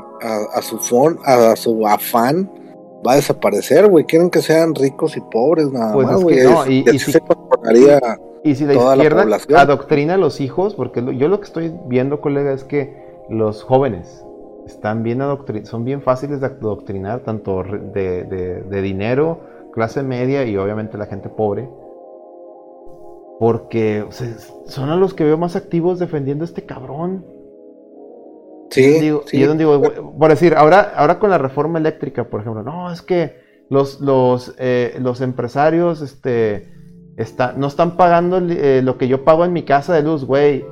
a su fon, a, su afán va a desaparecer, güey. Quieren que sean ricos y pobres nada Pues más, güey. que no, y- y si- se. Y si la Toda la izquierda población. adoctrina a los hijos, porque yo lo que estoy viendo, colega, es que los jóvenes están bien son bien fáciles de adoctrinar, tanto de, de- de dinero, clase media y obviamente la gente pobre. Porque o sea, son a los que veo más activos defendiendo a este cabrón. Sí, Digo- sí. y yo digo, por decir, ahora, ahora con la reforma eléctrica, por ejemplo, no, es que los, los, eh, los empresarios este, está, no están pagando eh, lo que yo pago en mi casa de luz, güey.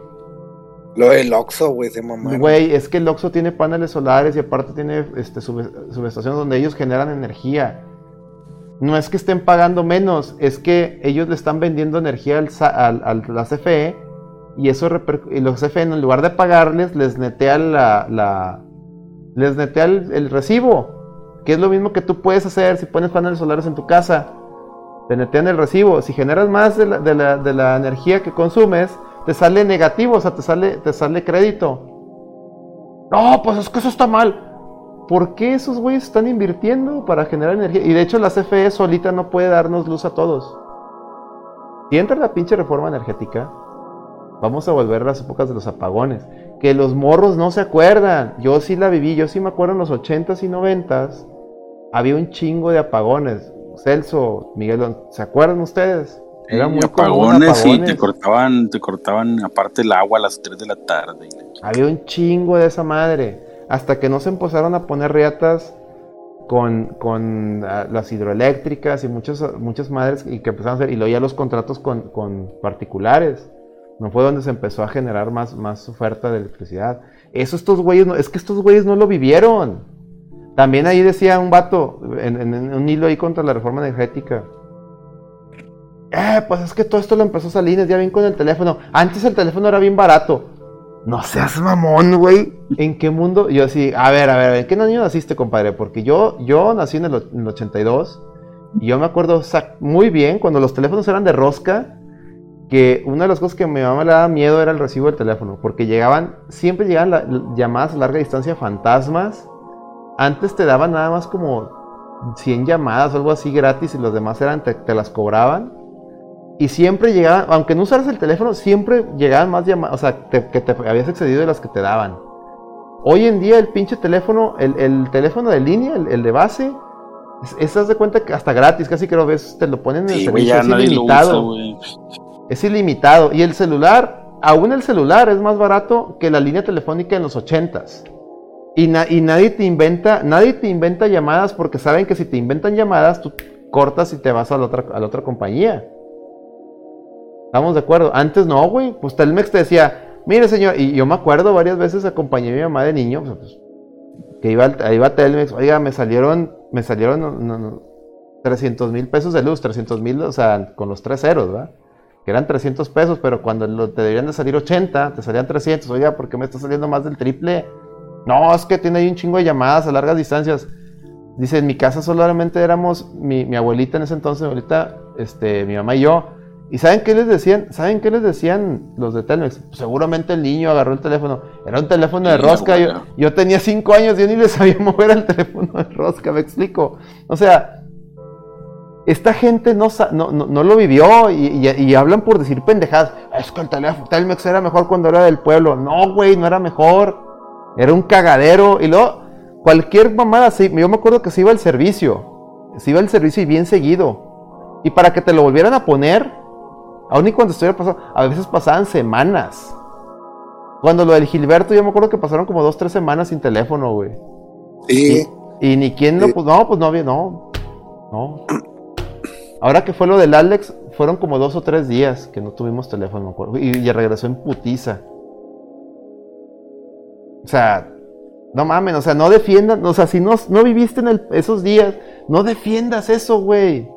Lo del Oxxo, güey, se mamaron. Güey, es que el Oxxo tiene paneles solares y aparte tiene este, sub- subestaciones donde ellos generan energía. No es que estén pagando menos, es que ellos le están vendiendo energía al, al- al- a la CFE y eso y los CFE en lugar de pagarles les netea la, la- les netea el, el recibo, que es lo mismo que tú puedes hacer si pones paneles solares en tu casa. Te netean el recibo. Si generas más de la, de la- de la energía que consumes, te sale negativo, o sea, te sale, te sale crédito. No, pues es que eso está mal. ¿Por qué esos güeyes están invirtiendo para generar energía? Y de hecho la CFE solita no puede darnos luz a todos. Si entra la pinche reforma energética, vamos a volver a las épocas de los apagones. Que los morros no se acuerdan. Yo sí la viví, yo sí me acuerdo en los 80s y 90s. Había un chingo de apagones. Celso, Miguel, ¿se acuerdan ustedes? Era muy apagones, y te cortaban, te cortaban aparte el agua a las 3 de la tarde. Había un chingo de esa madre. Hasta que no se empezaron a poner riatas con, con ah, las hidroeléctricas y muchas, muchas madres y que empezaron a hacer, y luego ya los contratos con, con particulares. No fue donde se empezó a generar más, más oferta de electricidad. Eso estos güeyes, no, es que estos güeyes no lo vivieron. También ahí decía un vato, en, en- en un hilo ahí contra la reforma energética. Eh, pues es que todo esto lo empezó Salinas, ya bien con el teléfono. Antes el teléfono era bien barato. No seas mamón, güey. ¿En qué mundo? Yo así, a ver, a ver, ¿en qué año naciste, compadre? Porque yo, yo nací en el, o- en el 82 y yo me acuerdo muy bien cuando los teléfonos eran de rosca, que una de las cosas que a mi mamá le daba miedo era el recibo del teléfono, porque llegaban, siempre llegaban la- llamadas a larga distancia fantasmas. Antes te daban nada más como 100 llamadas o algo así gratis y los demás eran, te, te las cobraban. Y siempre llegaban, aunque no usaras el teléfono, siempre llegaban más llamadas, o sea, te- que te habías excedido de las que te daban. Hoy en día el pinche teléfono, el, el teléfono de línea, el, el de base, es, es, haz de cuenta que hasta gratis, casi que lo ves, te lo ponen en el Sí, güey, servicio, ya es ilimitado. usa. Es ilimitado. Y el celular, aún el celular es más barato que la línea telefónica en los ochentas. Y, na- y nadie te inventa, nadie te inventa llamadas porque saben que si te inventan llamadas, tú cortas y te vas a la otra, a la otra compañía. ¿Estamos de acuerdo? Antes no, güey. Pues Telmex te decía, mire señor, y yo me acuerdo varias veces acompañé a mi mamá de niño, pues, que iba, iba a Telmex, oiga, me salieron, me salieron no, no, no, 300 mil pesos de luz, 300 mil, o sea, con los tres ceros, ¿verdad? Que eran 300 pesos, pero cuando te deberían de salir 80, te salían 300. Oiga, ¿por qué me está saliendo más del triple? No, es que tiene ahí un chingo de llamadas a largas distancias. Dice, en mi casa solamente éramos mi, mi abuelita en ese entonces, abuelita, este, mi mamá y yo. ¿Y saben qué les decían? ¿Saben qué les decían los de Telmex? Seguramente el niño agarró el teléfono. Era un teléfono de rosca. Yo, tenía cinco años, yo ni le sabía mover el teléfono de rosca, me explico. O sea, esta gente no, no, no, no lo vivió y, y- y hablan por decir pendejadas. Es que el teléfono, Telmex era mejor cuando era del pueblo. No, güey, no era mejor. Era un cagadero. Y luego, cualquier mamada, sí, yo me acuerdo que se iba al servicio. Se iba al servicio y bien seguido. Y para que te lo volvieran a poner, aun y cuando estuviera pasando, a veces pasaban semanas. Cuando lo del Gilberto, yo me acuerdo que pasaron como dos, tres semanas sin teléfono, güey. Sí, Y, y ni quién lo pues no, pues no había, no. No. Ahora que fue lo del Alex, fueron como dos o tres días que no tuvimos teléfono, me acuerdo. Y, y regresó en putiza. O sea, no mamen, o sea, no defiendan, o sea, si no, no viviste en el- esos días, no defiendas eso, güey.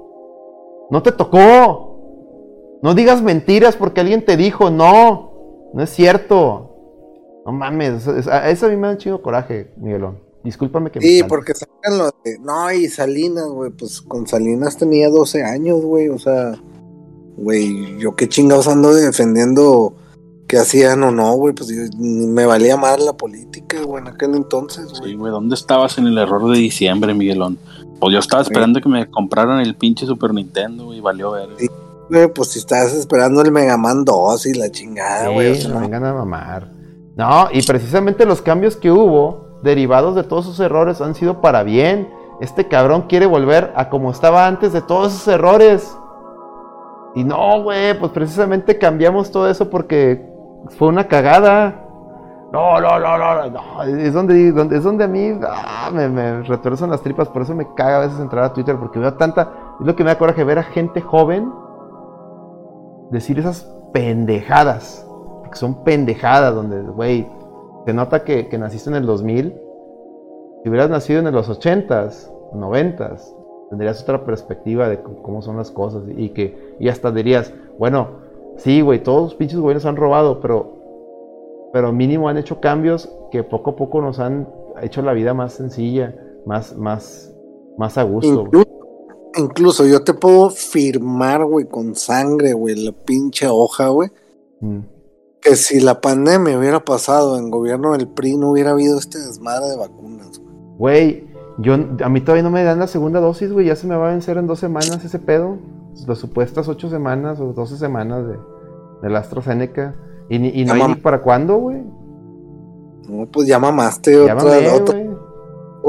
No te tocó. No digas mentiras porque alguien te dijo, no, no es cierto. No mames, eso, eso a mí me da un chingo coraje, Miguelón. Discúlpame que me Sí, porque sacan lo de. No, y Salinas, güey. Pues con Salinas tenía 12 años, güey. O sea, güey, yo qué chingados ando defendiendo que hacían o no, güey. Pues yo, ni me valía más la política, güey, en aquel entonces, Sí, güey. güey, ¿dónde estabas en el error de diciembre, Miguelón? Pues yo estaba esperando que me compraran el pinche Super Nintendo y valió ver. Sí. Güey, pues si estabas esperando el Mega Man 2 y la chingada, Sí, güey. o sea, no vengan a mamar. No, y precisamente los cambios que hubo, derivados de todos esos errores, han sido para bien. Este cabrón quiere volver a como estaba antes de todos esos errores. Y no, güey, pues precisamente cambiamos todo eso porque fue una cagada. No, no, no, no, no. Es donde, donde- es donde a mí ah, me, me retuerzan las tripas. Por eso me caga a veces entrar a Twitter porque veo tanta. Es lo que me da coraje ver a gente joven decir esas pendejadas. Porque son pendejadas donde, güey, se nota que, que naciste en el 2000. Si hubieras nacido en los 80s, 90s, tendrías otra perspectiva de cómo son las cosas. Y que y hasta dirías, bueno, sí, güey, todos los pinches gobiernos han robado, pero, pero mínimo han hecho cambios que poco a poco nos han hecho la vida más sencilla, más, más, más a gusto. Incluso yo te puedo firmar, güey, con sangre, güey, la pinche hoja, güey. Mm. Que si la pandemia hubiera pasado en gobierno del PRI, no hubiera habido este desmadre de vacunas, güey. Güey, yo, a mí todavía no me dan la segunda dosis, güey. Ya se me va a vencer en dos semanas ese pedo. Las supuestas ocho semanas o doce semanas de, de la AstraZeneca. Y, y no hay ni para cuándo, güey. No, pues ya mamaste otra, Llámame, otra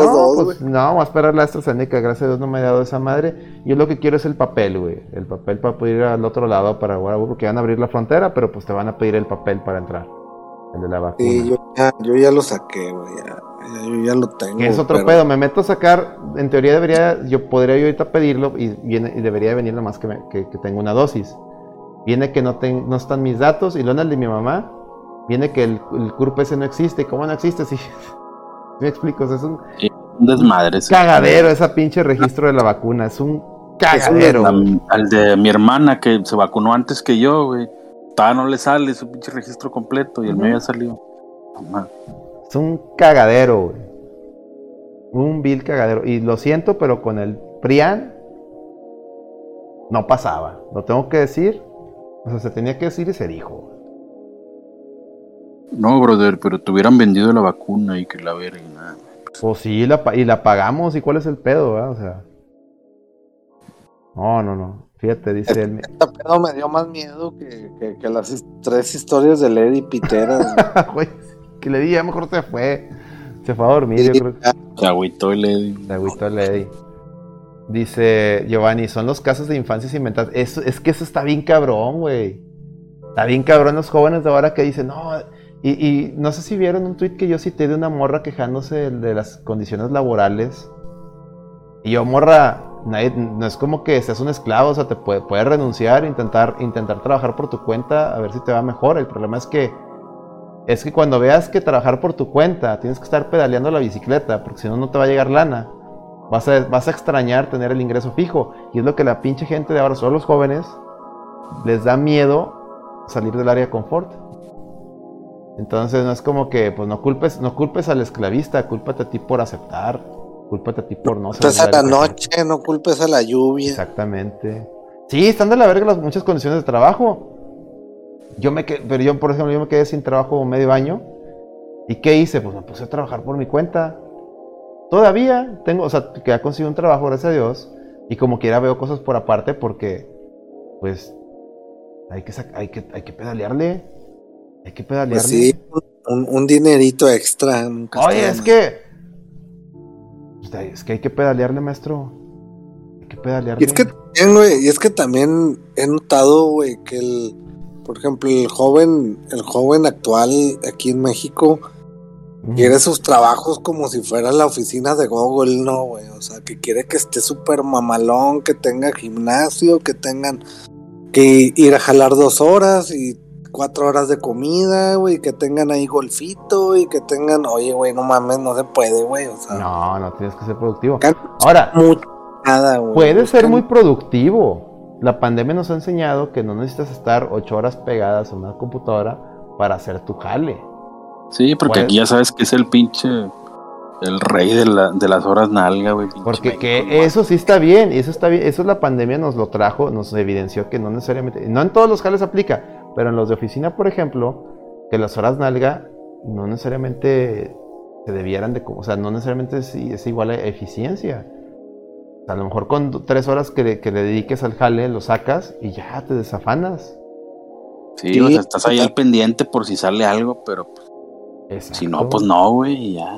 No, dos, pues no, voy a esperar la AstraZeneca. Gracias a Dios no me ha dado esa madre. Yo lo que quiero es el papel, güey. El papel para poder ir al otro lado para ahora, porque van a abrir la frontera, pero pues te van a pedir el papel para entrar. El de la vacuna. Sí, yo ya, yo ya lo saqué, güey. Ya, yo ya lo tengo. Que es otro pero- pedo, me meto a sacar, en teoría debería, yo podría yo ahorita pedirlo y, viene, y debería venir nomás que, me, que, que tenga una dosis. Viene que no, no están mis datos y lo el de mi mamá, viene que el, el CURP ese no existe. ¿Cómo no existe? Sí, me explico, o sea, es un Un desmadre. ese. cagadero ese pinche registro de la vacuna, es un cagadero. Al de mi hermana que se vacunó antes que yo, güey. Todavía no le sale su pinche registro completo y el mío ya salió. Mamá. Es un cagadero, güey. Un vil cagadero. Y lo siento, pero con el PRIAN no pasaba. Lo tengo que decir. O sea, se tenía que decir y se dijo. No, brother, pero te hubieran vendido la vacuna y que la verga y nada. Pues sí, la y la pagamos. ¿Y cuál es el pedo, verdad? O sea. No, no, no. Fíjate, dice él. Este pedo me dio más miedo que, que, que las tres historias de Lady. Güey, que le di, ya mejor se fue. Se fue a dormir, yo creo. Se agüitó y le Le agüitó el Eddie. Dice Giovanni, son los casos de infancias inventadas. Eso, es que eso está bien cabrón, güey. Está bien cabrón los jóvenes de ahora que dicen, no. Y, no sé si vieron un tweet que yo cité de una morra quejándose de las condiciones laborales. Y yo, morra, no es como que seas un esclavo, o sea, te puede, puedes renunciar, intentar, intentar trabajar por tu cuenta, a ver si te va mejor. El problema es que es que cuando veas que trabajar por tu cuenta tienes que estar pedaleando la bicicleta, porque si no, no te va a llegar lana. Vas a, vas a extrañar tener el ingreso fijo. Y es lo que la pinche gente de ahora, solo los jóvenes, les da miedo salir del área de confort. Entonces no es como que, pues no culpes, no culpes al esclavista, cúlpate a ti por aceptar, cúlpate a ti por no Culpes a la noche, no culpes a la lluvia. Exactamente. Sí, están de la verga las muchas condiciones de trabajo. Yo me quedé, pero yo, por ejemplo, yo me quedé sin trabajo medio año. ¿Y qué hice? Pues me puse a trabajar por mi cuenta. Todavía tengo, o sea, que ya conseguí un trabajo, gracias a Dios. Y como quiera veo cosas por aparte porque, pues, hay que, hay que, hay que pedalearle. Hay que pedalearle. Pues sí, un, un dinerito extra. nunca Oye, es que. pues, Es que hay que pedalearle, maestro. Hay que pedalearle. Y es que también, güey, y es que también he notado, güey, que el, por ejemplo, el joven, el joven actual aquí en México quiere sus trabajos como si fuera la oficina de Google, no, güey. O sea, que quiere que esté súper mamalón, que tenga gimnasio, que tengan que ir a jalar dos horas y cuatro horas de comida, güey, que tengan ahí golfito y que tengan, oye, güey, no mames, no se puede, güey. O sea, No, no tienes que ser productivo. Ahora, nada, güey. puede ser muy productivo. la pandemia nos ha enseñado que no necesitas estar ocho horas pegadas a una computadora para hacer tu jale. Sí, porque aquí ya sabes que es el pinche. El rey de, la- de las horas nalga, güey. Porque México, que eso sí está bien, y eso está bien, eso la pandemia nos lo trajo, nos evidenció que no necesariamente, no en todos los jales aplica, pero en los de oficina, por ejemplo, que las horas nalga no necesariamente se debieran de, o sea, no necesariamente es, es igual a eficiencia. O sea, a lo mejor con tres horas que le, que le dediques al jale, lo sacas y ya te desafanas. Sí, Sí, o sea, estás ahí al pendiente por si sale algo, pero pues, si no, pues no, güey, y ya.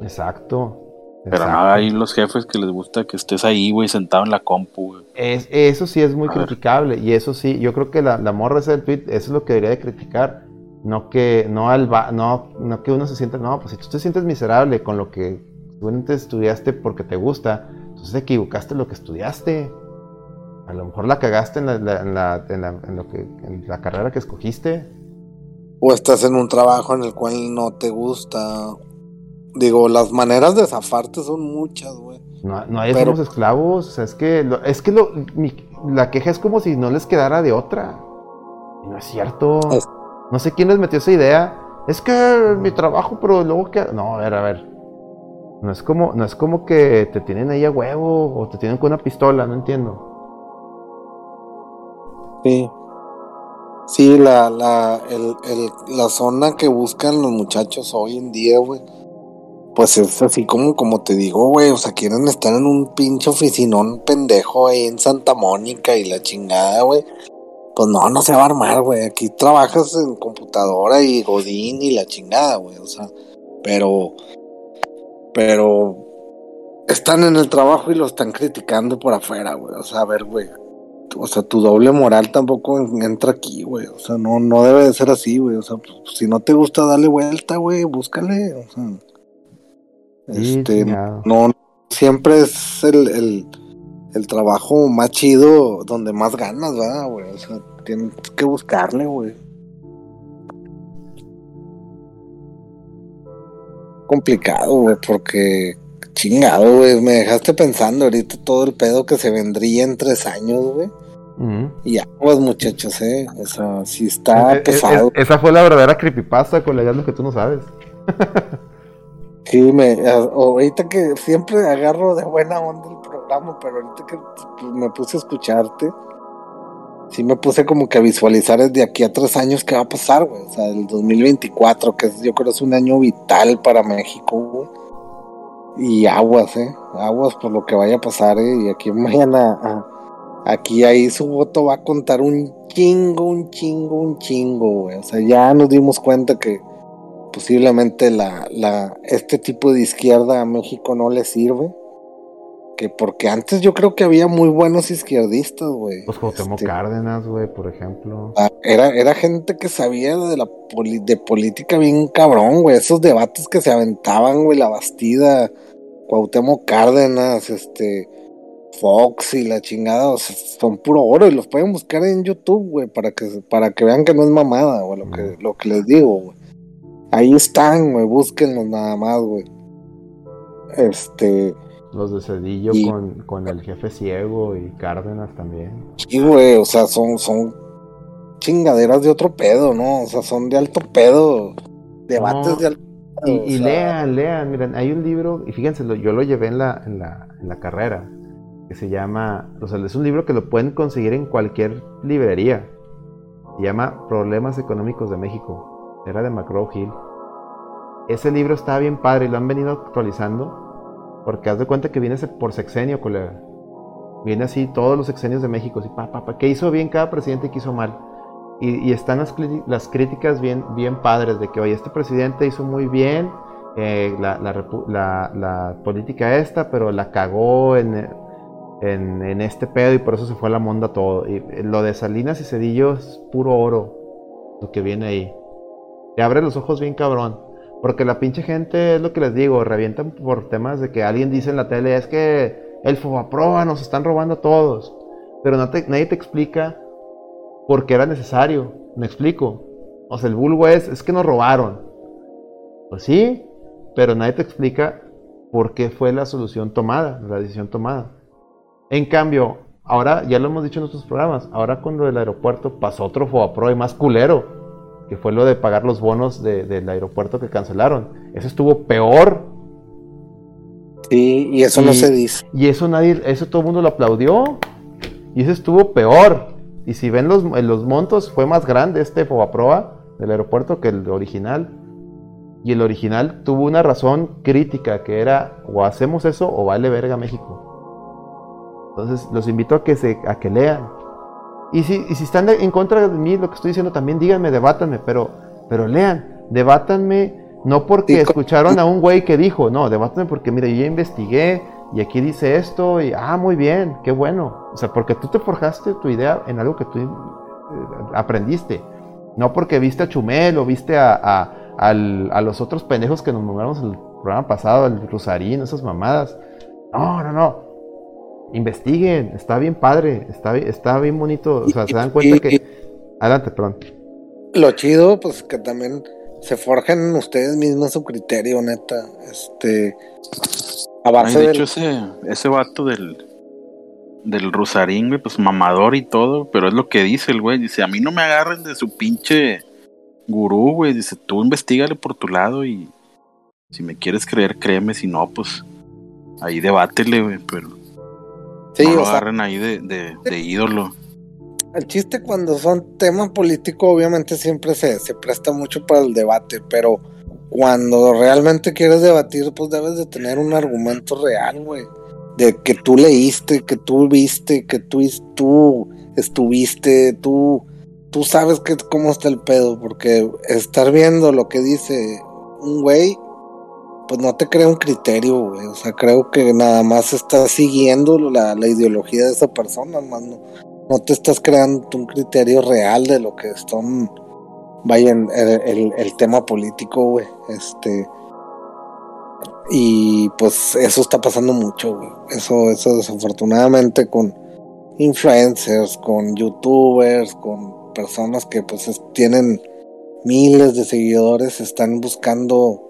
Exacto. Pero exacto. hay los jefes que les gusta que estés ahí, güey, sentado en la compu, güey. Es, eso sí es muy A ver. criticable y eso sí, yo creo que la, la morra esa del tweet, eso es lo que debería de criticar, no que no al va- no, no que uno se sienta, no, pues si tú te sientes miserable con lo que seguramente estudiaste porque te gusta, entonces te equivocaste en lo que estudiaste. A lo mejor la cagaste en la, la- en la- en la- en lo que, en la carrera que escogiste. O estás en un trabajo en el cual no te gusta. Digo, las maneras de zafarte son muchas, güey. No, no hay Pero- somos esclavos, o sea, es que, lo- es que lo- mi- la queja es como si no les quedara de otra. Y no es cierto. Es- No sé quién les metió esa idea. Es que mi trabajo, pero luego que... No, a ver, a ver. No es como, no es como que te tienen ahí a huevo o te tienen con una pistola, no entiendo. Sí. Sí, la, la, el, el- la zona que buscan los muchachos hoy en día, güey. Pues es así como, como te digo, güey. O sea, quieren estar en un pinche oficinón pendejo ahí en Santa Mónica y la chingada, güey. Pues no, no se va a armar, güey. Aquí trabajas en computadora y Godín y la chingada, güey. O sea, pero. Pero. Están en el trabajo y lo están criticando por afuera, güey. O sea, a ver, güey o sea, tu doble moral tampoco en- entra aquí, güey. O sea, no, no debe de ser así, güey. O sea, pues, si no te gusta, dale vuelta, güey. Búscale. O sea, este, no, siempre es el, el, el trabajo más chido donde más ganas, ¿verdad, güey? O sea, tienes que buscarle, güey. Complicado, güey, porque chingado, güey. Me dejaste pensando ahorita todo el pedo que se vendría en tres años, güey. Y aguas, muchachos, ¿eh? O sea, sí está Eh, eh, pesado. eh, esa fue la verdadera creepypasta, colega, lo que tú no sabes. Sí, me, ahorita que siempre agarro de buena onda el programa, pero ahorita que pues, me puse a escucharte, sí me puse como que a visualizar desde aquí a tres años qué va a pasar, güey. O sea, el 2024, que es, yo creo es un año vital para México, güey. Y aguas, ¿eh? Aguas por lo que vaya a pasar, ¿eh? Y aquí mañana, a- aquí ahí su voto va a contar un chingo, un chingo, un chingo, güey. O sea, ya nos dimos cuenta que posiblemente la, la, este tipo de izquierda a México no le sirve. Que porque antes yo creo que había muy buenos izquierdistas, güey. Pues Cuauhtémoc Este, Cárdenas, güey, por ejemplo. ah, era, era gente que sabía de la poli- de política bien cabrón, güey. Esos debates que se aventaban, güey, la Bastida, Cuauhtémoc Cárdenas, este, Fox y la chingada, o sea, son puro oro y los pueden buscar en YouTube, güey, para que, para que vean que no es mamada, güey, lo que, lo que les digo, güey. Ahí están, güey, búsquenlos nada más, güey. Este, Los de Cedillo Y- con, con el jefe ciego y Cárdenas también. sí, güey, o sea, son, son chingaderas de otro pedo, ¿no? O sea, son de alto pedo, debates No, de alto Y, pedo. y o sea, lean, lean, miren, hay un libro, y fíjense, yo lo llevé en la, en la, en la carrera, que se llama, o sea, es un libro que lo pueden conseguir en cualquier librería. Se llama Problemas Económicos de México. Era de McGraw Hill. Ese libro está bien padre y lo han venido actualizando, porque haz de cuenta que viene por sexenio, colega. Viene así todos los sexenios de México, así, pa, qué hizo bien cada presidente y qué hizo mal. Y, están las, las críticas bien, bien padres de que, oye, este presidente hizo muy bien eh, la, la política esta, pero la cagó en, en, este pedo y por eso se fue a la monda todo. Y lo de Salinas y Cedillo es puro oro, lo que viene ahí. Abre los ojos bien cabrón. Porque la pinche gente, es lo que les digo, revientan por temas de que alguien dice en la tele, es que el Fobaproa nos están robando a todos. Pero nadie te explica porque era necesario. Me explico. O sea, el vulgo es, que nos robaron. Pues sí, pero nadie te explica por qué fue la solución tomada, la decisión tomada. En cambio, ahora ya lo hemos dicho en otros programas, ahora cuando el aeropuerto pasó otro FOBAPROE más culero, que fue lo de pagar los bonos de- del aeropuerto que cancelaron. Eso estuvo peor Sí, y eso no se dice. y eso nadie, eso todo el mundo lo aplaudió. Y eso estuvo peor. Y si ven los, los montos, fue más grande este Fobaproa del aeropuerto que el original. Y el original tuvo una razón crítica, que era o hacemos eso o vale verga México. Entonces los invito a que se, a que lean. Y si, y si están de- en contra de mí, lo que estoy diciendo, también díganme, debátanme, pero, pero lean, debátanme, no porque Sí, escucharon a un güey que dijo, no, debátanme porque, mira, yo ya investigué y aquí dice esto, y ah, muy bien, qué bueno. O sea, porque tú te forjaste tu idea en algo que tú eh, aprendiste, no porque viste a Chumel o viste a, a, al- a los otros pendejos que nos nombramos en el programa pasado, el Rusarín, esas mamadas. No, no, no. Investiguen, está bien padre, está, está bien bonito. O sea, se dan cuenta Y- que. Adelante, perdón. Lo chido, pues que también se forjen ustedes mismos su criterio, neta. Este. A Ay, base de del- hecho, ese, ese vato del, del Rusarín, güey, pues mamador y todo, pero es lo que dice el güey. Dice, a mí no me agarren de su pinche gurú, güey. Dice, tú investigale por tu lado y si me quieres creer, créeme. Si no, pues ahí debátele, güey, pero Sí, no lo o sea, agarren ahí de, de, de ídolo. el chiste cuando son temas políticos, obviamente siempre se, se presta mucho para el debate, pero cuando realmente quieres debatir, pues debes de tener un argumento real, güey. De que tú leíste, que tú viste, que tú, tú estuviste, tú, tú sabes que, cómo está el pedo, porque estar viendo lo que dice un güey, pues no te crea un criterio, güey. O sea, creo que nada más estás siguiendo la, la ideología de esa persona, más no, no te estás creando un criterio real de lo que son, vaya, el, el- tema político, güey. Este. Y pues eso está pasando mucho, güey. Eso, eso desafortunadamente con influencers, con youtubers, con personas que pues es- tienen miles de seguidores, están buscando,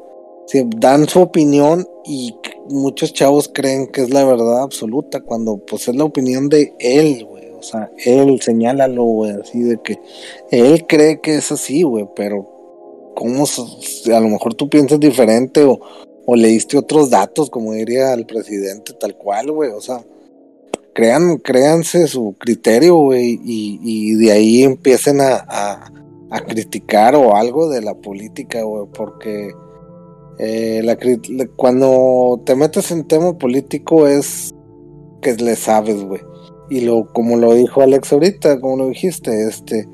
dan su opinión y muchos chavos creen que es la verdad absoluta cuando pues es la opinión de él, güey. O sea, él señálalo, güey, así de que él cree que es así, güey, pero cómo a lo mejor tú piensas diferente o, o leíste otros datos, como diría el presidente, tal cual, güey, o sea, crean, créanse su criterio, güey, y, y de ahí empiecen a, a, a criticar o algo de la política, güey, porque eh, la, cuando te metes en tema político es que le sabes, güey. Y lo, como lo dijo Alex ahorita, como lo dijiste, este,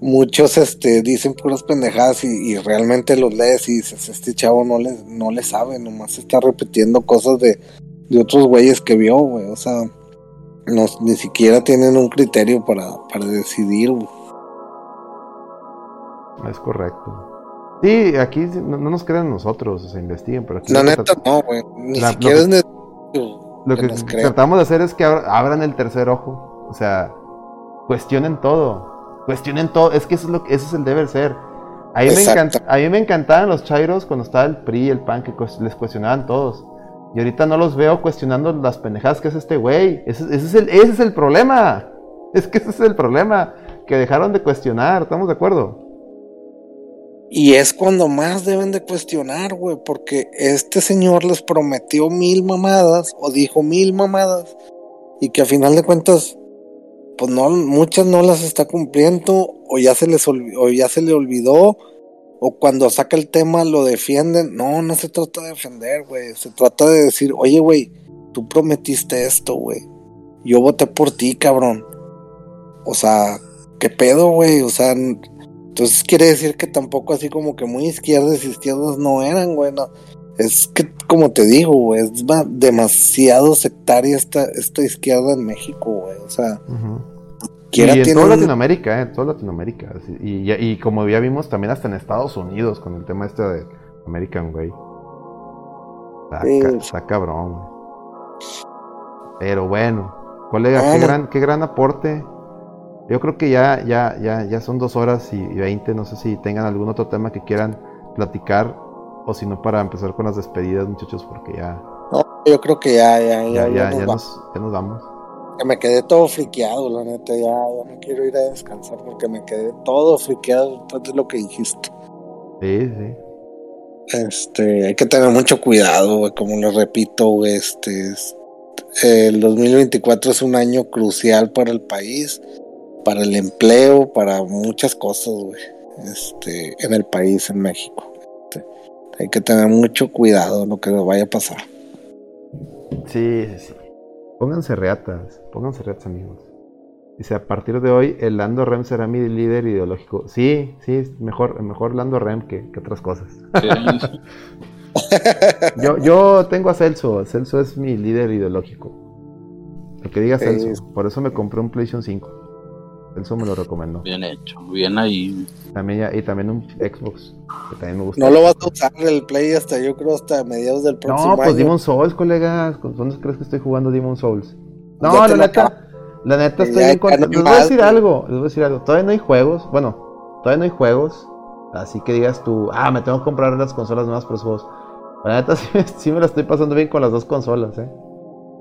muchos este dicen puras pendejadas y, y realmente los lees y dices, este chavo no le, no le sabe, nomás está repitiendo cosas de, de otros güeyes que vio, güey. O sea, no, ni siquiera tienen un criterio para, para decidir, güey. Es correcto. Sí, aquí no, no nos crean nosotros, o sea, investiguen, pero aquí La neta, no, güey. Ni La- siquiera lo es necesario lo que tratamos de hacer es que abra- abran el tercer ojo. O sea, cuestionen todo. Cuestionen todo. Es que eso es, lo, que- ese es el deber ser. A mí, me encanta, a mí me encantaban los chairos cuando estaba el PRI el PAN, que les cuestionaban todos. Y ahorita no los veo cuestionando las pendejadas que es este güey. Ese, ese es el, ese es el problema. Es que ese es el problema. Que dejaron de cuestionar. ¿Estamos de acuerdo? Y es cuando más deben de cuestionar, güey, porque este señor les prometió mil mamadas o dijo mil mamadas y que a final de cuentas, pues no, muchas no las está cumpliendo o ya se les o ya se le olvidó o cuando saca el tema lo defienden. No, no se trata de defender, güey, se trata de decir, oye, güey, tú prometiste esto, güey, yo voté por ti, cabrón. O sea, ¿qué pedo, güey? O sea, entonces quiere decir que tampoco así como que muy izquierdas y izquierdas no eran, güey. no. Es que, como te digo, güey, es ma- demasiado sectaria esta, esta izquierda en México, güey. O sea, y en tiene toda Latinoamérica, eh, en toda Latinoamérica. Y, como ya vimos también hasta en Estados Unidos con el tema este de American Way. Está, Sí. ca- está cabrón, güey. Pero bueno, colega, qué no. gran, qué gran aporte. Yo creo que ya, ya, ya, ya son dos horas y veinte. No sé si tengan algún otro tema que quieran platicar. O si no, para empezar con las despedidas, muchachos, porque ya, no, yo creo que ya, ya, ya, ya, nos ya nos, ya nos vamos. Que me quedé todo friqueado, la neta, ya, ya me quiero ir a descansar porque me quedé todo friqueado después de lo que dijiste. Sí, sí. Este, hay que tener mucho cuidado, güey, como lo repito, güey, este, es- el 2024 es un año crucial para el país, para el empleo, para muchas cosas, güey, este, en el país, en México. Este, hay que tener mucho cuidado lo que nos vaya a pasar. Sí, sí, sí. Pónganse reatas, pónganse reatas, amigos. Dice, a partir de hoy, el Lando Rem será mi líder ideológico. Sí, sí, mejor, mejor Lando Rem que, que otras cosas. Sí. Yo, yo tengo a Celso, Celso es mi líder ideológico. El que diga Sí. Celso. Por eso me compré un PlayStation 5. Celso me lo recomendó. Bien hecho, bien ahí. También ya- y también un Xbox, que también me gusta. No lo vas a usar el play hasta yo creo hasta mediados del próximo No, pues año. Demon Souls, colegas. ¿Con dónde crees que estoy jugando Demon Souls? No, Ya la neta, la neta estoy bien ganó Les voy a decir algo, les voy a decir algo. Todavía no hay juegos, bueno, todavía no hay juegos. Así que digas tú, ah, me tengo que comprar las consolas nuevas por los juegos. La neta sí, me- sí me la estoy pasando bien con las dos consolas, eh.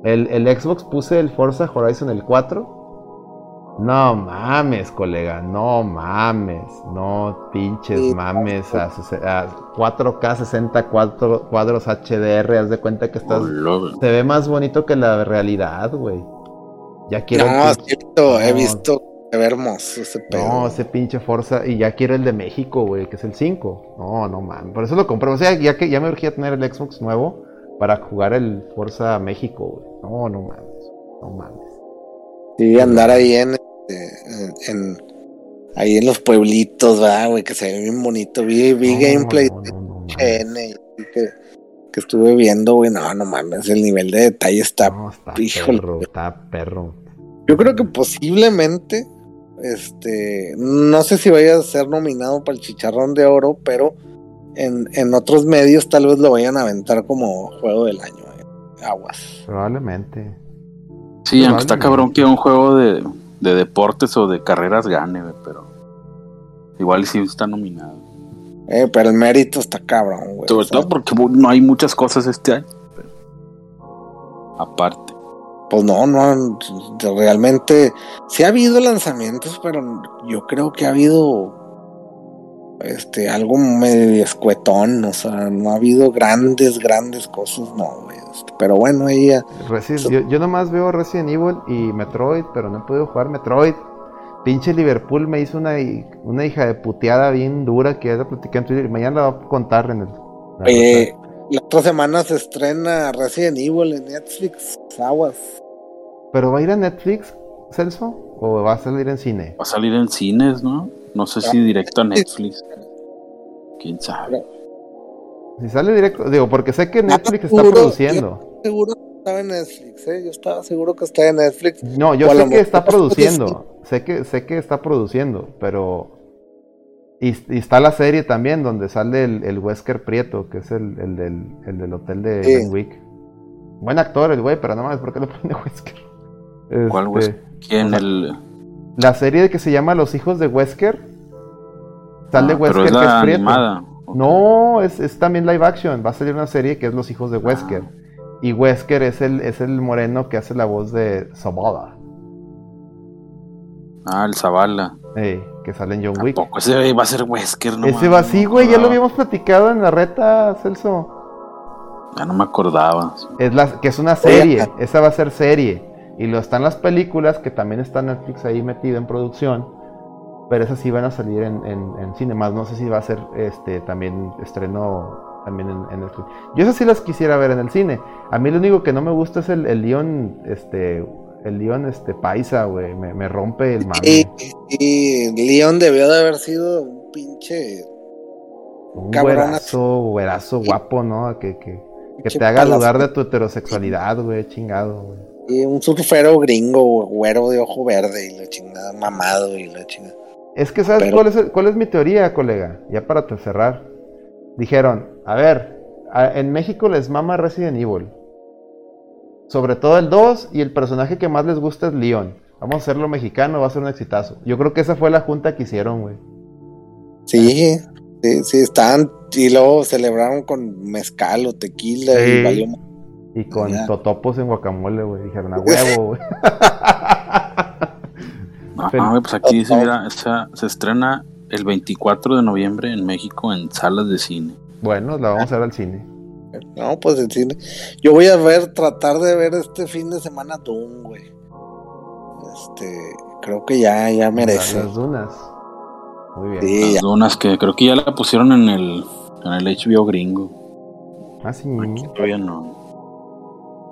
El, el Xbox puse el Forza Horizon el 4. No mames, colega, no mames, no pinches Sí. mames a, a 4K 64 cuadros HDR, haz de cuenta que estás Hola, se ve más bonito que la realidad, güey. Ya quiero No, es cierto, he No. visto, se ve hermoso ese pedo. No, ese pinche Forza y ya quiero el de México, güey, que es el 5. No, no mames. Por eso lo compré. O sea, ya que ya me urgía tener el Xbox nuevo para jugar el Forza México, güey. No, no mames. No mames. Sí, andar ahí en, este, en, en- ahí en los pueblitos, ¿verdad, güey? Que se ve bien bonito. Vi, vi No, gameplay no, no, que, que estuve viendo, güey. No, no mames, el nivel de detalle está. Está híjole. perro, está perro. Yo creo que posiblemente, este, no sé si vaya a ser nominado para el Chicharrón de Oro, pero en, en otros medios tal vez lo vayan a aventar como juego del año. eh. Aguas. Probablemente. Sí, aunque está cabrón que un juego de, de deportes o de carreras gane, güey, pero igual sí está nominado. Eh, pero el mérito está cabrón, güey. Sobre todo porque no hay muchas cosas este año. pero aparte. Pues no, no, realmente sí ha habido lanzamientos, pero yo creo que ha habido este algo medio escuetón, o sea, no ha habido grandes, grandes cosas, no, güey. este, pero bueno, ella, Resi- yo, yo nomás veo Resident Evil y Metroid, pero no he podido jugar Metroid. Pinche Liverpool me hizo una, una hija de puteada bien dura que ya la platiqué en Twitter y mañana la voy a contar en el. la eh, la otra semana se estrena Resident Evil en Netflix, aguas. ¿Pero va a ir a Netflix, Celso? ¿O va a salir en cine? Va a salir en cines, ¿no? No sé si directo a Netflix. Quién sabe. Si sale directo, digo, porque sé que Netflix está seguro, produciendo. Seguro que estaba en Netflix, ¿eh? Yo estaba seguro que está en Netflix. No, yo sé lo que está produciendo. Sé que, sé que está produciendo, pero. Y, y está la serie también donde sale el, el Wesker Prieto, que es el, el del, el del hotel de Sí. Wick. Buen actor el güey, pero no mames, ¿por qué le pone Wesker? ¿Cuál Este, Wesker? ¿Quién? o sea, El... La serie que se llama Los hijos de Wesker. Sale Ah, Wesker pero es que es Prieto. animada. No, es, es también live action. Va a salir una serie que es Los hijos de Wesker. Ah. Y Wesker es el, es el moreno que hace la voz de Zabala. Ah, el Zavala. que sale en John Wick. Tampoco ese va a ser Wesker, no Ese va así, no güey, ya lo habíamos platicado en la reta, Celso. Ya no me acordaba. Es la, que es una serie, esa va a ser serie. Y lo están las películas, que también está Netflix ahí metido en producción. Pero esas sí van a salir en, en, en cine más. No sé si va a ser este también estreno también en, en Netflix. Yo esas sí las quisiera ver en el cine. A mí lo único que no me gusta es el, el León, este, el León este paisa, güey. Me, me rompe el Y, mame. y Leon debió de haber sido un pinche. Un güerazo, güerazo guapo, ¿no? Que, que, que te haga dudar de tu heterosexualidad, güey, chingado, güey. Y un surfero gringo, güero de ojo verde y la chingada, mamado y la chingada. Es que, ¿sabes Pero- cuál, es, cuál es mi teoría, colega? Ya para te cerrar. Dijeron, a ver, a- en México les mama Resident Evil. Sobre todo el 2 y el personaje que más les gusta es Leon. Vamos a hacerlo mexicano, va a ser un exitazo. Yo creo que esa fue la junta que hicieron, güey. Sí, sí, sí, estaban. Y luego celebraron con mezcal o tequila Sí. y valió. Y con Ya. totopos en guacamole, güey. Dijeron, a huevo, güey. Ah, güey, pues aquí dice, mira, esa- se estrena el 24 de noviembre en México en salas de cine. bueno, la vamos a ver al cine. No, pues el cine. Yo voy a ver, tratar de ver este fin de semana Doom, güey. Este, creo que ya, ya merece. Las dunas. Muy bien. Sí, Las ya. dunas que creo que ya la pusieron en el, en el HBO gringo. Ah, sí. Aquí todavía no.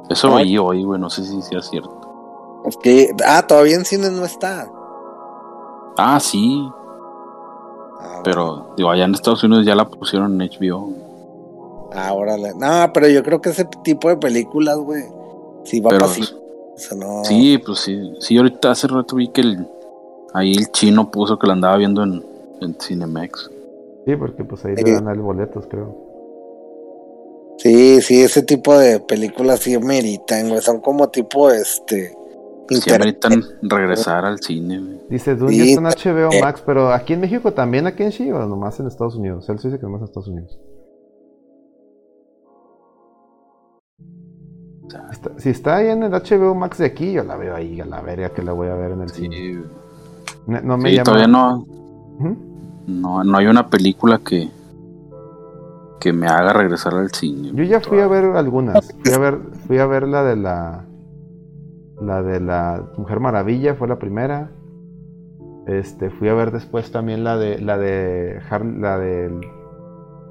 Eso oí hoy, güey, no sé si sea cierto. Es que, ah, todavía en cine no está. Ah, sí, Ah, pero digo, allá en Estados Unidos ya la pusieron en HBO. Ah, órale. No, pero yo creo que ese tipo de películas, güey, sí va sea, no. sí, pues sí. Sí, ahorita hace rato vi que el, ahí el chino puso que la andaba viendo en, en Cinemex. Sí, porque pues ahí Sí. le dan a él boletos, creo. Sí, sí, ese tipo de películas sí meritan, güey. Son como tipo, este. Sí, ameritan regresar al cine, güey. Dice Dune Sí, está en HBO eh. Max, pero aquí en México también, aquí en Chile, o nomás en Estados Unidos. Él dice que nomás en Estados Unidos. Está- si está ahí en el HBO Max de aquí, yo la veo ahí, a la verga que la voy a ver en el Sí, cine. No, no me Sí, llama. todavía no, no, no hay una película que, que me haga regresar al cine. Yo ya fui a ver algunas. Fui a ver, fui a ver la de la. La de la Mujer Maravilla, fue la primera. Este, fui a ver después también la de. La de. La del.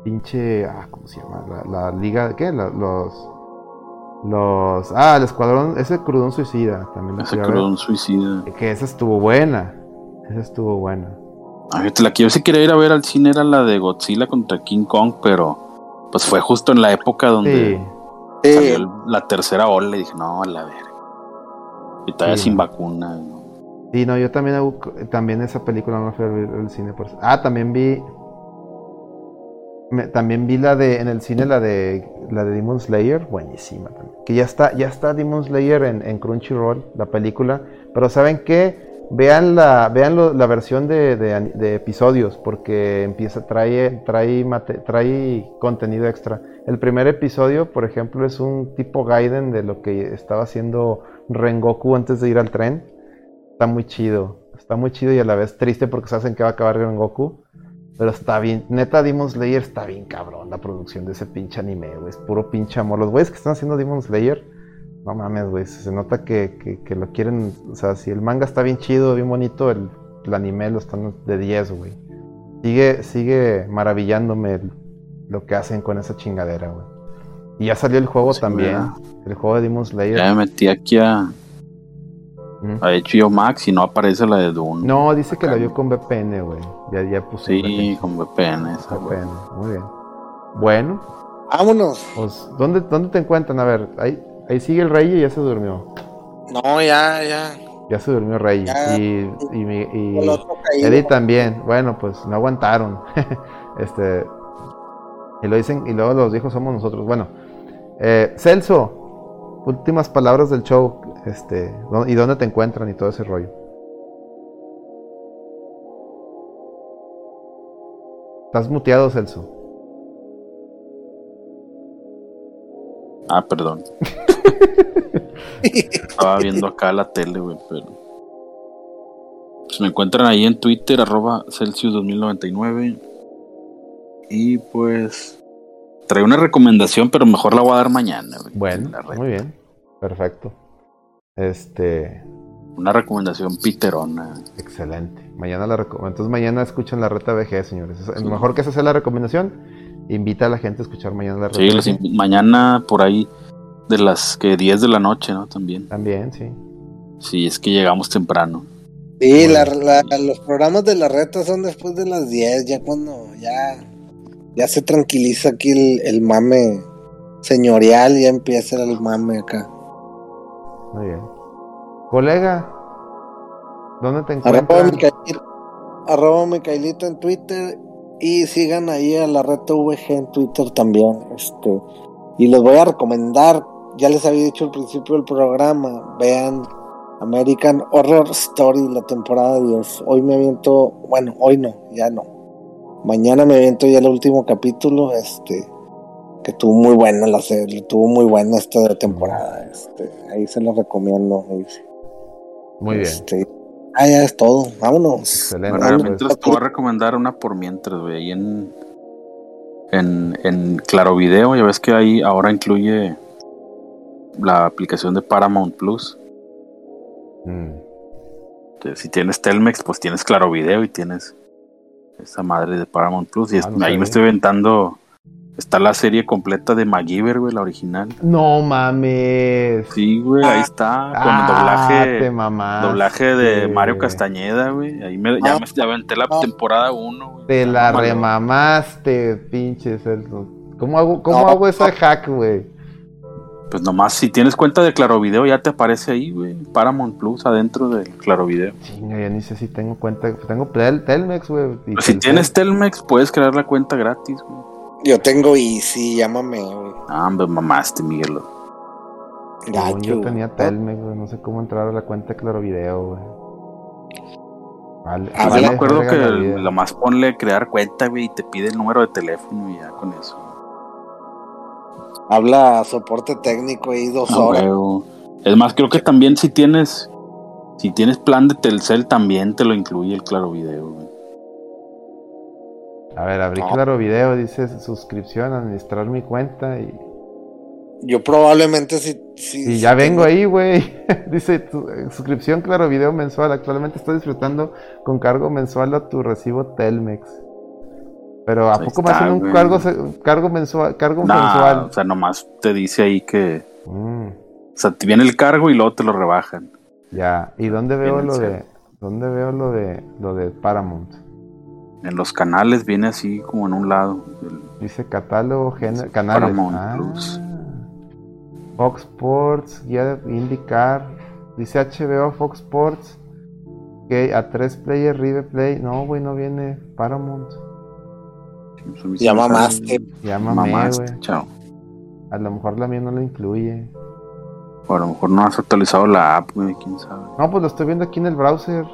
Pinche. Ah, ¿cómo se llama? La, la liga. ¿Qué? La- los. Los. Ah, el escuadrón. Ese crudón suicida. También Ese crudón suicida. Que esa estuvo buena. Esa estuvo buena. La que yo sí quería ir a ver al cine era la de Godzilla contra King Kong, pero pues fue justo en la época donde Sí. Salió el- la tercera ola y dije, no, a la verga. Y todavía Sí, sin vacuna. ¿no? Sí, no, yo también, hago- también esa película no la fui a ver al cine. Por... eso. Ah, también vi. me- también vi la de en el cine la de la de Demon Slayer, buenísima también. Que ya está, ya está Demon Slayer en, en Crunchyroll, la película. Pero saben qué, vean la, vean la versión de, de episodios, porque empieza, trae, trae, trae contenido extra. El primer episodio, por ejemplo, es un tipo Gaiden de lo que estaba haciendo Rengoku antes de ir al tren. Está muy chido. Está muy chido y a la vez triste porque se hacen que va a acabar Rengoku. Pero está bien. Neta, Demon Slayer está bien cabrón la producción de ese pinche anime, güey. Es puro pinche amor. Los güeyes que están haciendo Demon Slayer, no mames, güey. Se nota que, que- que lo quieren. O sea, si el manga está bien chido, bien bonito, el, el anime lo están de 10, güey. Sigue, sigue maravillándome el- lo que hacen con esa chingadera, güey. Y ya salió el juego Sí, también. El juego de Demon Slayer. Ya me metí aquí a, Mm. a HBO Max y no aparece la de Dune. No, dice que la vio con VPN, güey. Ya, ya puso Sí, con VPN. esa, güey. VPN. Muy bien. Bueno, vámonos. pues, ¿dónde, ¿dónde te encuentran? A ver, ahí, ahí sigue el rey y ya se durmió. No, ya, ya. Ya se durmió Rey. Ya. Y, y, y caído. Eddie también. Bueno, pues no aguantaron. este. Y lo dicen, y luego los viejos somos nosotros. Bueno, eh, Celso, últimas palabras del show. Este, ¿dó- ¿y dónde te encuentran y todo ese rollo? Estás muteado, Celso. Ah, perdón. Estaba viendo acá la tele, güey, pero. Pues me encuentran ahí en Twitter, arroba Celsius 2099. Y pues. Trae una recomendación, pero mejor la voy a dar mañana, güey. Bueno, muy bien. Perfecto. Este, Una recomendación piterona. excelente. Mañana la Entonces mañana escuchan la reta VG, señores. Es- Sí. Mejor que esa sea la recomendación. Invita a la gente a escuchar mañana la reta Sí, mañana por ahí de las que 10 de la noche, ¿no? También. También, sí. Sí, es que llegamos temprano. Sí, la- la- los programas de la reta son después de las 10, ya cuando ya, ya se tranquiliza aquí el, el mame señorial, ya empieza el mame acá. Muy bien. Colega, ¿dónde te Arroba encuentran? Micael- arroba Micaelito en Twitter y sigan ahí a la reta VG en Twitter también. Este, y les voy a recomendar, ya les había dicho al principio del programa, vean American Horror Story, la temporada 10. Hoy me aviento, bueno, hoy no, ya no. Mañana me aviento ya el último capítulo, este, que tuvo muy buena la serie, tuvo muy buena esta temporada. Este, ahí se lo recomiendo. ahí. Muy bien. Ah, ya es todo. Vámonos. Excelente. Bueno, mientras te voy a recomendar una por mientras, güey. Ahí en, en, en Claro Video, ya ves que ahí ahora incluye la aplicación de Paramount Plus. Mm. Que si tienes Telmex, pues tienes Claro Video y tienes esa madre de Paramount Plus. Y Ah, es- no ahí sabía. me estoy inventando. Está la serie completa de MacGyver, güey, la original. No mames. Sí, güey, ahí está. Con Ah, te doblaje. mamaste. Doblaje de Mario Castañeda, güey. Ahí me, ya Ah. me ya aventé la Ah. temporada 1, Te la remamaste, pinche Celso. ¿Cómo hago, cómo No. hago ese hack, güey? Pues nomás si tienes cuenta de Claro Video ya te aparece ahí, güey. Paramount Plus adentro del Claro Video. Chinga, ya ni sé si tengo cuenta. Tengo Tel- Telmex, güey. Pues si tienes Telmex puedes crear la cuenta gratis, güey. Yo tengo Easy, llámame. güey. Ah, me mamaste, Miguel. Según yo tenía ¿no? Telmex, güey. No sé cómo entrar a la cuenta de Claro Video, güey. Vale. Ah, Yo me acuerdo que lo más ponle crear cuenta, güey, y te pide el número de teléfono y ya con eso. Habla soporte técnico ahí dos Ah, horas. Es más, creo que también si tienes si tienes plan de Telcel también te lo incluye el Claro Video, güey. A ver, abrí No. Claro Video, dice suscripción, administrar mi cuenta y, Yo probablemente sí. sí y ya vengo tengo- ahí, güey. dice tu- eh, suscripción Claro Video mensual. Actualmente estoy disfrutando con cargo mensual a tu recibo Telmex. Pero ¿a Ahí poco me está, hacen un güey. cargo, cargo mensual? Cargo Nah, mensual. o sea, nomás te dice ahí que Mm, o sea, te viene el cargo y luego te lo rebajan. ya. ¿Y dónde veo Bien, lo de dónde veo lo de lo de Paramount? En los canales viene así como en un lado. El- Dice catálogo, gener- canales. Paramount Ah. Plus. Fox Sports, guía de IndyCar. Dice HBO, Fox Sports. Que a 3 player, Rive Play. No, güey, no viene Paramount. a mí sí Ya me sale- mamaste. Llámame, Mamaste, güey. chao. A lo mejor la mía no la incluye. O a lo mejor no has actualizado la app, güey, quién sabe. No, pues lo estoy viendo aquí en el browser.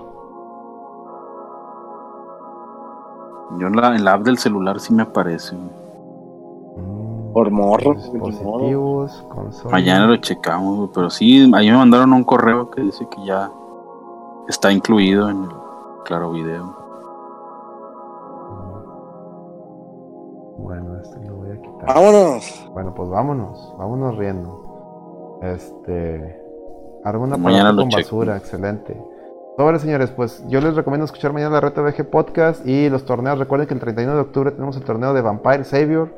Yo en la, en la app del celular sí me aparece. Mm, Por morro. Dispositivos, consolas. Mañana lo checamos, pero sí, ahí me mandaron un correo que dice que ya está incluido en el Claro Video. Bueno, este lo voy a quitar. Vámonos. Bueno, pues vámonos, vámonos riendo. Este. Arma una Mañana aparato lo con checo. basura, excelente. Sobre señores, pues yo les recomiendo escuchar mañana la Reta VG Podcast y los torneos. Recuerden que el 31 de octubre tenemos el torneo de Vampire Savior.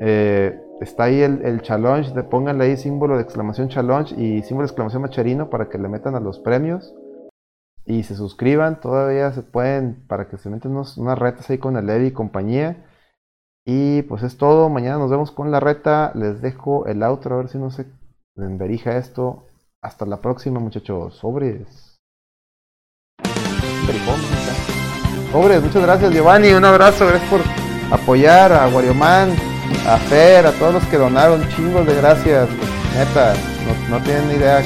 Eh, está ahí el, el challenge, de, pónganle ahí símbolo de exclamación challenge y símbolo de exclamación macherino para que le metan a los premios. Y se suscriban, todavía se pueden, para que se metan unos- unas retas ahí con el Eddie y compañía. Y pues es todo. Mañana nos vemos con la reta. Les dejo el outro a ver si no se enverija esto. Hasta la próxima, muchachos. Sobres. Sobres, muchas gracias, Giovanni. Un abrazo. Gracias por apoyar a Warioman, a Fer, a todos los que donaron. Chingos de gracias. Neta, no, no tienen ni idea.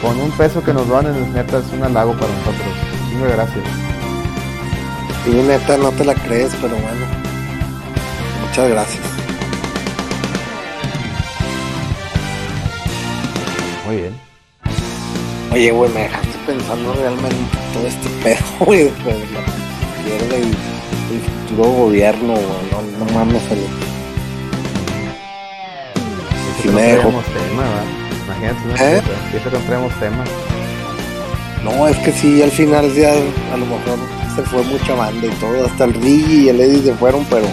Con un peso que nos donen, neta, es un halago para nosotros. Chingo de gracias. Y neta, no te la crees, pero bueno. Muchas gracias. Muy bien. Oye, güey, me dejaste pensando realmente todo este pedo, güey, de la izquierda y el futuro gobierno, güey. No, no mames, el... Eso Sí me dejó. tema. Imagínate ¿Eh? que eso que no traemos tema. No, es que sí, al final ya a lo mejor se fue mucha banda y todo, hasta el Rigi y el Eddie se fueron, pero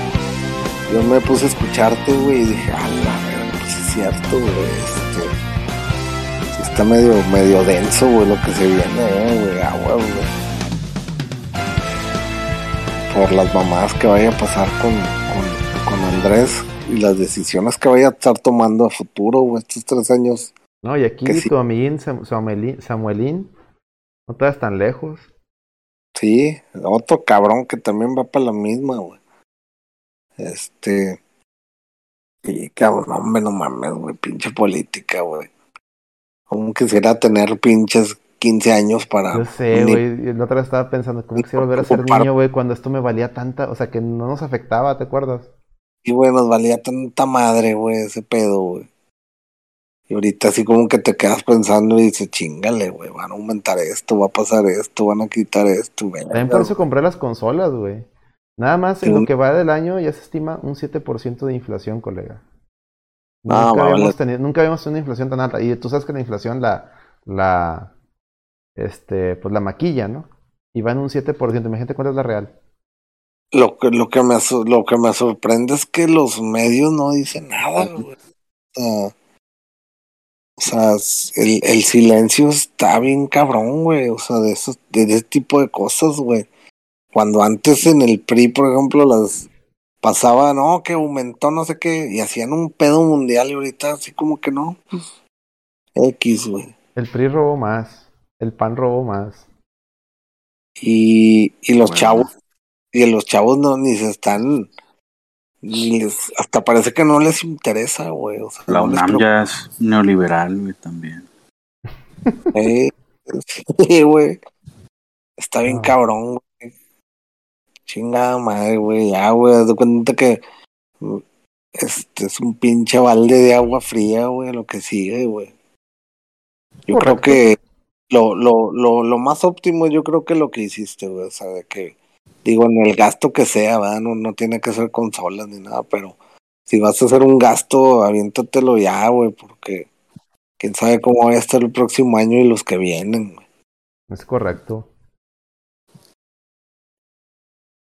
yo me puse a escucharte, güey, y dije, a la verga, pues es cierto, güey, este, está medio, medio denso, güey, lo que se viene, eh, güey, agua, güey. Por las mamás que vaya a pasar con, con, con Andrés y las decisiones que vaya a estar tomando a futuro, güey, estos tres años. No, y aquí Que sí. tu amiguín Sam- Samuelín, Samuelín, no te vas tan lejos. Sí, otro cabrón que también va para la misma, güey. Este. Y cabrón, hombre, no mames, güey, pinche política, güey. Como quisiera tener pinches 15 años para. Yo sé, güey. La otra vez estaba pensando, ¿cómo quisiera volver a ser niño, güey? Cuando esto me valía tanta, o sea, que no nos afectaba, ¿te acuerdas? Y güey, nos valía tanta madre, güey, ese pedo, güey. Y ahorita así como que te quedas pensando y dices, chingale, güey, van a aumentar esto, va a pasar esto, van a quitar esto, güey. También por eso compré las consolas, güey. Nada más en lo que va del año ya se estima un 7% de inflación, colega. Ah, Nunca, vale. habíamos tenido, nunca habíamos tenido una inflación tan alta. Y tú sabes que la inflación la, la, este, pues la maquilla, ¿no? Y va en un 7%. Imagínate cuál es la real. Lo que, lo que me lo que me sorprende es que los medios no dicen nada, güey. O sea, o sea, s- el, el silencio está bien cabrón, güey. O sea, de esos, de ese tipo de cosas, güey. Cuando antes en el PRI, por ejemplo, las pasaba, no, que aumentó no sé qué, y hacían un pedo mundial y ahorita así como que no. pues, X, güey. El PRI robó más. El PAN robó más. Y, y los Bueno. chavos, y los chavos no ni se están, ni les, hasta parece que no les interesa, güey. O sea, La no UNAM ya es neoliberal, güey, también. Eh, Sí, güey. Está bien cabrón, güey. Chingada madre, güey. Ya, güey. Haz de cuenta que mm, este es un pinche balde de agua fría, güey, lo que sigue, güey. Yo creo que lo, lo, lo, lo más óptimo, yo creo que lo que hiciste, güey. O sea, de que, digo, en el gasto que sea, ¿verdad? No, no tiene que ser consolas ni nada, pero si vas a hacer un gasto, aviéntatelo ya, güey, porque quién sabe cómo va a estar el próximo año y los que vienen, güey. Es correcto.